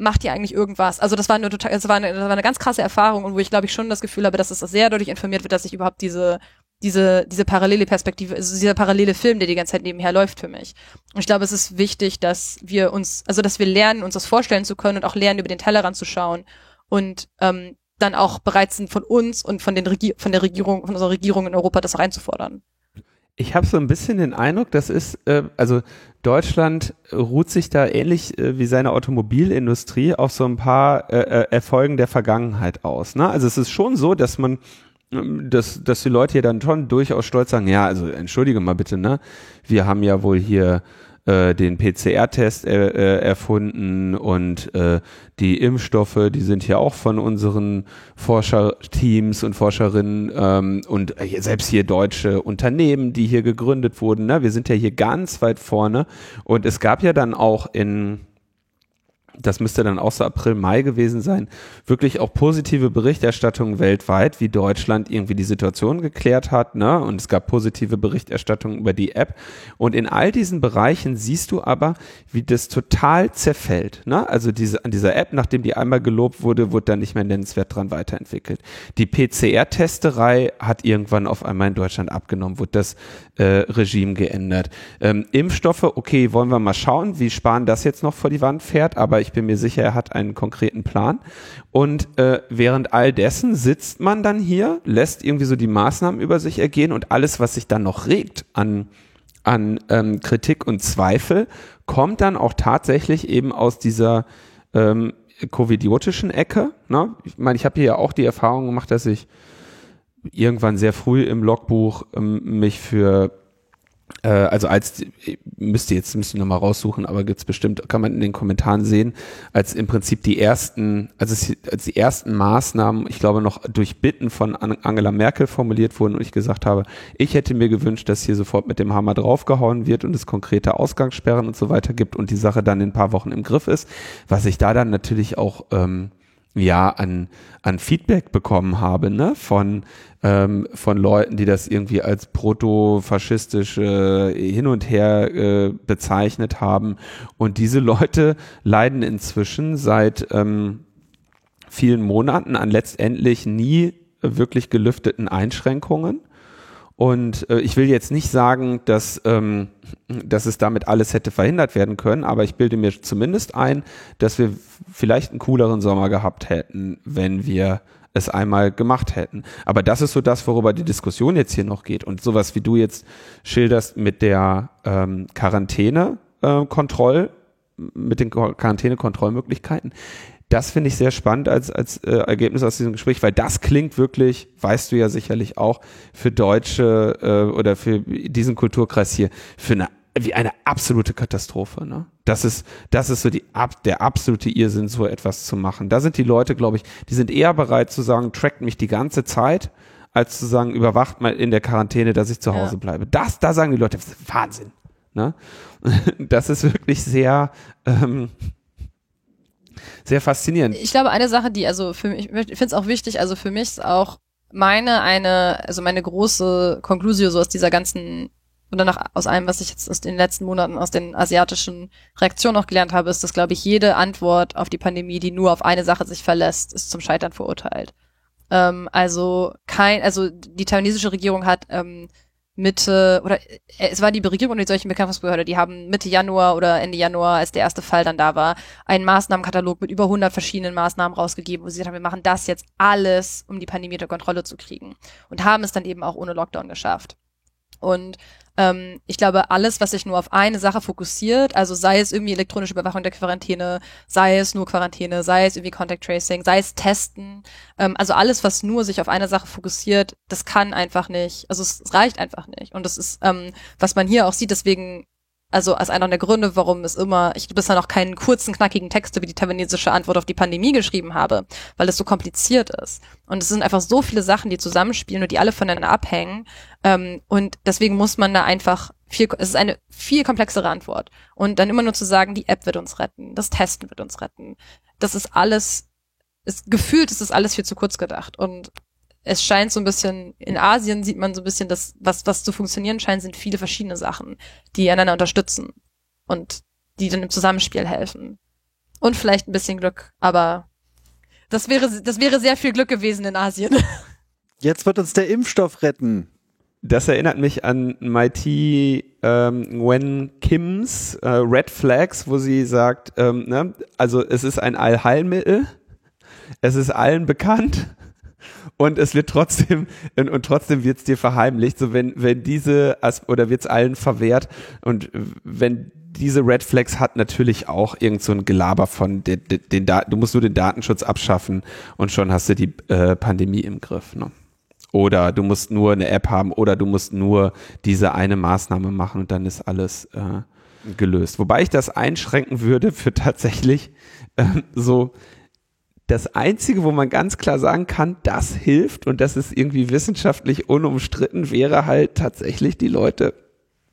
macht ihr eigentlich irgendwas? Also das war eine total, das war eine, das war eine ganz krasse Erfahrung und wo ich glaube ich schon das Gefühl habe, dass es sehr dadurch informiert wird, dass ich überhaupt diese diese diese parallele Perspektive, also dieser parallele Film, der die ganze Zeit nebenher läuft für mich. Und ich glaube, es ist wichtig, dass wir uns, also dass wir lernen, uns das vorstellen zu können und auch lernen, über den Tellerrand zu schauen und ähm, dann auch bereit sind, von uns und von den Regier von der Regierung, von unserer Regierung in Europa das reinzufordern. Ich habe so ein bisschen den Eindruck, das ist, äh, also Deutschland ruht sich da ähnlich äh, wie seine Automobilindustrie auf so ein paar äh, äh, Erfolgen der Vergangenheit aus. Ne? Also es ist schon so, dass man ähm, dass, dass die Leute hier dann schon durchaus stolz sagen, ja, also entschuldige mal bitte, ne? Wir haben ja wohl hier äh, den PCR-Test äh, äh, erfunden und äh, die Impfstoffe, die sind ja auch von unseren Forscherteams und Forscherinnen ähm, und äh, selbst hier deutsche Unternehmen, die hier gegründet wurden. Ne? Wir sind ja hier ganz weit vorne und es gab ja dann auch in das müsste dann auch so April, Mai gewesen sein, wirklich auch positive Berichterstattungen weltweit, wie Deutschland irgendwie die Situation geklärt hat, ne? Und es gab positive Berichterstattungen über die App. Und in all diesen Bereichen siehst du aber, wie das total zerfällt, ne? Also diese, an dieser App, nachdem die einmal gelobt wurde, wurde da nicht mehr nennenswert dran weiterentwickelt. Die PCR-Testerei hat irgendwann auf einmal in Deutschland abgenommen, wurde das äh, Regime geändert. Ähm, Impfstoffe, okay, wollen wir mal schauen, wie Spahn das jetzt noch vor die Wand fährt, aber ich bin mir sicher, er hat einen konkreten Plan. Und äh, während all dessen sitzt man dann hier, lässt irgendwie so die Maßnahmen über sich ergehen und alles, was sich dann noch regt an an ähm, Kritik und Zweifel, kommt dann auch tatsächlich eben aus dieser ähm, covidiotischen Ecke. Ne? Ich meine, ich habe hier ja auch die Erfahrung gemacht, dass ich irgendwann sehr früh im Logbuch ähm, mich für also als müsste jetzt müsste ich noch mal raussuchen, aber gibt's bestimmt kann man in den Kommentaren sehen, als im Prinzip die ersten also als die ersten Maßnahmen, ich glaube noch durch Bitten von Angela Merkel formuliert wurden und ich gesagt habe, ich hätte mir gewünscht, dass hier sofort mit dem Hammer draufgehauen wird und es konkrete Ausgangssperren und so weiter gibt und die Sache dann in ein paar Wochen im Griff ist, was ich da dann natürlich auch ähm, ja an an Feedback bekommen habe ne von ähm, von Leuten die das irgendwie als proto-faschistische hin und her äh, bezeichnet haben. Und diese Leute leiden inzwischen seit ähm, vielen Monaten an letztendlich nie wirklich gelüfteten Einschränkungen und äh, ich will jetzt nicht sagen, dass, ähm, dass es damit alles hätte verhindert werden können, aber ich bilde mir zumindest ein, dass wir vielleicht einen cooleren Sommer gehabt hätten, wenn wir es einmal gemacht hätten. Aber das ist so das, worüber die Diskussion jetzt hier noch geht. Und sowas, wie du jetzt schilderst mit der ähm, Quarantäne-Kontroll, äh, mit den Quarantäne-Kontrollmöglichkeiten, das finde ich sehr spannend als, als äh, Ergebnis aus diesem Gespräch, weil das klingt wirklich, weißt du ja sicherlich auch, für Deutsche äh, oder für diesen Kulturkreis hier, für eine wie eine absolute Katastrophe. Ne? Das ist, das ist so die, ab, der absolute Irrsinn, so etwas zu machen. Da sind die Leute, glaube ich, die sind eher bereit zu sagen, trackt mich die ganze Zeit, als zu sagen, überwacht mal in der Quarantäne, dass ich zu Hause ja. bleibe. Das, da sagen die Leute, Wahnsinn. Ne? Das ist wirklich sehr, ähm, sehr faszinierend. Ich glaube, eine Sache, die, also für mich, ich finde es auch wichtig, also für mich ist auch meine eine, also meine große Konklusion so aus dieser ganzen und dann auch aus allem, was ich jetzt aus den letzten Monaten aus den asiatischen Reaktionen auch gelernt habe, ist, dass, glaube ich, jede Antwort auf die Pandemie, die nur auf eine Sache sich verlässt, ist zum Scheitern verurteilt. Ähm, also kein, also die taiwanesische Regierung hat ähm, Mitte, oder äh, es war die Regierung und die solchen Bekämpfungsbehörde, die haben Mitte Januar oder Ende Januar, als der erste Fall dann da war, einen Maßnahmenkatalog mit über 100 verschiedenen Maßnahmen rausgegeben, wo sie gesagt haben, wir machen das jetzt alles, um die Pandemie unter Kontrolle zu kriegen. Und haben es dann eben auch ohne Lockdown geschafft. Und ähm, ich glaube, alles, was sich nur auf eine Sache fokussiert, also sei es irgendwie elektronische Überwachung der Quarantäne, sei es nur Quarantäne, sei es irgendwie Contact Tracing, sei es Testen, ähm, also alles, was nur sich auf eine Sache fokussiert, das kann einfach nicht, also es, es reicht einfach nicht. Und das ist, ähm, was man hier auch sieht, deswegen also als einer der Gründe, warum es immer, ich bisher noch keinen kurzen, knackigen Text über die taiwanesische Antwort auf die Pandemie geschrieben habe, weil es so kompliziert ist. Und es sind einfach so viele Sachen, die zusammenspielen und die alle voneinander abhängen. Ähm, und deswegen muss man da einfach viel, es ist eine viel komplexere Antwort. Und dann immer nur zu sagen, die App wird uns retten, das Testen wird uns retten. Das ist alles, ist, gefühlt ist das alles viel zu kurz gedacht. Und es scheint so ein bisschen, in Asien sieht man so ein bisschen, dass was, was zu funktionieren scheint, sind viele verschiedene Sachen, die einander unterstützen und die dann im Zusammenspiel helfen. Und vielleicht ein bisschen Glück, aber das wäre, das wäre sehr viel Glück gewesen in Asien. Jetzt wird uns der Impfstoff retten. Das erinnert mich an Mighty ähm, Wen Kims äh, Red Flags, wo sie sagt, ähm, ne, also es ist ein Allheilmittel, es ist allen bekannt und es wird trotzdem und, und trotzdem wird es dir verheimlicht, so wenn wenn diese oder wird es allen verwehrt und wenn diese Red Flags hat natürlich auch irgend so ein Gelaber von den, den, den du musst nur den Datenschutz abschaffen und schon hast du die äh, Pandemie im Griff. Ne? Oder du musst nur eine App haben oder du musst nur diese eine Maßnahme machen und dann ist alles äh, gelöst. Wobei ich das einschränken würde für tatsächlich äh, so das Einzige, wo man ganz klar sagen kann, das hilft und das ist irgendwie wissenschaftlich unumstritten, wäre halt tatsächlich die Leute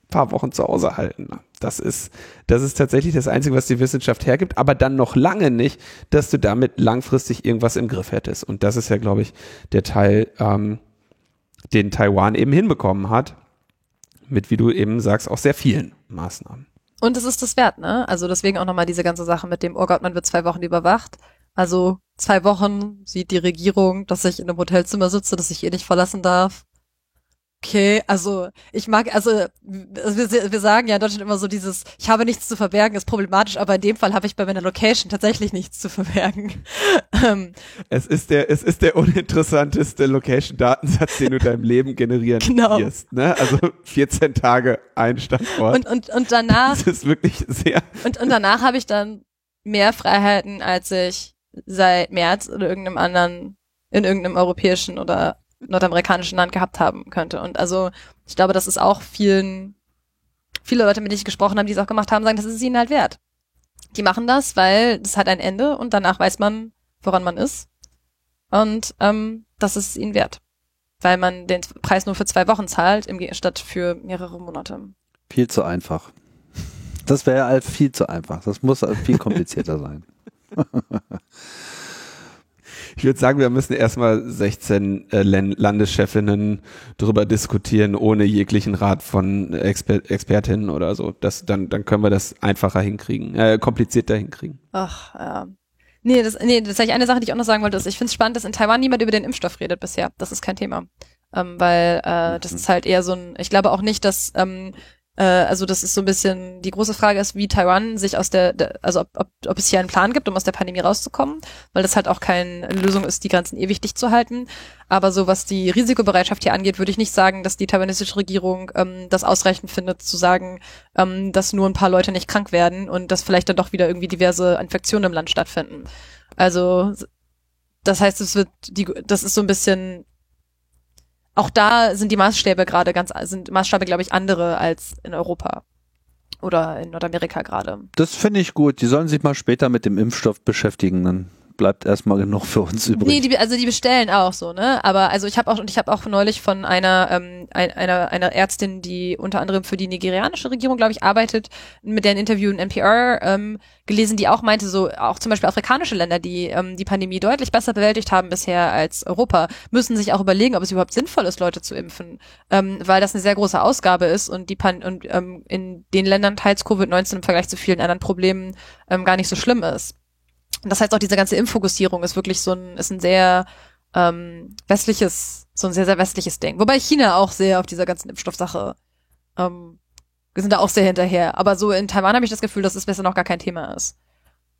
paar Wochen zu Hause halten. Das ist, das ist tatsächlich das Einzige, was die Wissenschaft hergibt, aber dann noch lange nicht, dass du damit langfristig irgendwas im Griff hättest. Und das ist ja, glaube ich, der Teil, ähm, den Taiwan eben hinbekommen hat, mit, wie du eben sagst, auch sehr vielen Maßnahmen. Und es ist das wert, ne? Also deswegen auch nochmal diese ganze Sache mit dem, oh Gott, man wird zwei Wochen überwacht. Also zwei Wochen sieht die Regierung, dass ich in einem Hotelzimmer sitze, das ich eh nicht verlassen darf. Okay, also ich mag, also wir, wir sagen ja in Deutschland immer so dieses, ich habe nichts zu verbergen, ist problematisch, aber in dem Fall habe ich bei meiner Location tatsächlich nichts zu verbergen. Ähm, es ist der, es ist der uninteressanteste Location-Datensatz, den du deinem Leben generieren genau. wirst. Ne? Also 14 Tage ein Standort. Und, und, und danach. Das ist wirklich sehr. Und, und danach habe ich dann mehr Freiheiten, als ich seit März oder irgendeinem anderen, in irgendeinem europäischen oder nordamerikanischen Land gehabt haben könnte. Und also ich glaube, das ist auch vielen, viele Leute, mit denen ich gesprochen habe, die es auch gemacht haben, sagen, das ist ihnen halt wert. Die machen das, weil das hat ein Ende und danach weiß man, woran man ist. Und ähm, das ist ihnen wert. Weil man den Preis nur für zwei Wochen zahlt, im statt für mehrere Monate. Viel zu einfach. Das wäre halt viel zu einfach. Das muss viel komplizierter sein. Ich würde sagen, wir müssen erstmal 16 äh, Landeschefinnen darüber diskutieren, ohne jeglichen Rat von Exper Expertinnen oder so. Das, dann, dann können wir das einfacher hinkriegen, äh, komplizierter hinkriegen. Ach, ja. Nee, das, nee, das ist eigentlich eine Sache, die ich auch noch sagen wollte. Ist, ich finde es spannend, dass in Taiwan niemand über den Impfstoff redet bisher. Das ist kein Thema. Ähm, weil äh, das mhm. ist halt eher so ein, ich glaube auch nicht, dass ähm, äh, also das ist so ein bisschen, die große Frage ist, wie Taiwan sich aus der, der also ob, ob, ob es hier einen Plan gibt, um aus der Pandemie rauszukommen, weil das halt auch keine Lösung ist, die Grenzen ewig dicht zu halten. Aber so was die Risikobereitschaft hier angeht, würde ich nicht sagen, dass die taiwanesische Regierung ähm, das ausreichend findet, zu sagen, ähm, dass nur ein paar Leute nicht krank werden und dass vielleicht dann doch wieder irgendwie diverse Infektionen im Land stattfinden. Also das heißt, es wird die, das ist so ein bisschen auch da sind die Maßstäbe gerade ganz, sind Maßstäbe, glaube ich, andere als in Europa oder in Nordamerika gerade. Das finde ich gut. Die sollen sich mal später mit dem Impfstoff beschäftigen. Dann bleibt erstmal genug für uns übrig. Nee, die, also die bestellen auch so, ne? Aber also ich habe auch und ich habe auch neulich von einer ähm, einer einer Ärztin, die unter anderem für die nigerianische Regierung, glaube ich, arbeitet, mit deren Interview in NPR ähm, gelesen, die auch meinte, so auch zum Beispiel afrikanische Länder, die ähm, die Pandemie deutlich besser bewältigt haben bisher als Europa, müssen sich auch überlegen, ob es überhaupt sinnvoll ist, Leute zu impfen, ähm, weil das eine sehr große Ausgabe ist und die Pan und ähm, in den Ländern teils Covid-19 im Vergleich zu vielen anderen Problemen ähm, gar nicht so schlimm ist. Und das heißt auch diese ganze Impffokussierung ist wirklich so ein, ist ein sehr ähm, westliches, so ein sehr, sehr westliches Ding. Wobei China auch sehr auf dieser ganzen Impfstoffsache, ähm, wir sind da auch sehr hinterher. Aber so in Taiwan habe ich das Gefühl, dass es besser noch gar kein Thema ist.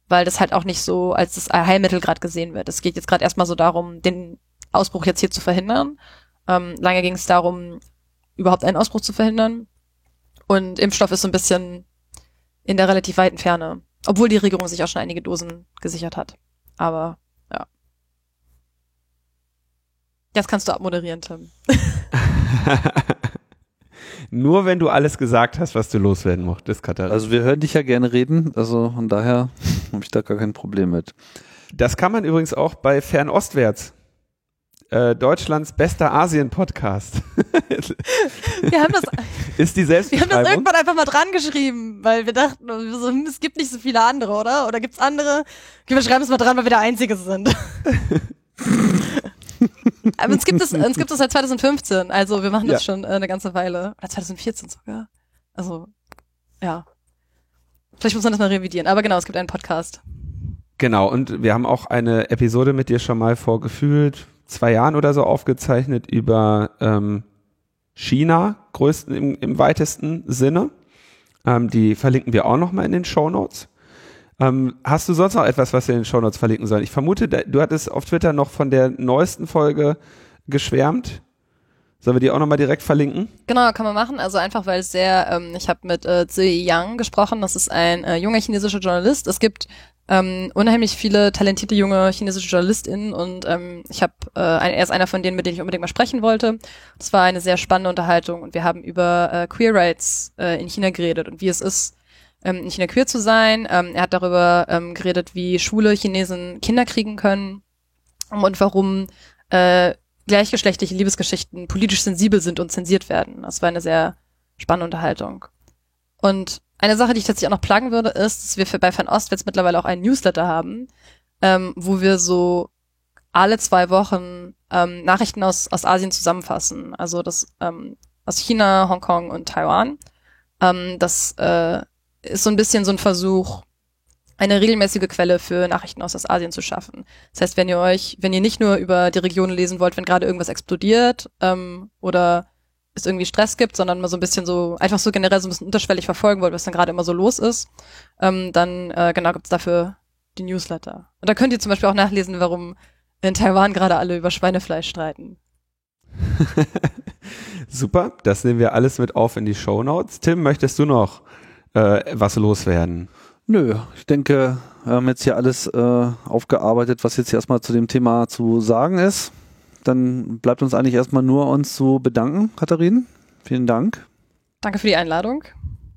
Weil das halt auch nicht so als das Heilmittel gerade gesehen wird. Es geht jetzt gerade erstmal so darum, den Ausbruch jetzt hier zu verhindern. Ähm, lange ging es darum, überhaupt einen Ausbruch zu verhindern. Und Impfstoff ist so ein bisschen in der relativ weiten Ferne. Obwohl die Regierung sich auch schon einige Dosen gesichert hat. Aber ja. Jetzt kannst du abmoderieren, Tim. Nur wenn du alles gesagt hast, was du loswerden mochtest, Katharina. Also wir hören dich ja gerne reden, also von daher habe ich da gar kein Problem mit. Das kann man übrigens auch bei Fernostwärts. Äh, Deutschlands bester Asien-Podcast. Wir haben das, Ist die wir haben das irgendwann einfach mal dran geschrieben, weil wir dachten, es gibt nicht so viele andere, oder? Oder gibt's andere? Okay, wir schreiben es mal dran, weil wir der Einzige sind. Aber uns gibt es, uns gibt es seit 2015, also wir machen das schon äh, eine ganze Weile. Oder 2014 sogar. Also, ja. Vielleicht muss man das mal revidieren. Aber genau, es gibt einen Podcast. Genau, und wir haben auch eine Episode mit dir schon mal vor gefühlt zwei Jahren oder so aufgezeichnet über ähm, China, größten im, im weitesten Sinne. Ähm, die verlinken wir auch nochmal in den Show Notes. Ähm, hast du sonst noch etwas, was wir in den Show Notes verlinken sollen? Ich vermute, du hattest auf Twitter noch von der neuesten Folge geschwärmt. Sollen wir die auch nochmal direkt verlinken? Genau, kann man machen. Also einfach, weil es sehr, ähm, ich habe mit äh, Zi Yang gesprochen, das ist ein äh, junger chinesischer Journalist. Es gibt ähm, unheimlich viele talentierte junge chinesische JournalistInnen und ähm, ich habe, äh, er ist einer von denen, mit denen ich unbedingt mal sprechen wollte. Das war eine sehr spannende Unterhaltung und wir haben über äh, Queer Rights äh, in China geredet und wie es ist, ähm, in China queer zu sein. Ähm, er hat darüber ähm, geredet, wie schwule Chinesen Kinder kriegen können und warum äh, gleichgeschlechtliche Liebesgeschichten politisch sensibel sind und zensiert werden. Das war eine sehr spannende Unterhaltung. Und eine Sache, die ich tatsächlich auch noch plagen würde, ist, dass wir für bei Fan Ost jetzt mittlerweile auch einen Newsletter haben, ähm, wo wir so alle zwei Wochen ähm, Nachrichten aus, aus Asien zusammenfassen. Also das ähm, aus China, Hongkong und Taiwan. Ähm, das äh, ist so ein bisschen so ein Versuch, eine regelmäßige Quelle für Nachrichten aus Asien zu schaffen. Das heißt, wenn ihr euch, wenn ihr nicht nur über die Region lesen wollt, wenn gerade irgendwas explodiert ähm, oder es irgendwie Stress gibt, sondern mal so ein bisschen so, einfach so generell so ein bisschen unterschwellig verfolgen wollt, was dann gerade immer so los ist, ähm, dann äh, genau gibt's dafür die Newsletter. Und da könnt ihr zum Beispiel auch nachlesen, warum in Taiwan gerade alle über Schweinefleisch streiten. Super, das nehmen wir alles mit auf in die Show Notes. Tim, möchtest du noch äh, was loswerden? Nö, ich denke, wir haben jetzt hier alles äh, aufgearbeitet, was jetzt erstmal zu dem Thema zu sagen ist. Dann bleibt uns eigentlich erstmal nur uns zu bedanken, Katharin. Vielen Dank. Danke für die Einladung.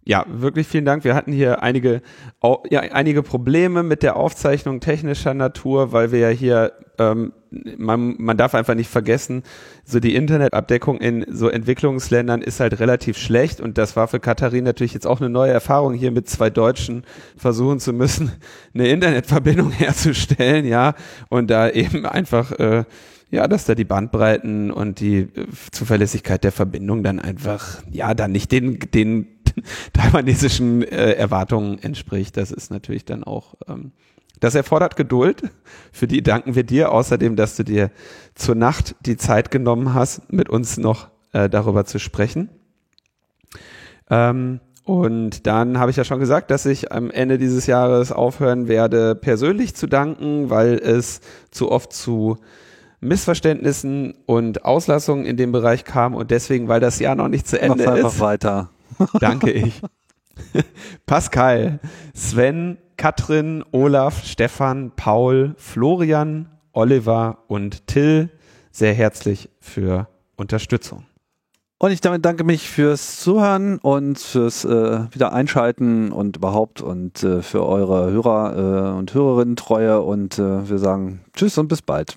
Ja, wirklich vielen Dank. Wir hatten hier einige, ja, einige Probleme mit der Aufzeichnung technischer Natur, weil wir ja hier, ähm, man, man darf einfach nicht vergessen, so die Internetabdeckung in so Entwicklungsländern ist halt relativ schlecht und das war für Katharin natürlich jetzt auch eine neue Erfahrung, hier mit zwei Deutschen versuchen zu müssen, eine Internetverbindung herzustellen, ja, und da eben einfach, äh, ja, dass da die Bandbreiten und die äh, Zuverlässigkeit der Verbindung dann einfach, ja, dann nicht den, den taiwanesischen äh, Erwartungen entspricht. Das ist natürlich dann auch, ähm, das erfordert Geduld. Für die danken wir dir. Außerdem, dass du dir zur Nacht die Zeit genommen hast, mit uns noch äh, darüber zu sprechen. Ähm, und dann habe ich ja schon gesagt, dass ich am Ende dieses Jahres aufhören werde, persönlich zu danken, weil es zu oft zu Missverständnissen und Auslassungen in dem Bereich kam und deswegen, weil das Jahr noch nicht zu Ende Mach's einfach ist, weiter. danke ich. Pascal, Sven, Katrin, Olaf, Stefan, Paul, Florian, Oliver und Till sehr herzlich für Unterstützung. Und ich damit danke mich fürs Zuhören und fürs äh, wieder Einschalten und überhaupt und äh, für eure Hörer äh, und Hörerinnen Treue und äh, wir sagen Tschüss und bis bald.